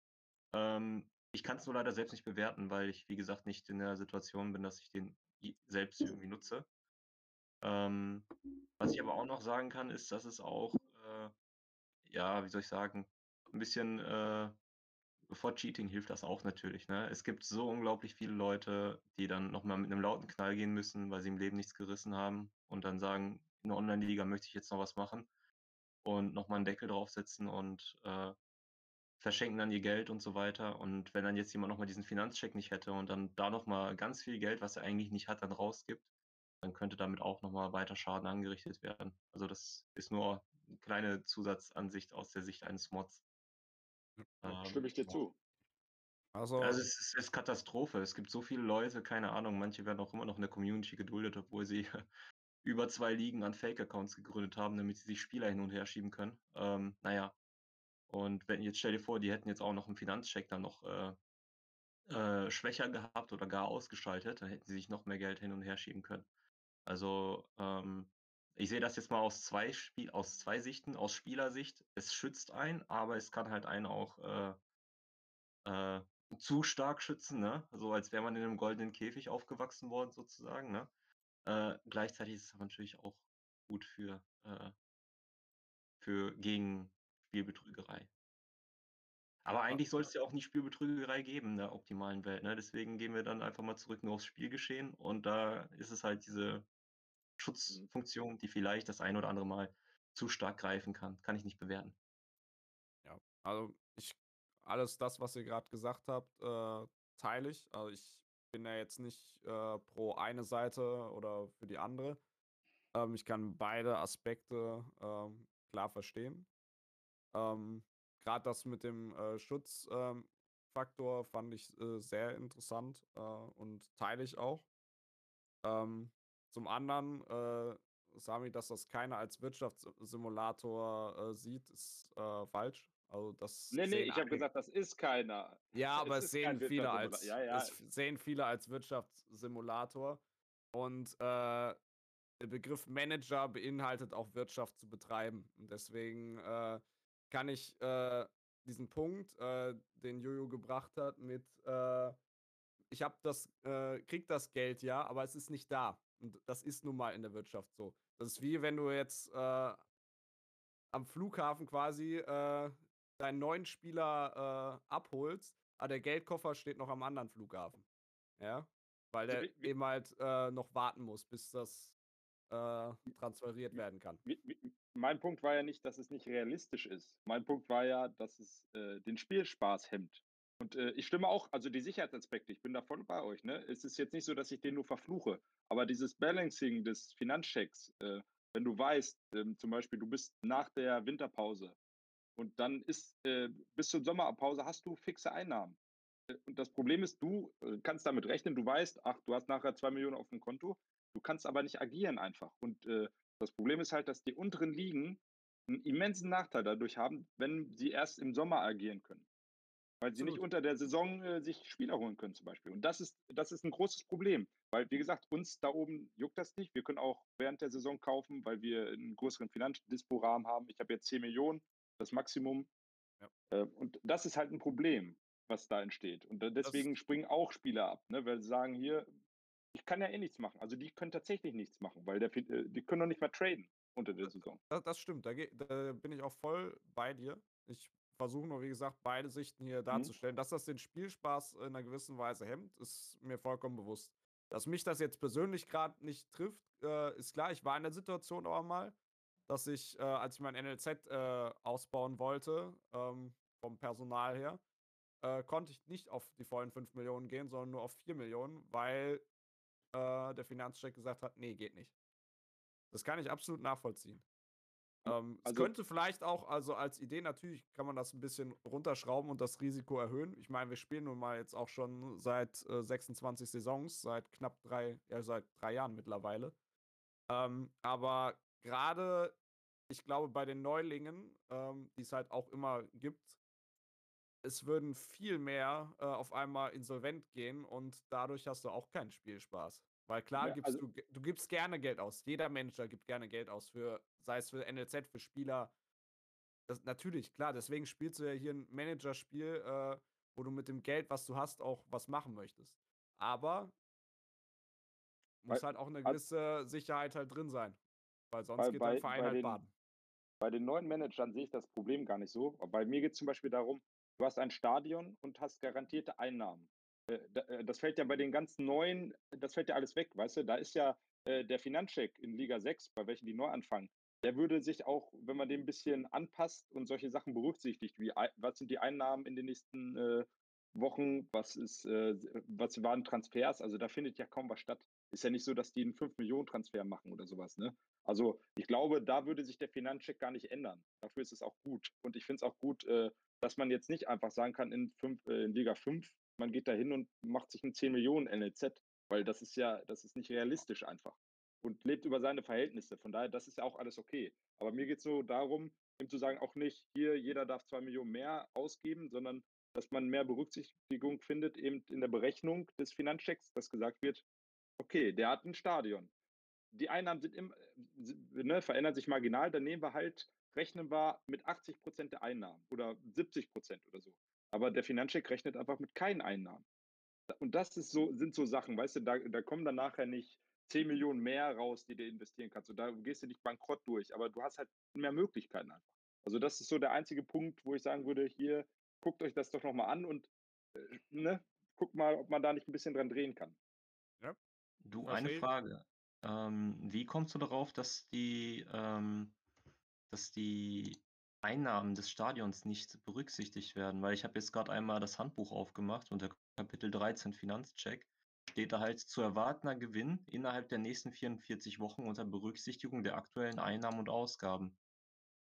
Ähm, ich kann es nur leider selbst nicht bewerten, weil ich, wie gesagt, nicht in der Situation bin, dass ich den selbst irgendwie nutze. Ähm, was ich aber auch noch sagen kann, ist, dass es auch, äh, ja, wie soll ich sagen, ein bisschen äh, vor Cheating hilft das auch natürlich. Ne? Es gibt so unglaublich viele Leute, die dann nochmal mit einem lauten Knall gehen müssen, weil sie im Leben nichts gerissen haben und dann sagen, in der Online-Liga möchte ich jetzt noch was machen und nochmal einen Deckel draufsetzen und äh, verschenken dann ihr Geld und so weiter. Und wenn dann jetzt jemand nochmal diesen Finanzcheck nicht hätte und dann da nochmal ganz viel Geld, was er eigentlich nicht hat, dann rausgibt, dann könnte damit auch nochmal weiter Schaden angerichtet werden. Also das ist nur eine kleine Zusatzansicht aus der Sicht eines Mods. Ähm, Stimme ich dir ja. zu. Also, Also es ist, es ist Katastrophe. Es gibt so viele Leute, keine Ahnung, manche werden auch immer noch in der Community geduldet, obwohl sie [laughs] über zwei Ligen an Fake-Accounts gegründet haben, damit sie sich Spieler hin und her schieben können. Ähm, naja. Und wenn jetzt stell dir vor, die hätten jetzt auch noch einen Finanzcheck dann noch äh, äh, schwächer gehabt oder gar ausgeschaltet, dann hätten sie sich noch mehr Geld hin und her schieben können. Also ähm, ich sehe das jetzt mal aus zwei Spiel, aus zwei Sichten, aus Spielersicht. Es schützt einen, aber es kann halt einen auch äh, äh, zu stark schützen, ne? So als wäre man in einem goldenen Käfig aufgewachsen worden, sozusagen, ne? Äh, gleichzeitig ist es natürlich auch gut für, äh, für gegen Spielbetrügerei. Aber eigentlich soll es ja auch nie Spielbetrügerei geben in der optimalen Welt. Ne? Deswegen gehen wir dann einfach mal zurück nur aufs Spielgeschehen und da ist es halt diese Schutzfunktion, die vielleicht das ein oder andere Mal zu stark greifen kann. Kann ich nicht bewerten. Ja, also ich, alles das, was ihr gerade gesagt habt, äh, teile ich. Also ich bin ja jetzt nicht äh, pro eine Seite oder für die andere. Ähm, ich kann beide Aspekte ähm, klar verstehen. Ähm, Gerade das mit dem äh, Schutzfaktor fand ich äh, sehr interessant äh, und teile ich auch. Ähm, zum anderen, äh, Sami, dass das keiner als Wirtschaftssimulator äh, sieht, ist äh, falsch. Also das Nee, nee, ich habe gesagt, das ist keiner. ja, Es aber es ist sehen viele als Ja, ja. es sehen viele als Wirtschaftssimulator und äh, der Begriff Manager beinhaltet auch Wirtschaft zu betreiben und deswegen äh, kann ich äh, diesen Punkt, äh, den Jojo gebracht hat, mit äh, ich habe das äh, krieg das Geld ja, aber es ist nicht da und das ist nun mal in der Wirtschaft so. Das ist wie wenn du jetzt äh, am Flughafen quasi äh, deinen neuen Spieler abholst, aber der Geldkoffer steht noch am anderen Flughafen. Ja. Weil der eben halt noch warten muss, bis das äh, transferiert werden kann. Mein Punkt war ja nicht, dass es nicht realistisch ist. Mein Punkt war ja, dass es äh, den Spielspaß hemmt. Und äh, ich stimme auch, also die Sicherheitsaspekte, ich bin da voll bei euch. Ne? Es ist jetzt nicht so, dass ich den nur verfluche, aber dieses Balancing des Finanzchecks, äh, wenn du weißt, ähm, zum Beispiel, du bist nach der Winterpause und dann ist äh, bis zur Sommerpause hast du fixe Einnahmen. Äh, Und das Problem ist, du äh, kannst damit rechnen, du weißt, ach, du hast nachher zwei Millionen auf dem Konto, du kannst aber nicht agieren einfach. Und äh, das Problem ist halt, dass die unteren Ligen einen immensen Nachteil dadurch haben, wenn sie erst im Sommer agieren können. Weil sie nicht Absolut. unter der Saison äh, sich Spieler holen können zum Beispiel. Und das ist, das ist ein großes Problem. Weil, wie gesagt, uns da oben juckt das nicht. Wir können auch während der Saison kaufen, weil wir einen größeren Finanzdispo-Rahmen haben. Ich habe jetzt 10 Millionen, das Maximum. Ja. Äh, und das ist halt ein Problem, was da entsteht. Und deswegen springen auch Spieler ab, ne? weil sie sagen, hier, ich kann ja eh nichts machen. Also die können tatsächlich nichts machen, weil der, äh, die können noch nicht mal traden unter der Saison. Das, das stimmt, da, da bin ich auch voll bei dir. Ich versuche nur, wie gesagt, beide Sichten hier darzustellen. Dass das den Spielspaß in einer gewissen Weise hemmt, ist mir vollkommen bewusst. Dass mich das jetzt persönlich gerade nicht trifft, äh, ist klar. Ich war in der Situation aber mal, dass ich, äh, als ich mein NLZ äh, ausbauen wollte, ähm, vom Personal her, äh, konnte ich nicht auf die vollen 5 Millionen gehen, sondern nur auf 4 Millionen, weil äh, der Finanzcheck gesagt hat, nee, geht nicht. Das kann ich absolut nachvollziehen. Ähm, es also- könnte vielleicht auch, also als Idee natürlich kann man das ein bisschen runterschrauben und das Risiko erhöhen. Ich meine, wir spielen nun mal jetzt auch schon seit äh, 26 Saisons, seit knapp drei, ja, seit drei Jahren mittlerweile. Ähm, aber gerade, ich glaube, bei den Neulingen, ähm, die es halt auch immer gibt, es würden viel mehr äh, auf einmal insolvent gehen und dadurch hast du auch keinen Spielspaß. Weil klar, Ja, gibst also- du, du gibst gerne Geld aus. Jeder Manager gibt gerne Geld aus für, sei es für NLZ, für Spieler. Das, natürlich, klar, deswegen spielst du ja hier ein Managerspiel, äh, wo du mit dem Geld, was du hast, auch was machen möchtest. Aber muss halt auch eine gewisse Sicherheit halt drin sein. Weil sonst Bei- geht der Verein halt den- baden. Bei den neuen Managern sehe ich das Problem gar nicht so. Bei mir geht es zum Beispiel darum, du hast ein Stadion und hast garantierte Einnahmen. Äh, äh, Das fällt ja bei den ganzen neuen, das fällt ja alles weg, weißt du? Da ist ja äh, der Finanzcheck in Liga 6, bei welchen die neu anfangen, der würde sich auch, wenn man den ein bisschen anpasst und solche Sachen berücksichtigt, wie was sind die Einnahmen in den nächsten Wochen, was ist, was waren Transfers, also da findet ja kaum was statt. Ist ja nicht so, dass die einen 5-Millionen-Transfer machen oder sowas, ne? Also ich glaube, da würde sich der Finanzcheck gar nicht ändern. Dafür ist es auch gut. Und ich finde es auch gut, äh, dass man jetzt nicht einfach sagen kann, in, fünf, äh, in Liga 5, man geht da hin und macht sich ein 10 Millionen NLZ, weil das ist ja, das ist nicht realistisch einfach. Und lebt über seine Verhältnisse. Von daher, das ist ja auch alles okay. Aber mir geht es so darum, ihm zu sagen, auch nicht, hier, jeder darf 2 Millionen mehr ausgeben, sondern dass man mehr Berücksichtigung findet, eben in der Berechnung des Finanzchecks, dass gesagt wird, okay, der hat ein Stadion die Einnahmen sind im, äh, ne, verändern sich marginal, dann nehmen wir halt, rechnen wir mit 80 Prozent der Einnahmen oder 70 Prozent oder so. Aber der Finanzcheck rechnet einfach mit keinen Einnahmen. Und das ist so, sind so Sachen, weißt du, da, da kommen dann nachher nicht 10 Millionen mehr raus, die du investieren kannst. Und da gehst du nicht bankrott durch, aber du hast halt mehr Möglichkeiten einfach. Also das ist so der einzige Punkt, wo ich sagen würde, hier, guckt euch das doch nochmal an und äh, ne, guckt mal, ob man da nicht ein bisschen dran drehen kann. Du, Verstehe eine. Frage. Ähm, wie kommst du darauf, dass die, ähm, dass die Einnahmen des Stadions nicht berücksichtigt werden? Weil ich habe jetzt gerade einmal das Handbuch aufgemacht unter Kapitel 13 Finanzcheck. Steht da halt zu erwartender Gewinn innerhalb der nächsten 44 Wochen unter Berücksichtigung der aktuellen Einnahmen und Ausgaben.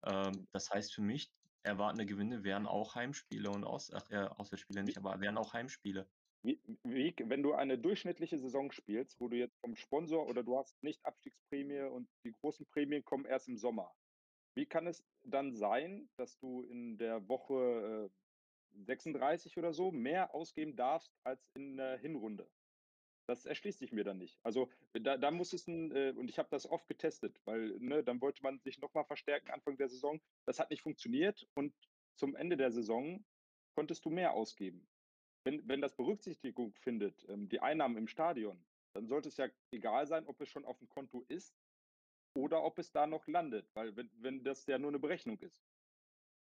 Ähm, das heißt für mich, erwartende Gewinne wären auch Heimspiele und Aus, ach, äh, Auswärtsspiele nicht, aber wären auch Heimspiele. Wie, wie, wenn du eine durchschnittliche Saison spielst, wo du jetzt vom Sponsor oder du hast nicht Abstiegsprämie und die großen Prämien kommen erst im Sommer. Wie kann es dann sein, dass du in der Woche äh, 36 oder so mehr ausgeben darfst als in der Hinrunde? Das erschließt sich mir dann nicht. Also da, da muss es ein, äh, und ich habe das oft getestet, weil ne, dann wollte man sich nochmal verstärken Anfang der Saison. Das hat nicht funktioniert und zum Ende der Saison konntest du mehr ausgeben. Wenn, wenn das Berücksichtigung findet, ähm, die Einnahmen im Stadion, dann sollte es ja egal sein, ob es schon auf dem Konto ist oder ob es da noch landet, weil wenn, wenn das ja nur eine Berechnung ist.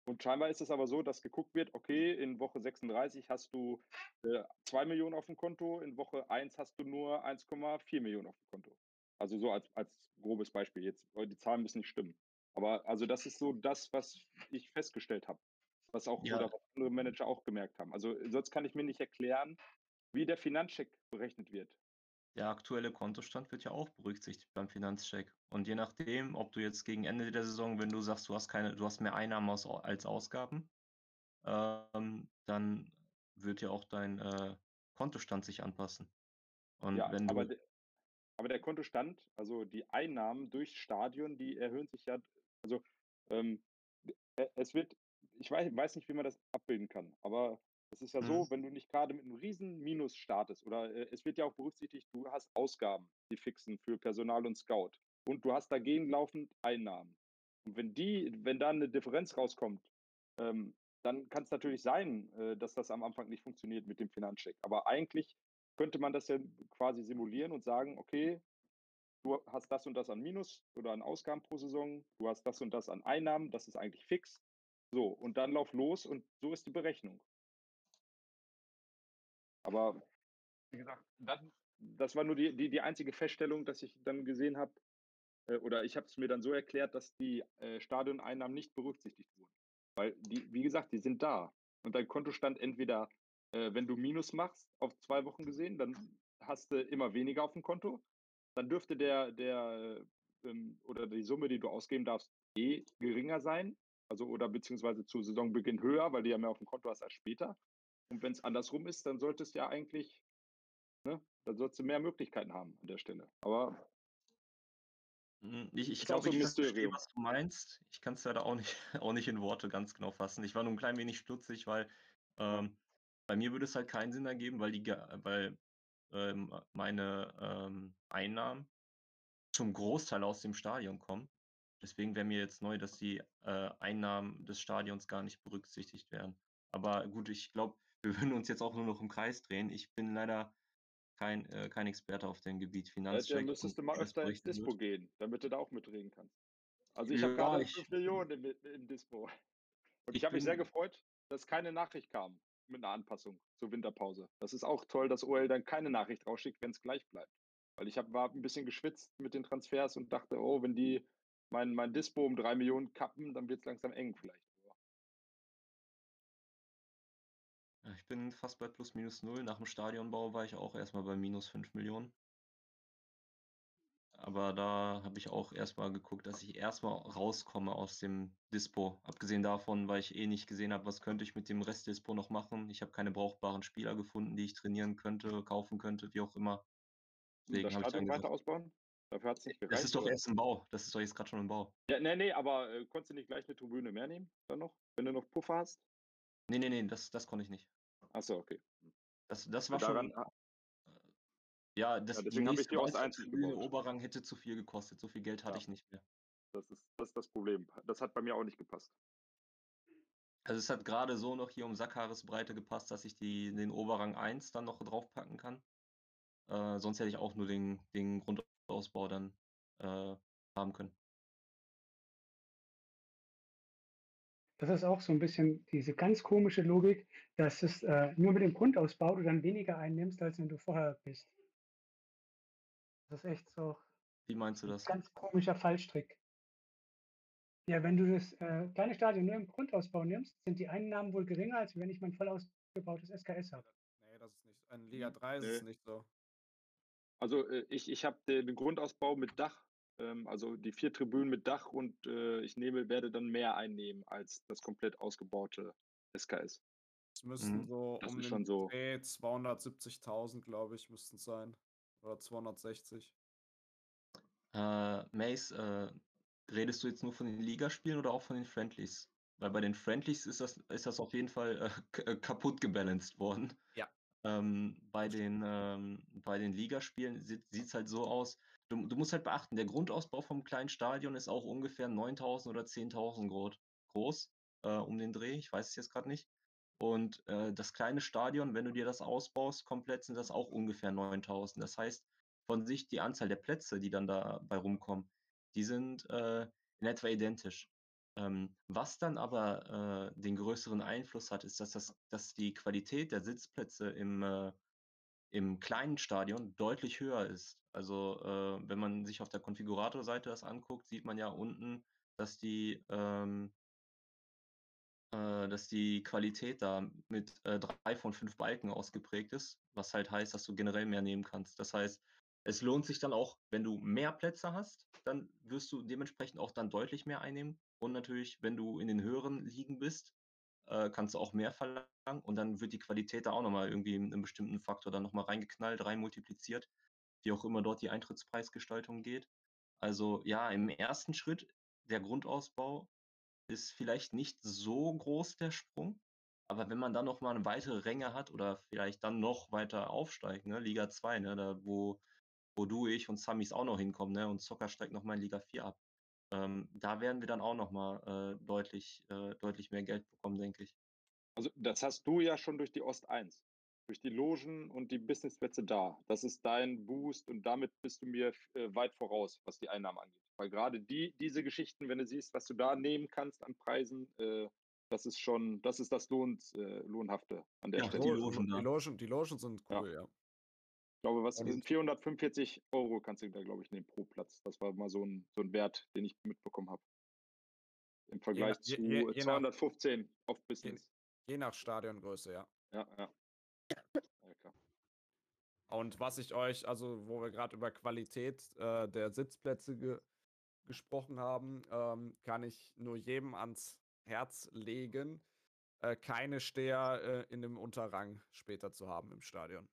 Und scheinbar ist es aber so, dass geguckt wird, okay, in Woche 36 hast du äh, 2 Millionen auf dem Konto, in Woche 1 hast du nur 1,4 Millionen auf dem Konto. Also so als, als grobes Beispiel jetzt, weil die Zahlen müssen nicht stimmen. Aber also das ist so das, was ich festgestellt habe. Was auch Ja. oder was andere Manager auch gemerkt haben. Also sonst kann ich mir nicht erklären, wie der Finanzcheck berechnet wird. Der aktuelle Kontostand wird ja auch berücksichtigt beim Finanzcheck. Und je nachdem, ob du jetzt gegen Ende der Saison, wenn du sagst, du hast keine, du hast mehr Einnahmen aus, als Ausgaben, ähm, dann wird ja auch dein äh, Kontostand sich anpassen. Und Ja, wenn aber, de, aber der Kontostand, also die Einnahmen durchs Stadion, die erhöhen sich ja, also ähm, e- es wird, ich weiß, weiß nicht, wie man das abbilden kann, aber es ist ja so, Mhm. wenn du nicht gerade mit einem riesen Minus startest, oder äh, es wird ja auch berücksichtigt, du hast Ausgaben, die fixen für Personal und Scout. Und du hast dagegen laufend Einnahmen. Und wenn die, wenn da eine Differenz rauskommt, ähm, dann kann es natürlich sein, äh, dass das am Anfang nicht funktioniert mit dem Finanzcheck. Aber eigentlich könnte man das ja quasi simulieren und sagen, okay, du hast das und das an Minus oder an Ausgaben pro Saison, du hast das und das an Einnahmen, das ist eigentlich fix. So, und dann lauf los und so ist die Berechnung. Aber wie gesagt, dann, das war nur die, die, die einzige Feststellung, dass ich dann gesehen habe, äh, oder ich habe es mir dann so erklärt, dass die äh, Stadioneinnahmen nicht berücksichtigt wurden. Weil die, wie gesagt, die sind da. Und dein Kontostand entweder, äh, wenn du Minus machst, auf zwei Wochen gesehen, dann hast du immer weniger auf dem Konto. Dann dürfte der, der ähm, oder die Summe, die du ausgeben darfst, eh geringer sein. Also oder beziehungsweise zu Saisonbeginn höher, weil du ja mehr auf dem Konto hast als später. Und wenn es andersrum ist, dann solltest du ja eigentlich, ne, dann solltest du mehr Möglichkeiten haben an der Stelle. Aber Mm, Ich, ich glaube, so ich verstehe, was du meinst. Ich kann es leider auch nicht, [laughs] auch nicht in Worte ganz genau fassen. Ich war nur ein klein wenig stutzig, weil ähm, bei mir würde es halt keinen Sinn ergeben, weil die, weil ähm, meine ähm, Einnahmen zum Großteil aus dem Stadion kommen. Deswegen wäre mir jetzt neu, dass die äh, Einnahmen des Stadions gar nicht berücksichtigt werden. Aber gut, ich glaube, wir würden uns jetzt auch nur noch im Kreis drehen. Ich bin leider kein, äh, kein Experte auf dem Gebiet Finanzcheck. dann müsstest du mal öfter ins Dispo wird. gehen, damit du da auch mitreden kannst. Also ich habe Ja, gerade ich- 5 Millionen im, im Dispo. Und ich, Ich habe mich sehr gefreut, dass keine Nachricht kam mit einer Anpassung zur Winterpause. Das ist auch toll, dass OL dann keine Nachricht rausschickt, wenn es gleich bleibt. Weil ich hab, war ein bisschen geschwitzt mit den Transfers und dachte, oh, wenn die mein, mein Dispo um 3 Millionen kappen, dann wird es langsam eng vielleicht. Ich bin fast bei plus minus null. Nach dem Stadionbau war ich auch erstmal bei minus 5 Millionen. Aber da habe ich auch erstmal geguckt, dass ich erstmal rauskomme aus dem Dispo. Abgesehen davon, weil ich eh nicht gesehen habe, was könnte ich mit dem Rest Dispo noch machen. Ich habe keine brauchbaren Spieler gefunden, die ich trainieren könnte, kaufen könnte, wie auch immer. Deswegen das Stadion weiter ausbauen? Dafür hat es nicht gereicht. das ist doch oder? erst im Bau. Das ist doch jetzt gerade schon im Bau. Ja, nee, nee, aber äh, konntest du nicht gleich eine Tribüne mehr nehmen? Dann noch? Wenn du noch Puffer hast? Nee, nee, nee, das, das konnte ich nicht. Achso, okay. Das, das war schon. Ja, das, die deswegen ich nächste die 1 Tribüne gebaut. Oberrang hätte zu viel gekostet. So viel Geld hatte Ja. ich nicht mehr. das, ist, das ist das Problem. Das hat bei mir auch nicht gepasst. Also es hat gerade so noch hier um Sackhaaresbreite gepasst, dass ich die, den Oberrang 1 dann noch draufpacken kann. Äh, sonst hätte ich auch nur den, den Grundausbau dann äh, haben können. Das ist auch so ein bisschen diese ganz komische Logik, dass es äh, nur mit dem Grundausbau du dann weniger einnimmst, als wenn du vorher bist. Das ist echt so Wie meinst du ein das? ganz komischer Fallstrick. Ja, wenn du das äh, kleine Stadion nur im Grundausbau nimmst, sind die Einnahmen wohl geringer, als wenn ich mein voll ausgebautes SKS habe. Nee, das ist nicht. In Liga 3 ist es Nee. nicht so. Also äh, ich, ich habe den, Grundausbau mit Dach, also die vier Tribünen mit Dach und äh, ich nehme, werde dann mehr einnehmen als das komplett ausgebaute SKS. Es müssten Mhm. so Das um den schon so. Dreh 270.000, glaube ich, müssten es sein. Oder 260. Äh, Mace, äh, redest du jetzt nur von den Ligaspielen oder auch von den Friendlies? Weil bei den Friendlies ist das, ist das auf jeden Fall äh, äh, kaputt gebalanced worden. Ja. Ähm, bei den, ähm, bei den Ligaspielen sieht es halt so aus. Du, du musst halt beachten, der Grundausbau vom kleinen Stadion ist auch ungefähr 9000 oder 10.000 groß, äh, um den Dreh. Ich weiß es jetzt gerade nicht. Und äh, das kleine Stadion, wenn du dir das ausbaust, komplett sind das auch ungefähr 9000. Das heißt, von sich die Anzahl der Plätze, die dann dabei rumkommen, die sind äh, in etwa identisch. Ähm, was dann aber äh, den größeren Einfluss hat, ist, dass, das, dass die Qualität der Sitzplätze im, äh, im kleinen Stadion deutlich höher ist. Also äh, wenn man sich auf der Konfiguratorseite das anguckt, sieht man ja unten, dass die, ähm, äh, dass die Qualität da mit äh, drei von fünf Balken ausgeprägt ist, was halt heißt, dass du generell mehr nehmen kannst. Das heißt, es lohnt sich dann auch, wenn du mehr Plätze hast, dann wirst du dementsprechend auch dann deutlich mehr einnehmen. Und natürlich, wenn du in den höheren Ligen bist, äh, kannst du auch mehr verlangen und dann wird die Qualität da auch nochmal irgendwie in einem bestimmten Faktor dann nochmal reingeknallt, reinmultipliziert, wie auch immer dort die Eintrittspreisgestaltung geht. Also ja, im ersten Schritt, der Grundausbau ist vielleicht nicht so groß der Sprung, aber wenn man dann nochmal eine weitere Ränge hat oder vielleicht dann noch weiter aufsteigt, ne, Liga 2, ne, da wo, wo du, ich und Samis auch noch hinkommen, ne, und Zocker steigt nochmal in Liga 4 ab. Ähm, da werden wir dann auch nochmal äh, deutlich, äh, deutlich mehr Geld bekommen, denke ich. Also das hast du ja schon durch die Ost 1. Durch die Logen und die Businessplätze da. Das ist dein Boost und damit bist du mir äh, weit voraus, was die Einnahmen angeht. Weil gerade die, diese Geschichten, wenn du siehst, was du da nehmen kannst an Preisen, äh, das ist schon, das ist das Lohns, äh, Lohnhafte an der Ja, Stelle. die Logen- die, Logen, die Logen sind Ja. cool, ja. Ich glaube, was sind 445 Euro kannst du da, glaube ich, nehmen pro Platz. Das war mal so ein, so ein Wert, den ich mitbekommen habe. Im Vergleich je- zu je- je nach- 215 auf Business. Je nach Stadiongröße, ja. Ja, ja. [coughs] ja klar. Und was ich euch, also wo wir gerade über Qualität äh, der Sitzplätze ge gesprochen haben, ähm, kann ich nur jedem ans Herz legen, äh, keine Steher äh, in dem Unterrang später zu haben im Stadion.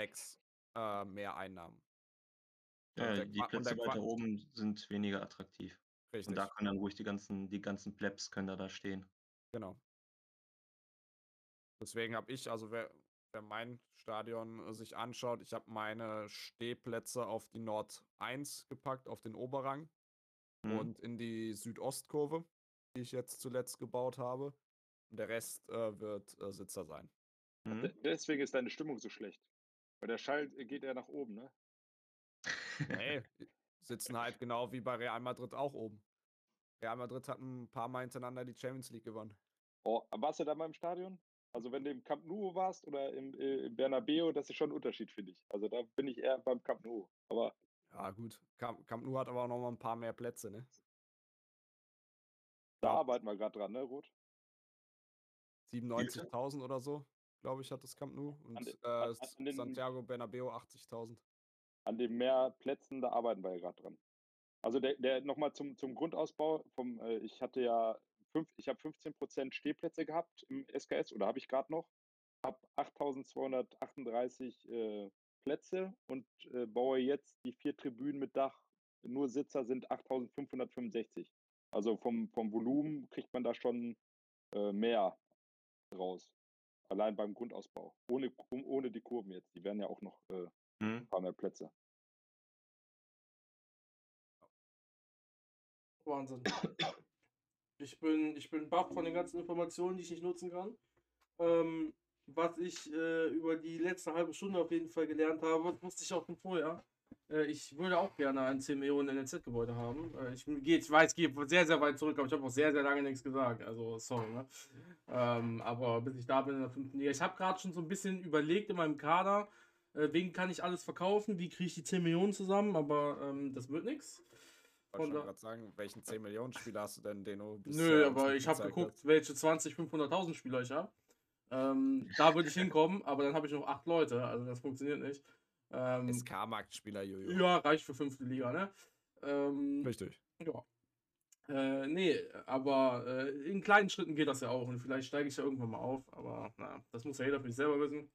Zwecks äh, mehr Einnahmen. Ja, der die Plätze Qua- weiter oben sind weniger attraktiv. Richtig, Und da können dann ruhig die ganzen, die ganzen Plebs können da, da stehen. genau. Deswegen habe ich, also wer, wer mein Stadion äh, sich anschaut, ich habe meine Stehplätze auf die Nord 1 gepackt, auf den Oberrang. Mhm. und in die Südostkurve, die ich jetzt zuletzt gebaut habe. Und der Rest äh, wird äh, Sitzer sein. Mhm. De- Deswegen ist deine Stimmung so schlecht. Weil der Schall äh, geht ja nach oben, ne? Nee, [laughs] sitzen halt genau wie bei Real Madrid auch oben. Real Madrid hat ein paar Mal hintereinander die Champions League gewonnen. Oh, warst du da mal im Stadion? Also wenn du im Camp Nou warst oder im, äh, im Bernabeu, das ist schon ein Unterschied, finde ich. Also da bin ich eher beim Camp Nou. Aber Ja, gut. Camp, Camp Nou hat aber auch noch mal ein paar mehr Plätze, ne? da Ja. arbeiten wir gerade dran, ne, Ruth? 97.000 oder so, glaube ich, hat das Camp Nou. Und den- äh, an- an den- Santiago Bernabeo 80.000. An den mehr Plätzen, da arbeiten wir ja gerade dran. Also der, der nochmal zum, zum Grundausbau vom, äh, ich hatte ja fünf, ich habe 15% Stehplätze gehabt im SKS oder habe ich gerade noch. Habe 8238 äh, Plätze und äh, baue jetzt die vier Tribünen mit Dach. Nur Sitzer sind 8565. Also vom, vom Volumen kriegt man da schon äh, mehr raus. Allein beim Grundausbau. Ohne, ohne die Kurven jetzt. Die werden ja auch noch äh, Mhm. ein paar mehr Plätze. Wahnsinn. Ich bin, ich bin baff von den ganzen Informationen, die ich nicht nutzen kann. Ähm, was ich äh, über die letzte halbe Stunde auf jeden Fall gelernt habe, wusste ich auch schon vorher. Äh, ich würde auch gerne ein 10 Millionen NLZ-Gebäude haben. Äh, ich, geh, ich weiß, ich gehe sehr, sehr weit zurück, aber ich habe auch sehr, sehr lange nichts gesagt. Also, sorry, ne? Ähm, aber bis ich da bin in der fünften Liga. Ich habe gerade schon so ein bisschen überlegt in meinem Kader, äh, wen kann ich alles verkaufen, wie kriege ich die 10 Millionen zusammen, aber ähm, das wird nichts. Ich wollte gerade sagen, welchen 10 Millionen Spieler hast du denn, den du Nö, aber ich habe geguckt, hast? welche 20, 500.000 Spieler ich habe. Ähm, da würde ich hinkommen, aber dann habe ich noch acht Leute, also das funktioniert nicht. Ähm, SK-Marktspieler, Jojo. Ja, reicht für fünfte Liga, ne? Ähm, Richtig. Ja. Äh, nee, aber äh, in kleinen Schritten geht das ja auch und vielleicht steige ich ja irgendwann mal auf, aber na, das muss ja jeder für sich selber wissen.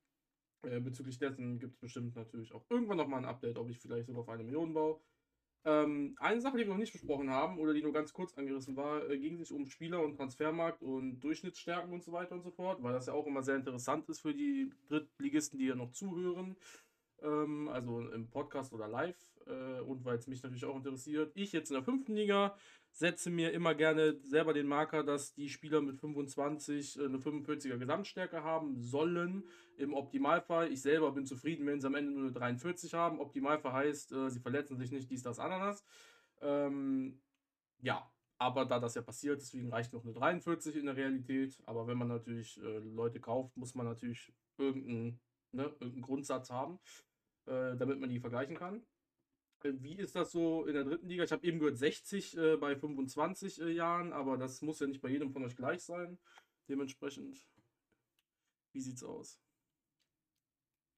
Äh, bezüglich dessen gibt es bestimmt natürlich auch irgendwann nochmal ein Update, ob ich vielleicht sogar auf eine Million baue. Ähm, eine Sache, die wir noch nicht besprochen haben oder die nur ganz kurz angerissen war, äh, ging sich um Spieler und Transfermarkt und Durchschnittsstärken und so weiter und so fort, weil das ja auch immer sehr interessant ist für die Drittligisten, die ja noch zuhören ähm, also im Podcast oder live äh, und weil es mich natürlich auch interessiert. Ich jetzt in der fünften Liga setze mir immer gerne selber den Marker, dass die Spieler mit 25 äh, eine 45er Gesamtstärke haben sollen. Im Optimalfall, ich selber bin zufrieden, wenn sie am Ende nur eine 43 haben. Optimalfall heißt, äh, sie verletzen sich nicht, dies, das, Ananas. Ähm, ja, aber da das ja passiert, deswegen reicht noch eine 43 in der Realität. Aber wenn man natürlich äh, Leute kauft, muss man natürlich irgendeinen, ne, irgendeinen Grundsatz haben äh, damit man die vergleichen kann. Äh, wie ist das so in der dritten Liga? Ich habe eben gehört 60 äh, bei 25 äh, Jahren, aber das muss ja nicht bei jedem von euch gleich sein. Dementsprechend, wie sieht's aus?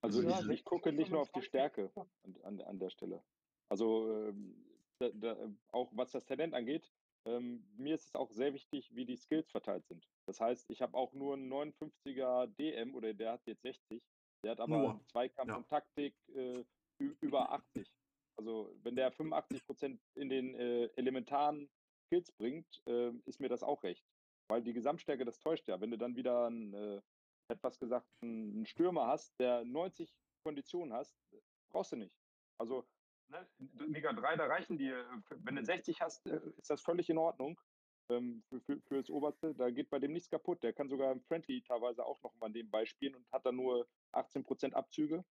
Also ja, ich, ich, gucke nicht nur auf die Stärke an, an, an der Stelle. Also ähm, da, da, auch was das Talent angeht, ähm, mir ist es auch sehr wichtig, wie die Skills verteilt sind. Das heißt, ich habe auch nur einen 59er DM oder der hat jetzt 60 der hat aber Nur. Zweikampf ja. und Taktik äh, über 80. Also wenn der 85 Prozent in den äh, elementaren Skills bringt, äh, ist mir das auch recht. Weil die Gesamtstärke, das täuscht ja. Wenn du dann wieder einen, äh, etwas gesagt, einen Stürmer hast, der 90 Konditionen hast, brauchst du nicht. Also ne, Liga 3, da reichen die, wenn du 60 hast, äh, ist das völlig in Ordnung ähm, für, für, für, das Oberste. Da geht bei dem nichts kaputt. Der kann sogar im Friendly teilweise auch noch mal nebenbei spielen und hat dann nur 18% Abzüge.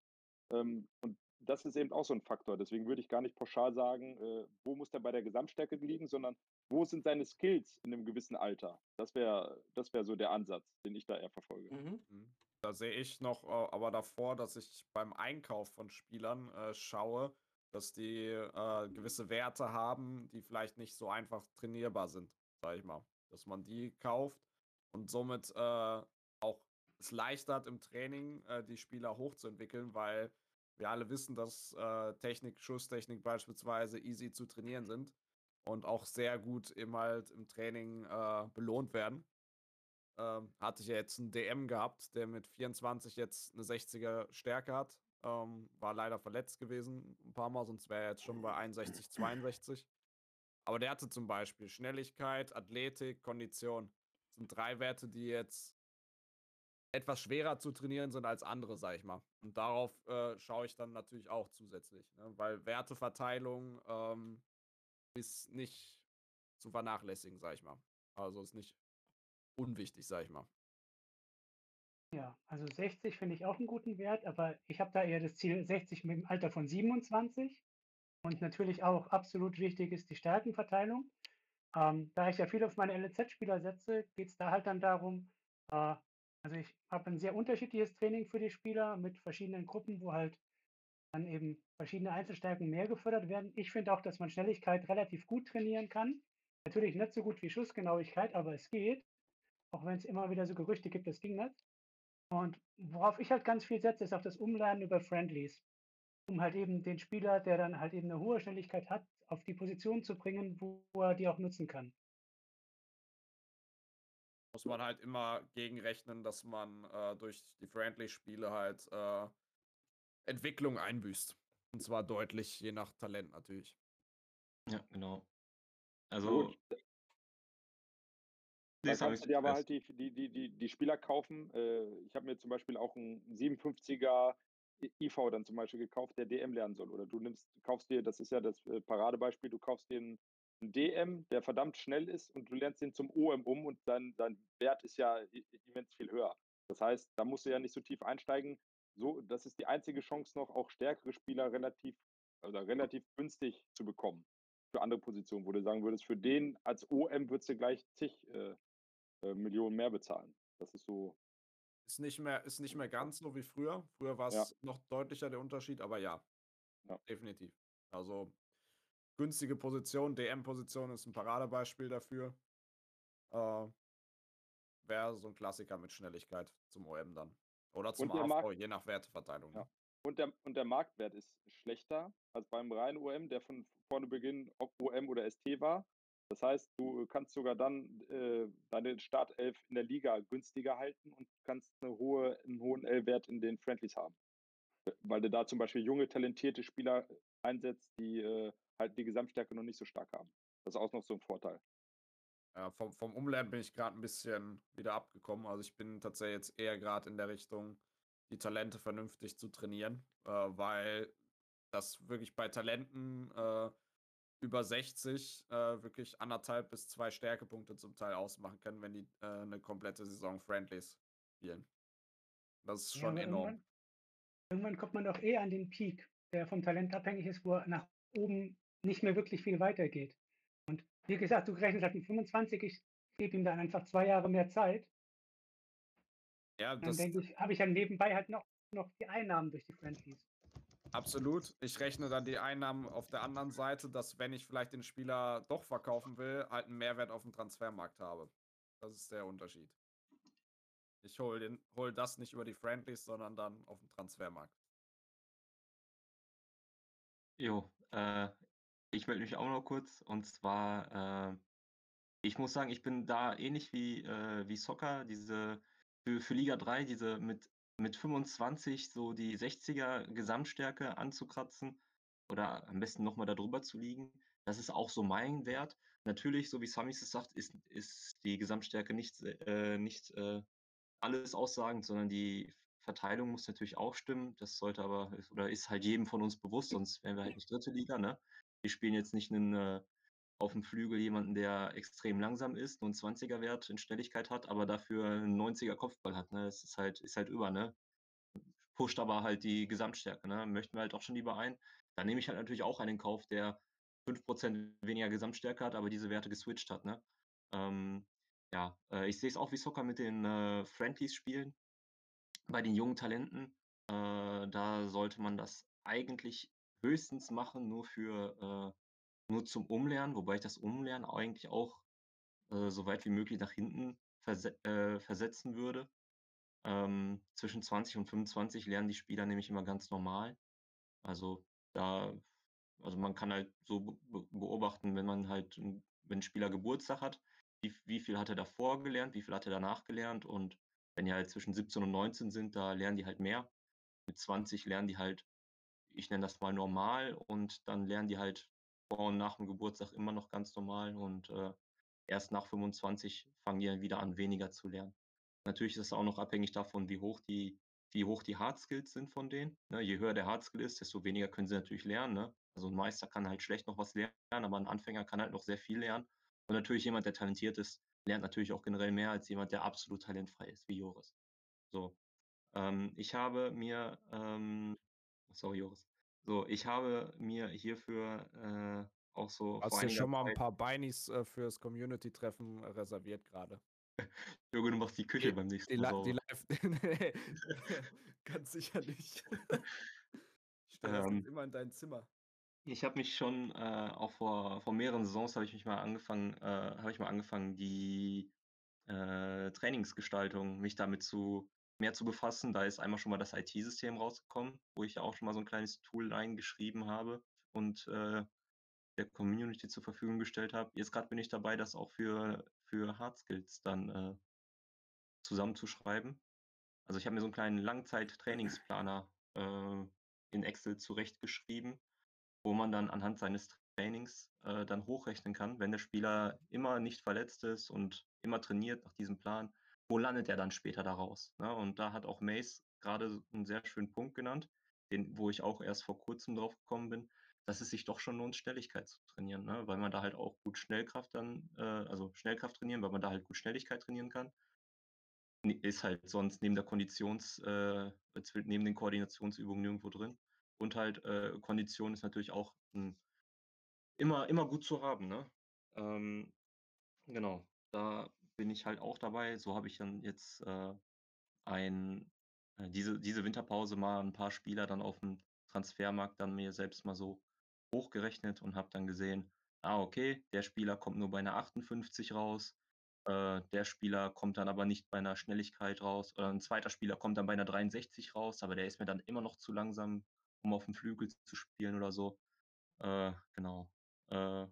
Ähm, und das ist eben auch so ein Faktor. Deswegen würde ich gar nicht pauschal sagen, äh, wo muss der bei der Gesamtstärke liegen, sondern wo sind seine Skills in einem gewissen Alter. Das wäre das wär so der Ansatz, den ich da eher verfolge. Mhm. mhm. Da sehe ich noch äh, aber davor, dass ich beim Einkauf von Spielern äh, schaue, dass die äh, gewisse Werte haben, die vielleicht nicht so einfach trainierbar sind sag ich mal. Dass man die kauft und somit äh, auch es leichter hat im Training, äh, die Spieler hochzuentwickeln, weil wir alle wissen, dass äh, Technik, Schusstechnik beispielsweise easy zu trainieren sind und auch sehr gut eben halt im Training äh, belohnt werden. Ähm, hatte ich ja jetzt einen DM gehabt, der mit 24 jetzt eine 60er Stärke hat. Ähm, war leider verletzt gewesen ein paar Mal, sonst wäre er jetzt schon bei 61, 62. Aber der hatte zum Beispiel Schnelligkeit, Athletik, Kondition. Das sind drei Werte, die jetzt etwas schwerer zu trainieren sind als andere, sag ich mal. Und darauf äh, schaue ich dann natürlich auch zusätzlich, ne? weil Werteverteilung ähm, ist nicht zu vernachlässigen, sag ich mal. Also ist nicht unwichtig, sag ich mal. Ja, also 60 finde ich auch einen guten Wert, aber ich habe da eher das Ziel 60 mit dem Alter von 27. Und natürlich auch absolut wichtig ist die Stärkenverteilung. Ähm, da ich ja viel auf meine LZ-Spieler setze, geht es da halt dann darum, äh, also ich habe ein sehr unterschiedliches Training für die Spieler mit verschiedenen Gruppen, wo halt dann eben verschiedene Einzelstärken mehr gefördert werden. Ich finde auch, dass man Schnelligkeit relativ gut trainieren kann. Natürlich nicht so gut wie Schussgenauigkeit, aber es geht. Auch wenn es immer wieder so Gerüchte gibt, das ging nicht. Und worauf ich halt ganz viel setze, ist auch das Umlernen über Friendlies um halt eben den Spieler, der dann halt eben eine hohe Schnelligkeit hat, auf die Position zu bringen, wo er die auch nutzen kann. Muss man halt immer gegenrechnen, dass man äh, durch die Friendly-Spiele halt äh, Entwicklung einbüßt. Und zwar deutlich, je nach Talent natürlich. Ja, genau. Also. Gut. Da kannst du dir aber halt die, die, die, die, Spieler kaufen. Äh, ich habe mir zum Beispiel auch einen 57er IV dann zum Beispiel gekauft, der DM lernen soll. Oder du nimmst, kaufst dir, das ist ja das äh, Paradebeispiel, du kaufst dir einen, DM, der verdammt schnell ist und du lernst ihn zum OM um und dann dein Wert ist ja immens viel höher. Das heißt, da musst du ja nicht so tief einsteigen. So, das ist die einzige Chance noch, auch stärkere Spieler relativ also relativ günstig zu bekommen für andere Positionen, wo du sagen würdest, für den als OM würdest du gleich zig äh, äh, Millionen mehr bezahlen. Das ist so. Ist nicht mehr, ist nicht mehr ganz so wie früher. Früher war es Ja. noch deutlicher der Unterschied, aber ja, Ja. definitiv. Also günstige Position, DM-Position ist ein Paradebeispiel dafür. Äh, Wäre so ein Klassiker mit Schnelligkeit zum OM dann. Oder zum Und der AV, Markt- je nach Werteverteilung. Ja. Ne? Und der, und der Marktwert ist schlechter als beim reinen OM, der von vorne Beginn ob OM oder ST war. Das heißt, du kannst sogar dann äh, deine Startelf in der Liga günstiger halten und kannst eine hohe, einen hohen L-Wert in den Friendlies haben. Weil du da zum Beispiel junge, talentierte Spieler einsetzt, die äh, halt die Gesamtstärke noch nicht so stark haben. Das ist auch noch so ein Vorteil. Ja, vom, vom Umlernen bin ich gerade ein bisschen wieder abgekommen. Also ich bin tatsächlich jetzt eher gerade in der Richtung, die Talente vernünftig zu trainieren, äh, weil das wirklich bei Talenten äh, über 60 äh, wirklich anderthalb bis zwei Stärkepunkte zum Teil ausmachen können, wenn die äh, eine komplette Saison Friendlies spielen. Das ist Ja, schon aber enorm. Irgendwann, irgendwann kommt man doch eh an den Peak, der vom Talent abhängig ist, wo er nach oben nicht mehr wirklich viel weitergeht. Und wie gesagt, du gerechnet hast mit 25, ich gebe ihm dann einfach zwei Jahre mehr Zeit. Ja, Dann denke ich, habe ich ja nebenbei halt noch, noch die Einnahmen durch die Friendlies. Absolut. Ich rechne dann die Einnahmen auf der anderen Seite, dass wenn ich vielleicht den Spieler doch verkaufen will, halt einen Mehrwert auf dem Transfermarkt habe. Das ist der Unterschied. Ich hole hol das nicht über die Friendlies, sondern dann auf dem Transfermarkt. Jo, äh, ich melde mich auch noch kurz. Und zwar, äh, ich muss sagen, ich bin da ähnlich wie, äh, wie Soccer, diese für, für Liga 3, diese mit, mit 25 so die 60er Gesamtstärke anzukratzen oder am besten nochmal darüber zu liegen. Das ist auch so mein Wert. Natürlich, so wie Samis es sagt, ist, ist die Gesamtstärke nicht, äh, nicht äh, alles aussagend, sondern die Verteilung muss natürlich auch stimmen. Das sollte aber oder ist halt jedem von uns bewusst, sonst wären wir halt nicht dritte Liga, ne? Wir spielen jetzt nicht einen äh, auf dem Flügel jemanden, der extrem langsam ist, nur einen 20er Wert in Schnelligkeit hat, aber dafür einen 90er Kopfball hat, ne? Das ist halt ist halt über, ne? Pusht aber halt die Gesamtstärke, ne? Möchten wir halt auch schon lieber ein. Dann nehme ich halt natürlich auch einen in Kauf, der 5% weniger Gesamtstärke hat, aber diese Werte geswitcht hat, ne? Ähm, ja, äh, ich sehe es auch wie Soccer mit den äh, Friendlies spielen. Bei den jungen Talenten, äh, da sollte man das eigentlich höchstens machen, nur für äh, nur zum Umlernen, wobei ich das Umlernen eigentlich auch äh, so weit wie möglich nach hinten verse äh, versetzen würde. Ähm, zwischen 20 und 25 lernen die Spieler nämlich immer ganz normal. Also da, also man kann halt so be be beobachten, wenn man halt, n- wenn ein Spieler Geburtstag hat, wie, wie viel hat er davor gelernt, wie viel hat er danach gelernt und wenn die halt zwischen 17 und 19 sind, da lernen die halt mehr. Mit 20 lernen die halt, ich nenne das mal normal und dann lernen die halt und nach dem Geburtstag immer noch ganz normal und äh, erst nach 25 fangen die dann wieder an, weniger zu lernen. Natürlich ist es auch noch abhängig davon, wie hoch die, wie hoch die Hard Skills sind von denen. Ne? Je höher der Hard Skill ist, desto weniger können sie natürlich lernen. Ne? Also ein Meister kann halt schlecht noch was lernen, aber ein Anfänger kann halt noch sehr viel lernen. Und natürlich jemand, der talentiert ist, lernt natürlich auch generell mehr als jemand, der absolut talentfrei ist, wie Joris. So. Ähm, ich habe mir, ähm, sorry Joris, so, ich habe mir hierfür äh, auch so Hast du schon mal ein paar Beinis äh, fürs Community-Treffen äh, reserviert gerade? Jürgen, du machst die Küche Die, beim nächsten die, Mal die sauber. Live. [laughs] [laughs] ganz sicher nicht. [laughs] Ich stelle Ähm, immer in dein Zimmer. Ich habe mich schon äh, auch vor, vor mehreren Saisons habe ich mich mal angefangen, äh, habe ich mal angefangen, die äh, Trainingsgestaltung mich damit zu mehr zu befassen. Da ist einmal schon mal das IT-System rausgekommen, wo ich ja auch schon mal so ein kleines Tool reingeschrieben habe und äh, der Community zur Verfügung gestellt habe. Jetzt gerade bin ich dabei, das auch für, für Hard Skills dann äh, zusammenzuschreiben. Also ich habe mir so einen kleinen Langzeit-Trainingsplaner äh, in Excel zurechtgeschrieben, wo man dann anhand seines Trainings äh, dann hochrechnen kann, wenn der Spieler immer nicht verletzt ist und immer trainiert nach diesem Plan, wo landet er dann später daraus? Ne? Und da hat auch Mace gerade einen sehr schönen Punkt genannt, den, wo ich auch erst vor kurzem drauf gekommen bin, dass es sich doch schon lohnt, Schnelligkeit zu trainieren, ne? weil man da halt auch gut Schnellkraft dann, äh, also Schnellkraft trainieren, weil man da halt gut Schnelligkeit trainieren kann. Ist halt sonst neben der Konditions, äh, neben den Koordinationsübungen nirgendwo drin. Und halt äh, Kondition ist natürlich auch ein, immer, immer gut zu haben. Ne? Ähm, genau, da bin ich halt auch dabei. So habe ich dann jetzt äh, ein, äh, diese, diese Winterpause mal ein paar Spieler dann auf dem Transfermarkt dann mir selbst mal so hochgerechnet und habe dann gesehen, ah, okay, der Spieler kommt nur bei einer 58 raus, äh, der Spieler kommt dann aber nicht bei einer Schnelligkeit raus, oder ein zweiter Spieler kommt dann bei einer 63 raus, aber der ist mir dann immer noch zu langsam, um auf dem Flügel zu spielen oder so. Äh, genau. Äh,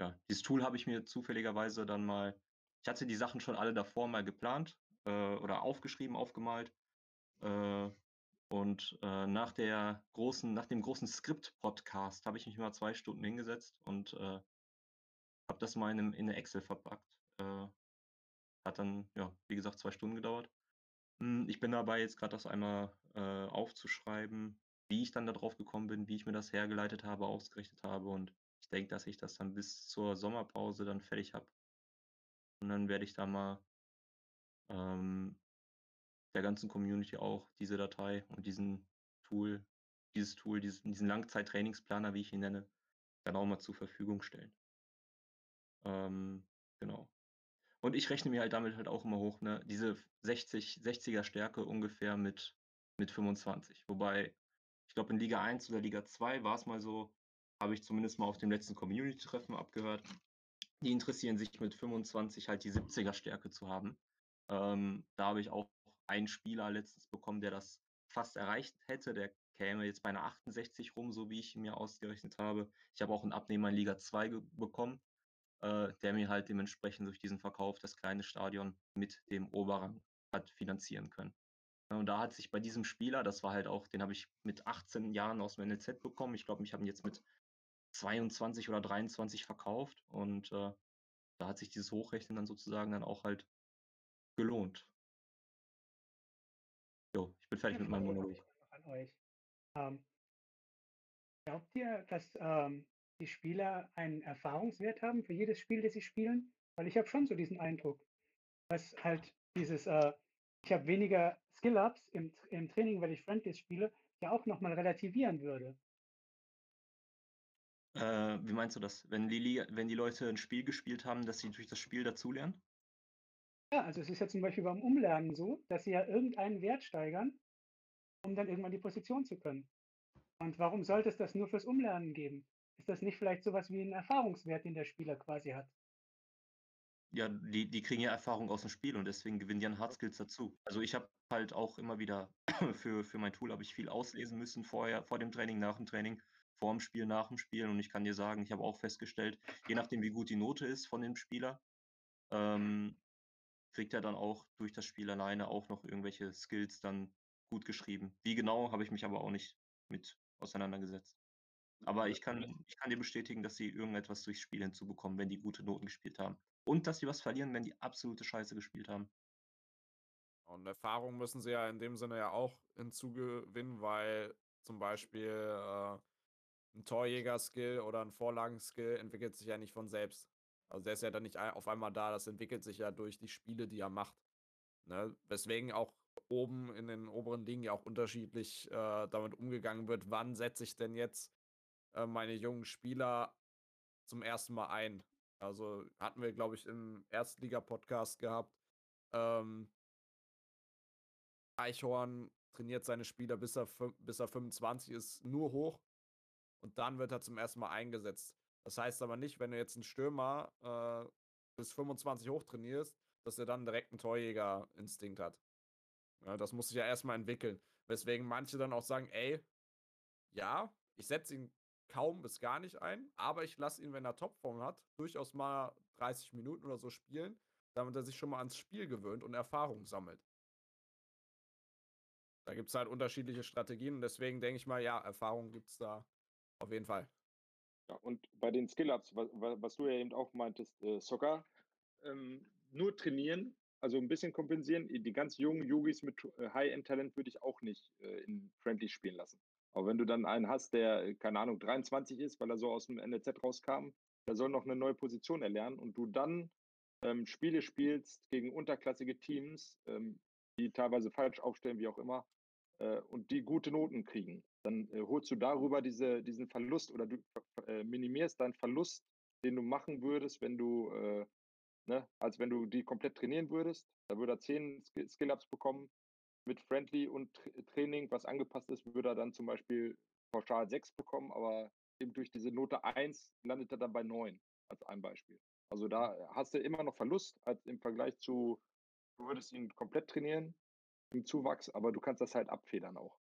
ja, dieses Tool habe ich mir zufälligerweise dann mal, ich hatte die Sachen schon alle davor mal geplant äh, oder aufgeschrieben, aufgemalt. Äh, und äh, nach der großen, nach dem großen Skript-Podcast habe ich mich mal zwei Stunden hingesetzt und äh, habe das mal in, in eine Excel verpackt. Äh, hat dann, ja, wie gesagt, zwei Stunden gedauert. Hm, ich bin dabei, jetzt gerade das einmal äh, aufzuschreiben, wie ich dann darauf gekommen bin, wie ich mir das hergeleitet habe, ausgerechnet habe. Und ich denke, dass ich das dann bis zur Sommerpause dann fertig habe. Und dann werde ich da mal ähm, der ganzen Community auch diese Datei und diesen Tool, dieses Tool, diesen, diesen Langzeit-Trainingsplaner, wie ich ihn nenne, dann auch mal zur Verfügung stellen. Ähm, genau. Und ich rechne mir halt damit halt auch immer hoch, ne, diese 60, 60er Stärke ungefähr mit, mit 25. Wobei, ich glaube, in Liga 1 oder Liga 2 war es mal so, habe ich zumindest mal auf dem letzten Community-Treffen abgehört. Die interessieren sich mit 25 halt die 70er Stärke zu haben. Ähm, da habe ich auch einen Spieler letztens bekommen, der das fast erreicht hätte. Der käme jetzt bei einer 68 rum, so wie ich mir ausgerechnet habe. Ich habe auch einen Abnehmer in Liga 2 bekommen, äh, der mir halt dementsprechend durch diesen Verkauf das kleine Stadion mit dem Oberrang hat finanzieren können. Und da hat sich bei diesem Spieler, das war halt auch, den habe ich mit 18 Jahren aus dem NLZ bekommen. Ich glaube, ich habe ihn jetzt mit 22 oder 23 verkauft und äh, da hat sich dieses Hochrechnen dann sozusagen dann auch halt gelohnt. Jo, ich bin fertig mit meinem Monolog. An euch. Ähm, glaubt ihr, dass ähm, die Spieler einen Erfahrungswert haben für jedes Spiel, das sie spielen? Weil ich habe schon so diesen Eindruck, dass halt dieses, äh, ich habe weniger Skill-Ups im, im Training, weil ich Friendlies spiele, ja auch nochmal relativieren würde. Äh, wie meinst du das? Wenn die, wenn die Leute ein Spiel gespielt haben, dass sie durch das Spiel dazulernen? Ja, also es ist ja zum Beispiel beim Umlernen so, dass sie ja irgendeinen Wert steigern, um dann irgendwann die Position zu können. Und warum sollte es das nur fürs Umlernen geben? Ist das nicht vielleicht sowas wie ein Erfahrungswert, den der Spieler quasi hat? Ja, die, die kriegen ja Erfahrung aus dem Spiel und deswegen gewinnen die an Hardskills dazu. Also ich habe halt auch immer wieder [clears throat] für, für mein Tool habe ich viel auslesen müssen vorher, vor dem Training, nach dem Training, vor dem Spiel, nach dem Spiel. Und ich kann dir sagen, ich habe auch festgestellt, je nachdem, wie gut die Note ist von dem Spieler, ähm, kriegt er dann auch durch das Spiel alleine auch noch irgendwelche Skills dann gut geschrieben. Wie genau, habe ich mich aber auch nicht mit auseinandergesetzt. Aber ich kann, ich kann dir bestätigen, dass sie irgendetwas durchs Spiel hinzubekommen, wenn die gute Noten gespielt haben. Und dass sie was verlieren, wenn die absolute Scheiße gespielt haben. Und Erfahrung müssen sie ja in dem Sinne ja auch hinzugewinnen, weil zum Beispiel äh, ein Torjäger-Skill oder ein Vorlagen-Skill entwickelt sich ja nicht von selbst. Also der ist ja dann nicht auf einmal da, das entwickelt sich ja durch die Spiele, die er macht. Ne? Weswegen auch oben in den oberen Ligen ja auch unterschiedlich äh, damit umgegangen wird, wann setze ich denn jetzt äh, meine jungen Spieler zum ersten Mal ein. Also hatten wir, glaube ich, im Erstliga-Podcast gehabt. Ähm, Eichhorn trainiert seine Spieler, bis er, bis er 25 ist, nur hoch. Und dann wird er zum ersten Mal eingesetzt. Das heißt aber nicht, wenn du jetzt einen Stürmer äh, bis 25 hochtrainierst, dass er dann direkt einen Torjäger-Instinkt hat. Ja, das muss sich ja erstmal entwickeln. Weswegen manche dann auch sagen, ey, ja, ich setze ihn kaum bis gar nicht ein, aber ich lasse ihn, wenn er Topform hat, durchaus mal 30 Minuten oder so spielen, damit er sich schon mal ans Spiel gewöhnt und Erfahrung sammelt. Da gibt es halt unterschiedliche Strategien und deswegen denke ich mal, ja, Erfahrung gibt es da auf jeden Fall. Ja, und bei den Skill-Ups, was, was, du ja eben auch meintest, äh, Soccer, ähm, nur trainieren, also ein bisschen kompensieren. Die ganz jungen Yogis mit äh, High-End-Talent würde ich auch nicht äh, in Friendly spielen lassen. Aber wenn du dann einen hast, der, äh, keine Ahnung, 23 ist, weil er so aus dem NLZ rauskam, der soll noch eine neue Position erlernen und du dann ähm, Spiele spielst gegen unterklassige Teams, ähm, die teilweise falsch aufstellen, wie auch immer, äh, und die gute Noten kriegen, dann äh, holst du darüber diese, diesen Verlust oder du äh, minimierst deinen Verlust, den du machen würdest, wenn du, äh, ne, als wenn du die komplett trainieren würdest. Da würde er 10 Skill- Skill-Ups bekommen. Mit Friendly und Tra Training, was angepasst ist, würde er dann zum Beispiel pauschal 6 bekommen, aber eben durch diese Note 1 landet er dann bei 9, als ein Beispiel. Also da hast du immer noch Verlust als im Vergleich zu, du würdest ihn komplett trainieren im Zuwachs, aber du kannst das halt abfedern auch.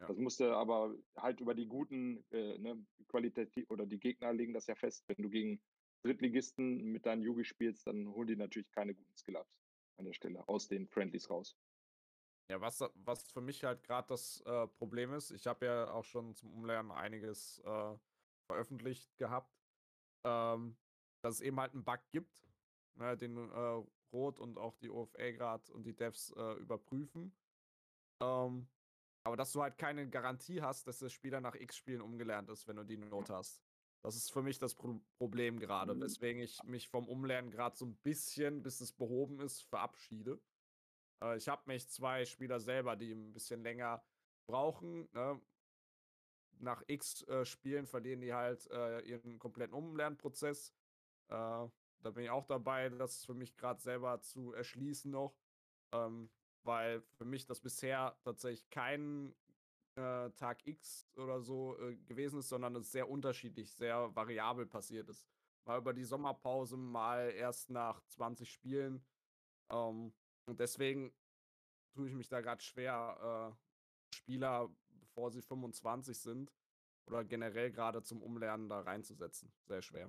Ja. Das musst du aber halt über die guten äh, ne, qualitativ oder die Gegner legen das ja fest. Wenn du gegen Drittligisten mit deinen Yugi spielst, dann holen die natürlich keine guten Skill-Ups an der Stelle aus den Friendlies raus. Ja, was, was für mich halt gerade das äh, Problem ist, ich habe ja auch schon zum Umlernen einiges äh, veröffentlicht gehabt, ähm, dass es eben halt einen Bug gibt, ne, den äh, Rot und auch die OFA gerade und die Devs äh, überprüfen. Ähm, aber dass du halt keine Garantie hast, dass der Spieler nach X Spielen umgelernt ist, wenn du die Note hast. Das ist für mich das Pro Problem gerade, Mhm. weswegen ich mich vom Umlernen gerade so ein bisschen, bis es behoben ist, verabschiede. Äh, ich habe mich zwei Spieler selber, die ein bisschen länger brauchen. Ne? Nach X äh, Spielen verlieren die halt äh, ihren kompletten Umlernprozess. Äh, da bin ich auch dabei, das für mich gerade selber zu erschließen noch. Ähm, weil für mich das bisher tatsächlich kein äh, Tag X oder so äh, gewesen ist, sondern es sehr unterschiedlich, sehr variabel passiert ist. Mal über die Sommerpause, mal erst nach 20 Spielen. Ähm, und deswegen tue ich mich da gerade schwer, äh, Spieler, bevor sie 25 sind, oder generell gerade zum Umlernen da reinzusetzen. Sehr schwer.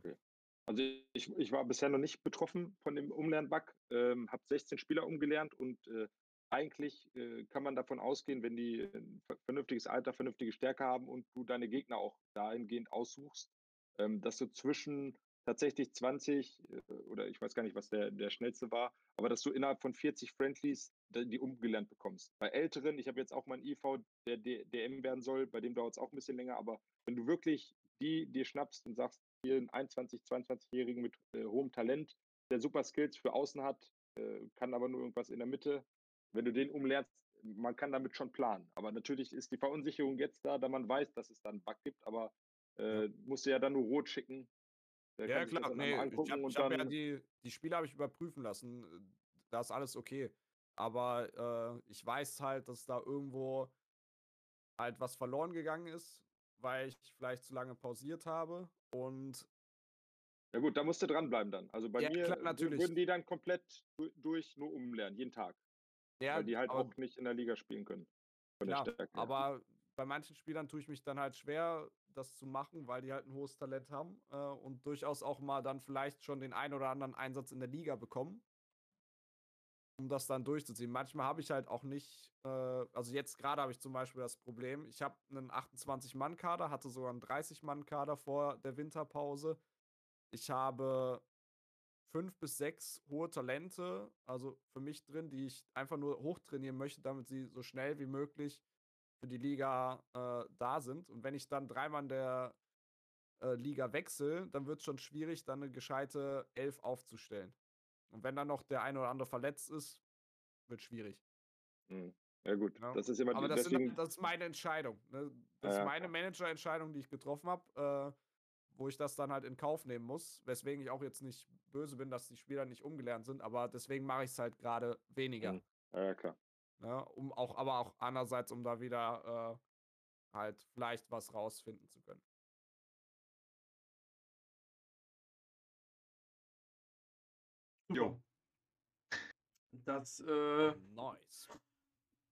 Also ich, ich war bisher noch nicht betroffen von dem Umlernbug, ähm, habe 16 Spieler umgelernt und äh, eigentlich äh, kann man davon ausgehen, wenn die ein ver- vernünftiges Alter, vernünftige Stärke haben und du deine Gegner auch dahingehend aussuchst, ähm, dass du zwischen tatsächlich 20 äh, oder ich weiß gar nicht, was der, der schnellste war, aber dass du innerhalb von 40 Friendlies die umgelernt bekommst. Bei Älteren, ich habe jetzt auch mal einen IV, der DM werden soll, bei dem dauert es auch ein bisschen länger, aber wenn du wirklich die dir schnappst und sagst, einen 21, 22-Jährigen mit äh, hohem Talent, der super Skills für außen hat, äh, kann aber nur irgendwas in der Mitte. Wenn du den umlernst, man kann damit schon planen. Aber natürlich ist die Verunsicherung jetzt da, da man weiß, dass es dann einen Bug gibt, aber äh, musst du ja dann nur rot schicken. Der Ja, klar. Nee, ich habe hab ja die, die Spiele habe ich überprüfen lassen. Da ist alles okay. Aber äh, ich weiß halt, dass da irgendwo halt was verloren gegangen ist, weil ich vielleicht zu lange pausiert habe. Und Ja gut, da musst du dranbleiben dann. Also bei Ja, mir klar, würden die dann komplett du- durch nur umlernen, jeden Tag. ja, weil die halt auch nicht in der Liga spielen können. Klar, aber bei manchen Spielern tue ich mich dann halt schwer, das zu machen, weil die halt ein hohes Talent haben äh, und durchaus auch mal dann vielleicht schon den ein oder anderen Einsatz in der Liga bekommen, um das dann durchzuziehen. Manchmal habe ich halt auch nicht, äh, also jetzt gerade habe ich zum Beispiel das Problem, ich habe einen 28-Mann-Kader, hatte sogar einen 30-Mann-Kader vor der Winterpause. Ich habe fünf bis sechs hohe Talente, also für mich drin, die ich einfach nur hochtrainieren möchte, damit sie so schnell wie möglich für die Liga äh, da sind. Und wenn ich dann dreimal in der äh, Liga wechsle, dann wird es schon schwierig, dann eine gescheite Elf aufzustellen. Und wenn dann noch der eine oder andere verletzt ist, wird schwierig. Hm. Ja gut, Ja. das ist immer Aber die, das, sind, deswegen, das ist meine Entscheidung. Ne? Das Ja. ist meine Managerentscheidung, die ich getroffen habe, äh, wo ich das dann halt in Kauf nehmen muss. Weswegen ich auch jetzt nicht böse bin, dass die Spieler nicht umgelernt sind, aber deswegen mache ich es halt gerade weniger. Mhm. ja klar. Ne? Um auch, aber auch andererseits, um da wieder äh, halt vielleicht was rausfinden zu können. Jo. Das äh, Nice.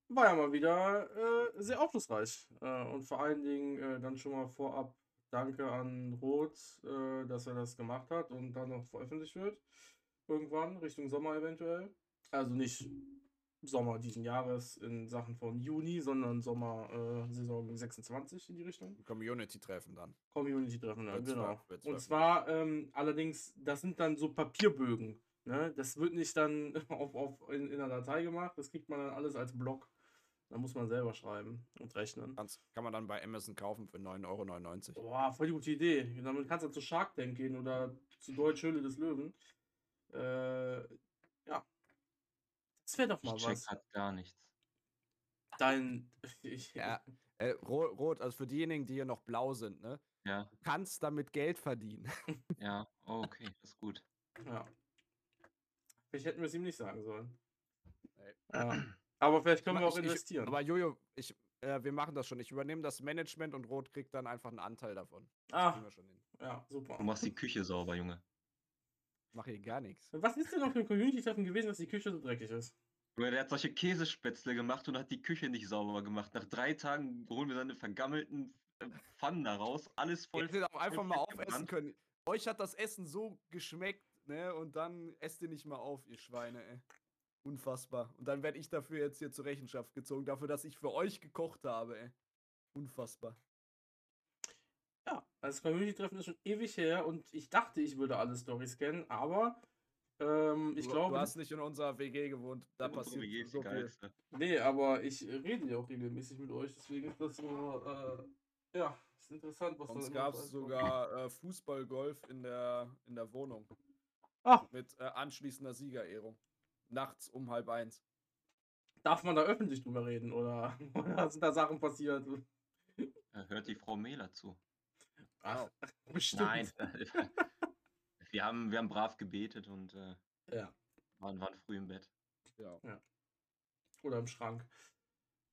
war ja mal wieder äh, sehr aufschlussreich. Äh, und vor allen Dingen äh, dann schon mal vorab Danke an Roth, äh, dass er das gemacht hat und dann noch veröffentlicht wird. Irgendwann, Richtung Sommer eventuell. Also nicht Sommer diesen Jahres in Sachen von Juni, sondern Sommer äh, Saison 26 in die Richtung. Community-Treffen dann. Community-Treffen, ja, Wird's genau. Und zwar ähm, allerdings, das sind dann so Papierbögen. Ne? Das wird nicht dann [laughs] auf, auf, in, in einer Datei gemacht, das kriegt man dann alles als Block. Da muss man selber schreiben und rechnen. Kannst, kann man dann bei Amazon kaufen für 9,99 Euro. Boah, voll die gute Idee. Damit kannst du zu Shark Tank gehen oder zu Deutsch Höhle des Löwen. Äh, ja. Das wäre doch mal Ich check was. grad gar nichts. Dein. [laughs] Ich, Ja, äh, rot, rot, also für diejenigen, die hier noch blau sind, ne? Ja, Du kannst damit Geld verdienen. ja. Oh, okay, das ist gut. ja. Vielleicht hätten wir es ihm nicht sagen sollen. Ey. Ja. Aber vielleicht können wir Ich- auch ich- investieren. Aber Jojo, ich, äh, wir machen das schon. Ich übernehme das Management und Rot kriegt dann einfach einen Anteil davon. Ah, kriegen wir schon hin. ja, super. Du machst die Küche sauber, Junge. Mach hier gar nichts. Was ist denn auf dem Community-Treffen gewesen, dass die Küche so dreckig ist? Der hat solche Käsespätzle gemacht und hat die Küche nicht sauber gemacht. Nach drei Tagen holen wir seine vergammelten äh, Pfannen da raus. Alles voll. Ihr hättet auch einfach mal aufessen können. Euch hat das Essen so geschmeckt, ne? Und dann esst ihr nicht mal auf, ihr Schweine, ey. Unfassbar. Und dann werde ich dafür jetzt hier zur Rechenschaft gezogen, dafür, dass ich für euch gekocht habe, ey. Unfassbar. Ja, das Community-Treffen ist schon ewig her und ich dachte, ich würde alle Stories kennen, aber ähm, ich du, glaube. du hast nicht in unserer WG gewohnt. Da passiert WG so viel. geilste. Nee, aber ich rede ja auch regelmäßig mit euch, deswegen ist das so, äh, ja, ist interessant, was gab so es kommt. sogar äh, Fußballgolf in der, in der Wohnung. Ah. Mit äh, anschließender Siegerehrung. Nachts um halb eins. Darf man da öffentlich drüber reden oder, [laughs] oder sind da Sachen passiert? Hört die Frau Mehler zu? Ach, [laughs] bestimmt. Nein. [laughs] wir, haben, wir haben brav gebetet und äh, Ja, waren, waren früh im Bett. Ja. oder im Schrank.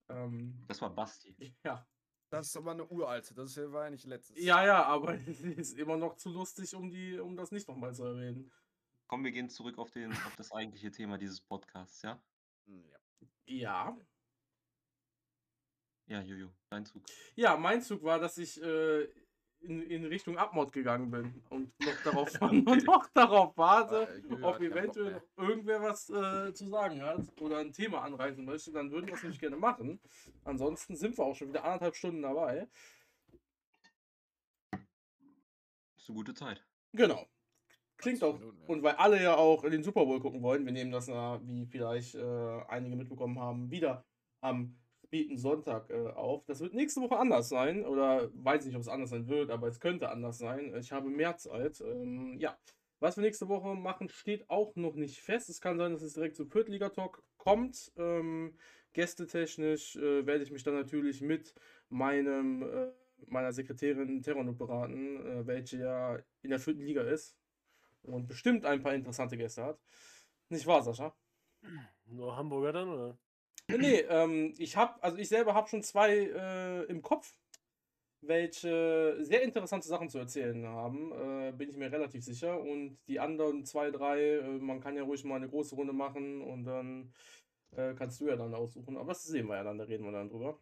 Ähm, Das war Basti. ja. Das ist aber eine uralte. Das war ja nicht letztes. ja, ja, aber es ist immer noch zu lustig, um, die, um das nicht nochmal zu erwähnen. Komm, wir gehen zurück auf, den, auf das eigentliche Thema dieses Podcasts, ja? Hm, ja. Ja. Ja, Jojo, dein Zug. Ja, mein Zug war, dass ich äh, in, in Richtung Abmod gegangen bin und noch darauf, [laughs] und noch darauf warte, Äh, Jojo ob eventuell noch irgendwer was äh, zu sagen hat oder ein Thema anreißen möchte, dann würden wir das nämlich gerne machen. Ansonsten sind wir auch schon wieder anderthalb Stunden dabei. Ist eine gute Zeit. Genau. Klingt 20 auch. Minuten, ja. Und weil alle ja auch den Super Bowl gucken wollen, wir nehmen das, wie vielleicht äh, einige mitbekommen haben, wieder am späten Sonntag äh, auf. Das wird nächste Woche anders sein. Oder weiß nicht, ob es anders sein wird, aber es könnte anders sein. Ich habe mehr Zeit. Ähm, ja. Was wir nächste Woche machen, steht auch noch nicht fest. Es kann sein, dass es direkt zum Viertliga-Talk kommt. Ähm, gästetechnisch äh, werde ich mich dann natürlich mit meinem, äh, meiner Sekretärin Terranuk beraten, äh, welche ja in der vierten Liga ist und bestimmt ein paar interessante Gäste hat. Nicht wahr, Sascha? Nur Hamburger dann, oder? Nee, nee ähm, ich habe, also ich selber habe schon zwei äh, im Kopf, welche sehr interessante Sachen zu erzählen haben, äh, bin ich mir relativ sicher. Und die anderen zwei, drei, äh, man kann ja ruhig mal eine große Runde machen und dann äh, kannst du ja dann aussuchen. Aber das sehen wir ja dann, da reden wir dann drüber.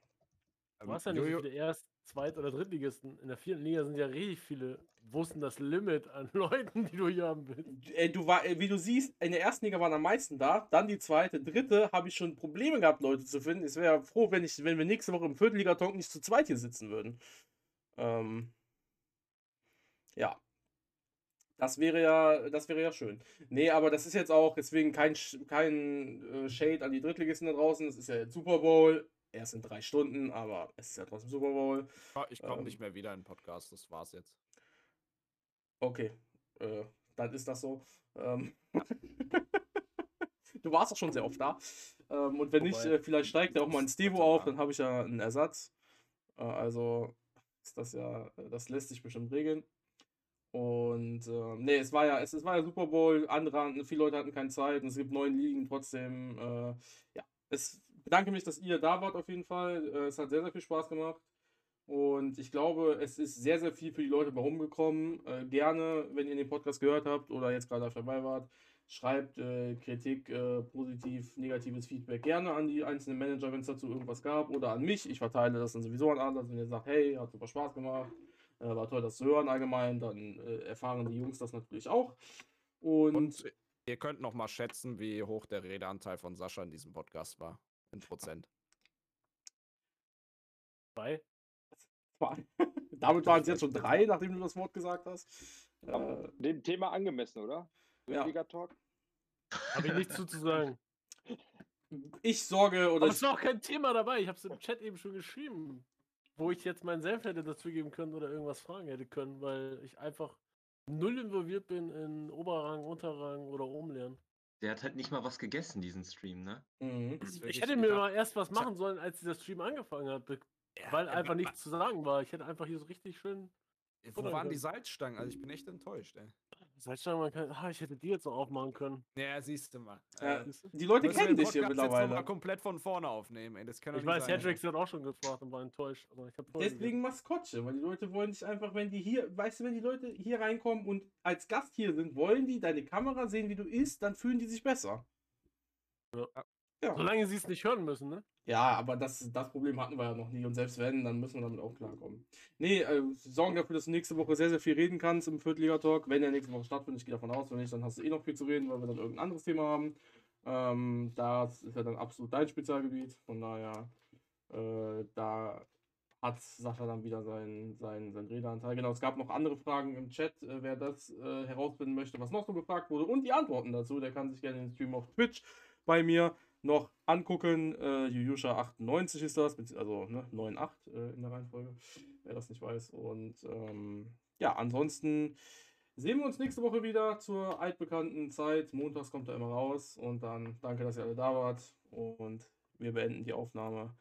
Du hast ja nicht so viele Erst-, Zweit- oder Drittligisten. In der vierten Liga sind ja richtig viele. Wo ist denn das Limit an [laughs] Leuten, die du hier haben willst? Äh, du war, äh, wie du siehst, in der ersten Liga waren am meisten da, dann die zweite, dritte habe ich schon Probleme gehabt, Leute zu finden. Ich wäre froh, wenn ich, wenn wir nächste Woche im Viertliga-Talk nicht zu zweit hier sitzen würden. Ähm, ja. Das wäre ja, das wäre ja schön. Nee, aber das ist jetzt auch deswegen kein, kein äh, Shade an die Drittligisten da draußen. Es ist ja jetzt Super Bowl. Erst in drei Stunden, aber es ist ja trotzdem Super Bowl. Ich komme Ähm. nicht mehr wieder in den Podcast, das war's jetzt. Okay, äh, dann ist das so. Ähm, [laughs] du warst doch schon sehr oft da. Ähm, und wenn nicht, Wobei, äh, vielleicht steigt ja auch mal ein Stevo auf, dann habe ich ja einen Ersatz. Äh, also ist das ja, das lässt sich bestimmt regeln. Und äh, nee, es war ja, es, es war ja Super Bowl, andere, hatten- viele Leute hatten keine Zeit und es gibt neun Ligen trotzdem. Äh, ja, es bedanke mich, dass ihr da wart auf jeden Fall. Äh, es hat sehr, sehr viel Spaß gemacht. Und ich glaube, es ist sehr, sehr viel für die Leute bei rumgekommen. Äh, gerne, wenn ihr den Podcast gehört habt oder jetzt gerade dabei wart, schreibt äh, Kritik, äh, positiv, negatives Feedback gerne an die einzelnen Manager, wenn es dazu irgendwas gab, oder an mich. Ich verteile das dann sowieso an andere. Wenn ihr sagt, hey, hat super Spaß gemacht, äh, war toll, das zu hören allgemein, dann äh, erfahren die Jungs das natürlich auch. Und, Und ihr könnt noch mal schätzen, wie hoch der Redeanteil von Sascha in diesem Podcast war. In Prozent. Zwei? [laughs] damit waren es jetzt schon drei, nachdem du das Wort gesagt hast. Äh, dem Thema angemessen, oder? Ja. Talk. Habe ich nichts zu, zu sagen. [laughs] ich sorge oder Aber ich, es war auch kein Thema dabei. Ich habe es im Chat eben schon geschrieben. Wo ich jetzt meinen Senf hätte dazugeben können oder irgendwas fragen hätte können, weil ich einfach null involviert bin in Oberrang, Unterrang oder Obenlernen. Der hat halt nicht mal was gegessen, diesen Stream, ne? Mhm. Ich hätte mir gedacht- mal erst was machen sollen, als dieser Stream angefangen hat, Ja, weil äh, einfach nichts zu sagen war. Ich hätte einfach hier so richtig schön. Wo waren die was? Salzstangen? Also ich bin echt enttäuscht, ey. Salzstangen, man kann, ah, ich hätte die jetzt noch aufmachen können. Ja, siehst du mal. Ja, Äh, die Leute kennen dich hier Podcast jetzt mittlerweile. mal komplett von vorne aufnehmen, ey. Das kann Ich nicht weiß. Hedrix hat auch schon gefragt und war enttäuscht, aber ich habe Deswegen Maskottche, weil die Leute wollen dich einfach, wenn die hier, weißt du, wenn die Leute hier reinkommen und als Gast hier sind, wollen die deine Kamera sehen, wie du isst, dann fühlen die sich besser. Ja. Ja, Solange sie es nicht hören müssen, ne? ja aber das, das Problem hatten wir ja noch nie und selbst wenn, dann müssen wir damit auch klarkommen. Nee, äh, sorgen dafür, dass du nächste Woche sehr, sehr viel reden kannst im Viertliga-Talk. Wenn der nächste Woche stattfindet, ich gehe davon aus, wenn nicht, dann hast du eh noch viel zu reden, weil wir dann irgendein anderes Thema haben. Ähm, das ist ja dann absolut dein Spezialgebiet, von daher, äh, da hat Sascha dann wieder seinen, seinen, seinen Redeanteil. Genau, es gab noch andere Fragen im Chat, äh, wer das äh, herausfinden möchte, was noch so gefragt wurde und die Antworten dazu, der kann sich gerne den Stream auf Twitch bei mir noch angucken. Äh, Jujusha98 ist das, also ne, 98 äh, in der Reihenfolge, wer das nicht weiß. Und ähm, ja, ansonsten sehen wir uns nächste Woche wieder zur altbekannten Zeit. Montags kommt er immer raus. Und dann danke, dass ihr alle da wart. Und wir beenden die Aufnahme.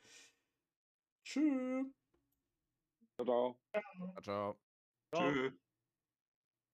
Tschüss. Ciao. Ciao. Ciao. Tschö.